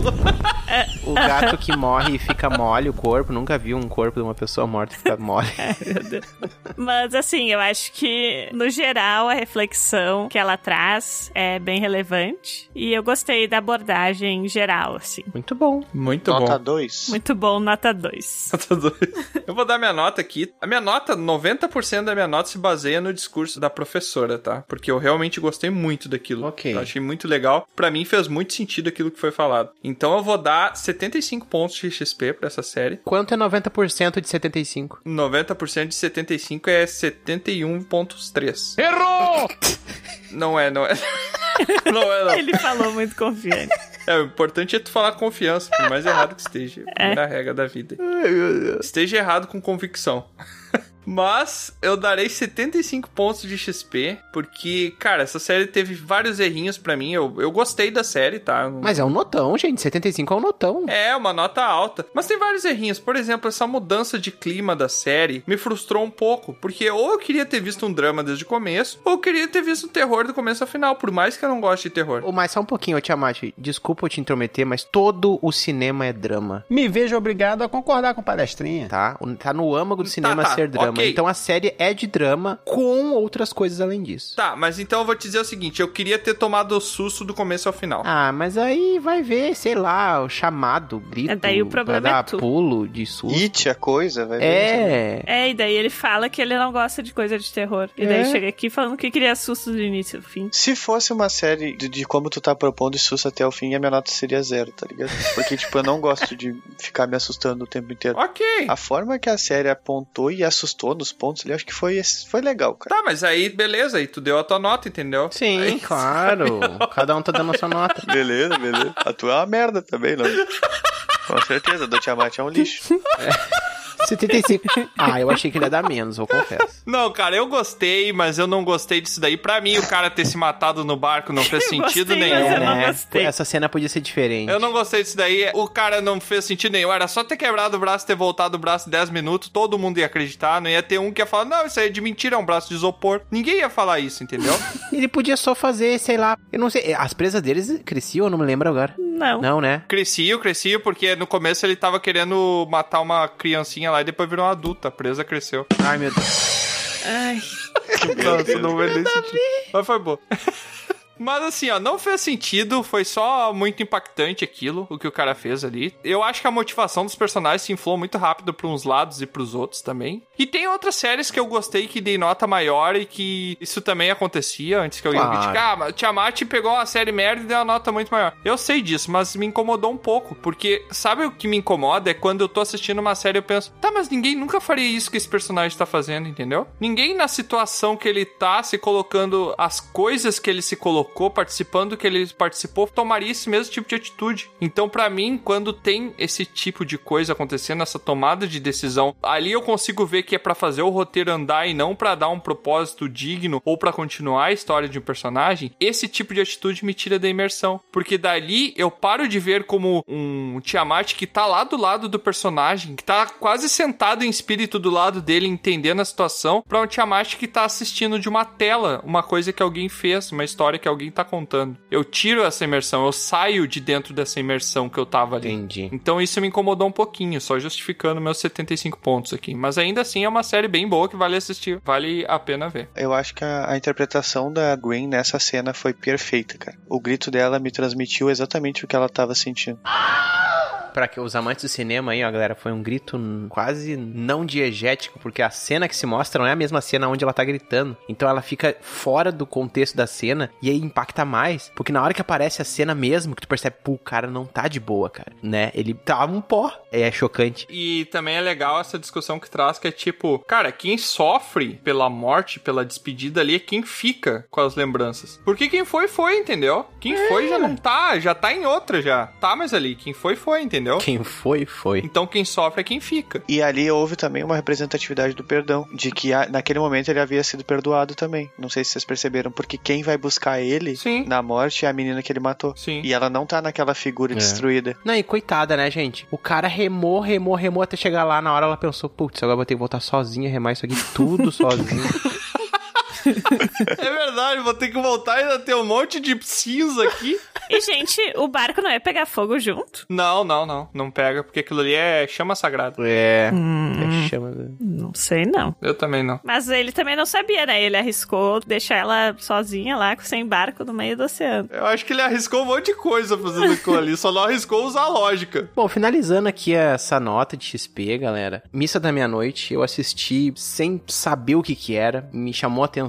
Speaker 1: O gato que morre e fica mole o corpo. Nunca vi um corpo de uma pessoa morta ficar mole.
Speaker 5: Mas assim, eu acho que, no geral, a reflexão que ela traz é bem relevante. E eu gostei da abordagem geral, assim.
Speaker 1: Muito bom.
Speaker 3: Muito
Speaker 4: Nota
Speaker 3: bom.
Speaker 4: 2.
Speaker 5: Muito bom, nota 2.
Speaker 3: Nota dois. Eu vou dar minha nota aqui. A minha nota, 90% da minha nota se baseia no discurso da professora, tá? Porque eu realmente gostei muito daquilo.
Speaker 1: Ok.
Speaker 3: Eu achei muito legal. Pra mim fez muito sentido aquilo que foi falado. Então eu vou dar 75 pontos de XP pra essa série.
Speaker 1: Quanto é 90% de 75?
Speaker 3: 90% de 75 é 71.3.
Speaker 9: Errou!
Speaker 3: Não é, não é. não é, não.
Speaker 5: Ele falou muito confiante.
Speaker 3: É, o importante é tu falar confiança, por mais errado que esteja. É a regra da vida. Esteja errado com convicção. Mas eu darei 75 pontos de XP, porque, cara, essa série teve vários errinhos pra mim. Eu, eu gostei da série, tá?
Speaker 1: Mas é um notão, gente. 75 é um notão.
Speaker 3: É, uma nota alta. Mas tem vários errinhos. Por exemplo, essa mudança de clima da série me frustrou um pouco. Porque ou eu queria ter visto um drama desde o começo, ou eu queria ter visto um terror do começo ao final. Por mais que eu não goste de terror.
Speaker 1: Ô, Mas só um pouquinho, ô Tiamat. Desculpa eu te intrometer, mas todo o cinema é drama,
Speaker 12: Me vejo obrigado a concordar com palestrinha.
Speaker 1: tá? Tá no âmago do cinema
Speaker 3: tá,
Speaker 1: ser drama. Drama.
Speaker 3: Ok.
Speaker 1: Então a série é de drama com outras coisas além disso.
Speaker 3: Tá, mas então eu vou te dizer o seguinte: eu queria ter tomado o susto do começo ao final.
Speaker 1: Ah, mas aí vai ver, sei lá, o chamado, o grito.
Speaker 5: É, daí o problema
Speaker 1: vai
Speaker 5: é
Speaker 1: dar
Speaker 5: tu.
Speaker 1: pulo de susto.
Speaker 4: It, a coisa, vai ver.
Speaker 1: É.
Speaker 5: É, e daí ele fala que ele não gosta de coisa de terror. E daí
Speaker 4: É.
Speaker 5: chega aqui falando que queria susto do início ao fim.
Speaker 4: Se fosse uma série de, de como tu tá propondo e susto até o fim, a minha nota seria zero, tá ligado? Porque, tipo, eu não gosto de ficar me assustando o tempo inteiro.
Speaker 3: Ok.
Speaker 4: A forma que a série apontou e assustou nos pontos ali, acho que foi, foi legal, cara.
Speaker 3: Tá, mas aí, beleza, aí tu deu a tua nota, entendeu?
Speaker 1: Sim,
Speaker 3: Aí-
Speaker 1: claro. Cada um tá dando a sua nota.
Speaker 4: Beleza, beleza. A tua é uma merda também, não? Com certeza, do Tiamat é um lixo.
Speaker 1: 75. Ah, eu achei que ele ia dar menos, eu confesso.
Speaker 3: Não, cara, eu gostei, mas eu não gostei disso daí. Pra mim, o cara ter se matado no barco não fez
Speaker 5: Eu
Speaker 3: sentido
Speaker 5: gostei,
Speaker 3: nenhum.
Speaker 5: mas eu não
Speaker 1: né?
Speaker 5: gostei.
Speaker 1: Essa cena podia ser diferente.
Speaker 3: Eu não gostei disso daí. O cara não fez sentido nenhum. Era só ter quebrado o braço, ter voltado o braço 10 minutos. Todo mundo ia acreditar. Não ia ter um que ia falar, não, isso aí é de mentira, é um braço de isopor. Ninguém ia falar isso, entendeu?
Speaker 1: Ele podia só fazer, sei lá, eu não sei, as presas deles cresciam, eu não me lembro agora.
Speaker 5: Não.
Speaker 1: Não, né?
Speaker 3: crescia, crescia, porque no começo ele tava querendo matar uma criancinha lá e depois virou uma adulta. A presa cresceu.
Speaker 1: Ai, meu Deus.
Speaker 5: Ai.
Speaker 3: Nossa, não vai nem sentido. Mas foi bom. Mas assim, ó, não fez sentido, foi só muito impactante aquilo, o que o cara fez ali. Eu acho que a motivação dos personagens se inflou muito rápido pra uns lados e pros outros também. E tem outras séries que eu gostei que dei nota maior e que isso também acontecia antes que alguém
Speaker 1: Claro.
Speaker 3: critique. Ah, mas Tiamat pegou a série merda e deu uma nota muito maior. Eu sei disso, mas me incomodou um pouco, porque sabe o que me incomoda? É quando eu tô assistindo uma série e eu penso, tá, mas ninguém nunca faria isso que esse personagem tá fazendo, entendeu? Ninguém na situação que ele tá se colocando, as coisas que ele se colocou, participando do que ele participou, tomaria esse mesmo tipo de atitude. Então, pra mim, quando tem esse tipo de coisa acontecendo, essa tomada de decisão, ali eu consigo ver que é pra fazer o roteiro andar e não pra dar um propósito digno ou pra continuar a história de um personagem. Esse tipo de atitude me tira da imersão, porque dali eu paro de ver como um Tiamat que tá lá do lado do personagem, que tá quase sentado em espírito do lado dele, entendendo a situação, pra um Tiamat que tá assistindo de uma tela, uma coisa que alguém fez, uma história que alguém tá contando. Eu tiro essa imersão, eu saio de dentro dessa imersão que eu tava ali.
Speaker 1: Entendi.
Speaker 3: Então isso me incomodou um pouquinho, só justificando meus 75 pontos aqui. Mas ainda assim é uma série bem boa que vale assistir, vale a pena ver.
Speaker 4: Eu acho que a, a interpretação da Green nessa cena foi perfeita, cara. O grito dela me transmitiu exatamente o que ela tava sentindo.
Speaker 1: Pra que os amantes do cinema aí, ó, galera, foi um grito quase não diegético, porque a cena que se mostra não é a mesma cena onde ela tá gritando. Então ela fica fora do contexto da cena e aí impacta mais, porque na hora que aparece a cena mesmo, que tu percebe, pô, o cara não tá de boa, cara, né? Ele tá um pó. É chocante.
Speaker 3: E também é legal essa discussão que traz, que é tipo, cara, quem sofre pela morte, pela despedida ali, é quem fica com as lembranças. Porque quem foi, foi, entendeu? Quem foi já não tá, já tá em outra já. Tá, mas ali, quem foi, foi, entendeu?
Speaker 1: Quem foi, foi.
Speaker 3: Então quem sofre é quem fica.
Speaker 4: E ali houve também uma representatividade do perdão, de que naquele momento ele havia sido perdoado também. Não sei se vocês perceberam, porque quem vai buscar ele
Speaker 3: Sim.
Speaker 4: na morte é a menina que ele matou.
Speaker 3: Sim.
Speaker 4: E ela não tá naquela figura
Speaker 1: É.
Speaker 4: destruída.
Speaker 1: Não, e coitada, né, gente? O cara remou, remou, remou até chegar lá. Na hora ela pensou, putz, agora eu vou ter que voltar sozinha, remar isso aqui tudo sozinho.
Speaker 3: É verdade, vou ter que voltar e ainda ter um monte de cinza aqui.
Speaker 5: E, gente, o barco não ia pegar fogo junto?
Speaker 3: Não, não, não. Não pega, porque aquilo ali é chama sagrada.
Speaker 1: É.
Speaker 5: Hum.
Speaker 1: é chama.
Speaker 5: Não sei, não.
Speaker 3: Eu também não.
Speaker 5: Mas ele também não sabia, né? Ele arriscou deixar ela sozinha lá, sem barco, no meio do oceano.
Speaker 3: Eu acho que ele arriscou um monte de coisa fazendo aquilo ali, só não arriscou usar lógica.
Speaker 1: Bom, finalizando aqui essa nota de XP, galera. Missa da Meia-Noite, eu assisti sem saber o que que era, me chamou a atenção,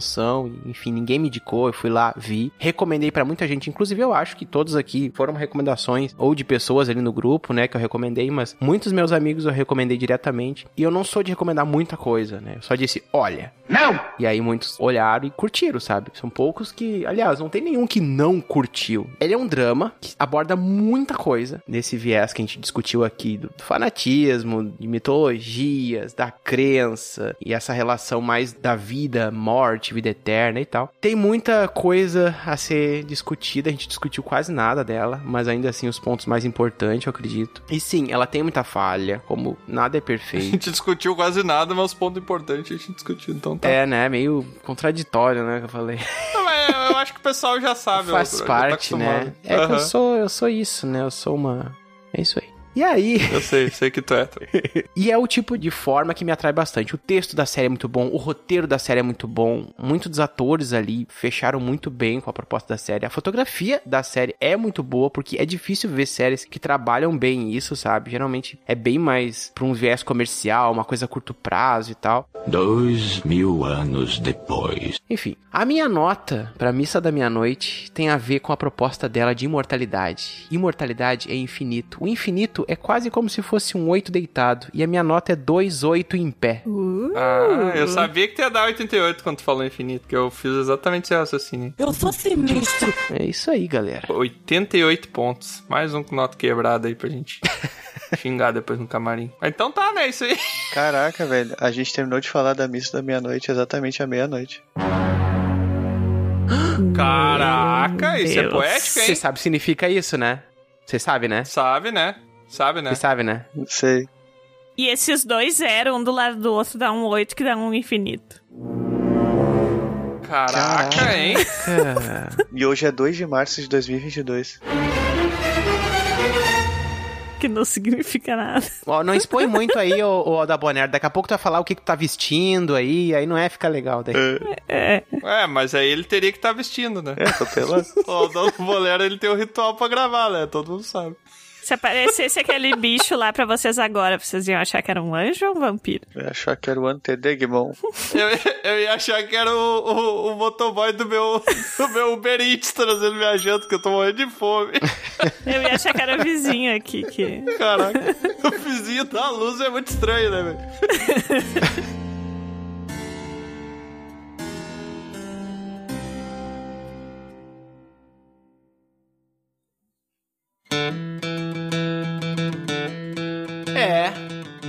Speaker 1: enfim, ninguém me indicou, eu fui lá, vi, recomendei pra muita gente, inclusive eu acho que todos aqui foram recomendações ou de pessoas ali no grupo, né, que eu recomendei, mas muitos meus amigos eu recomendei diretamente, e eu não sou de recomendar muita coisa, né, eu só disse, olha,
Speaker 9: Não!
Speaker 1: e aí muitos olharam e curtiram, sabe? São poucos que, aliás, não tem nenhum que não curtiu. Ele é um drama que aborda muita coisa nesse viés que a gente discutiu aqui do fanatismo, de mitologias, da crença e essa relação mais da vida, morte, vida eterna e tal. Tem muita coisa a ser discutida, a gente discutiu quase nada dela, mas ainda assim os pontos mais importantes, eu acredito. E sim, ela tem muita falha, como nada é
Speaker 3: A
Speaker 1: perfeito.
Speaker 3: gente discutiu quase nada, mas os pontos importantes a gente discutiu, então tá.
Speaker 1: É, né? Meio contraditório, né? Que eu falei.
Speaker 3: Eu acho que o pessoal já sabe.
Speaker 1: Faz
Speaker 3: já tá
Speaker 1: parte, né?
Speaker 3: acostumado.
Speaker 1: É que eu sou, eu sou isso, né? Eu sou uma. É isso aí. E aí.
Speaker 3: Eu sei, sei que tu é.
Speaker 1: e é o tipo de forma que me atrai bastante. O texto da série é muito bom, o roteiro da série é muito bom, muitos dos atores ali fecharam muito bem com a proposta da série. A fotografia da série é muito boa, porque é difícil ver séries que trabalham bem isso, sabe? Geralmente é bem mais pra um viés comercial, uma coisa a curto prazo e tal.
Speaker 12: Dois mil anos depois.
Speaker 1: Enfim, a minha nota pra Missa da Meia-Noite tem a ver com a proposta dela de imortalidade. Imortalidade é infinito. O infinito é quase como se fosse um oito deitado. E a minha nota é dois oito em pé.
Speaker 5: Uh.
Speaker 3: Ah, eu sabia que tu ia dar 88 quando tu falou infinito, que eu fiz exatamente esse raciocínio.
Speaker 13: Eu sou sinistro.
Speaker 1: É isso aí, galera.
Speaker 3: 88 pontos. Mais um com nota quebrada aí pra gente xingar depois no camarim. Então tá, né? Isso aí.
Speaker 4: Caraca, velho. A gente terminou de falar da missa da meia-noite exatamente à meia-noite.
Speaker 3: Caraca, isso é
Speaker 5: Deus.
Speaker 3: poético,
Speaker 1: Você
Speaker 3: hein?
Speaker 1: sabe o que significa isso, né? Você sabe, né?
Speaker 3: Sabe, né? Sabe, né?
Speaker 1: Você sabe, né?
Speaker 4: Não sei.
Speaker 5: E esses dois zero, um do lado do outro, dá um oito que dá um infinito.
Speaker 3: Caraca, hein?
Speaker 4: E hoje é 2 de março de 2022.
Speaker 5: Que não significa nada.
Speaker 1: Ó, não expõe muito aí, ô, ô da Bonner. Daqui a pouco tu vai falar o que, que tu tá vestindo aí, aí não é ficar legal daí.
Speaker 5: É.
Speaker 3: É, mas aí ele teria que estar vestindo, né?
Speaker 4: É, tô pelando.
Speaker 3: O do bolero, ele tem um ritual pra gravar, né? Todo mundo sabe.
Speaker 5: Se aparecesse aquele bicho lá pra vocês agora, vocês iam achar que era um anjo ou um vampiro?
Speaker 4: Eu ia achar que era o Antedegmon.
Speaker 3: Eu, eu ia achar que era o, o, o motoboy do meu, do meu Uber Eats trazendo minha janta, que eu tô morrendo de fome.
Speaker 5: Eu ia achar que era o vizinho aqui que.
Speaker 3: Caraca, o vizinho da luz é muito estranho, né, velho?
Speaker 1: É,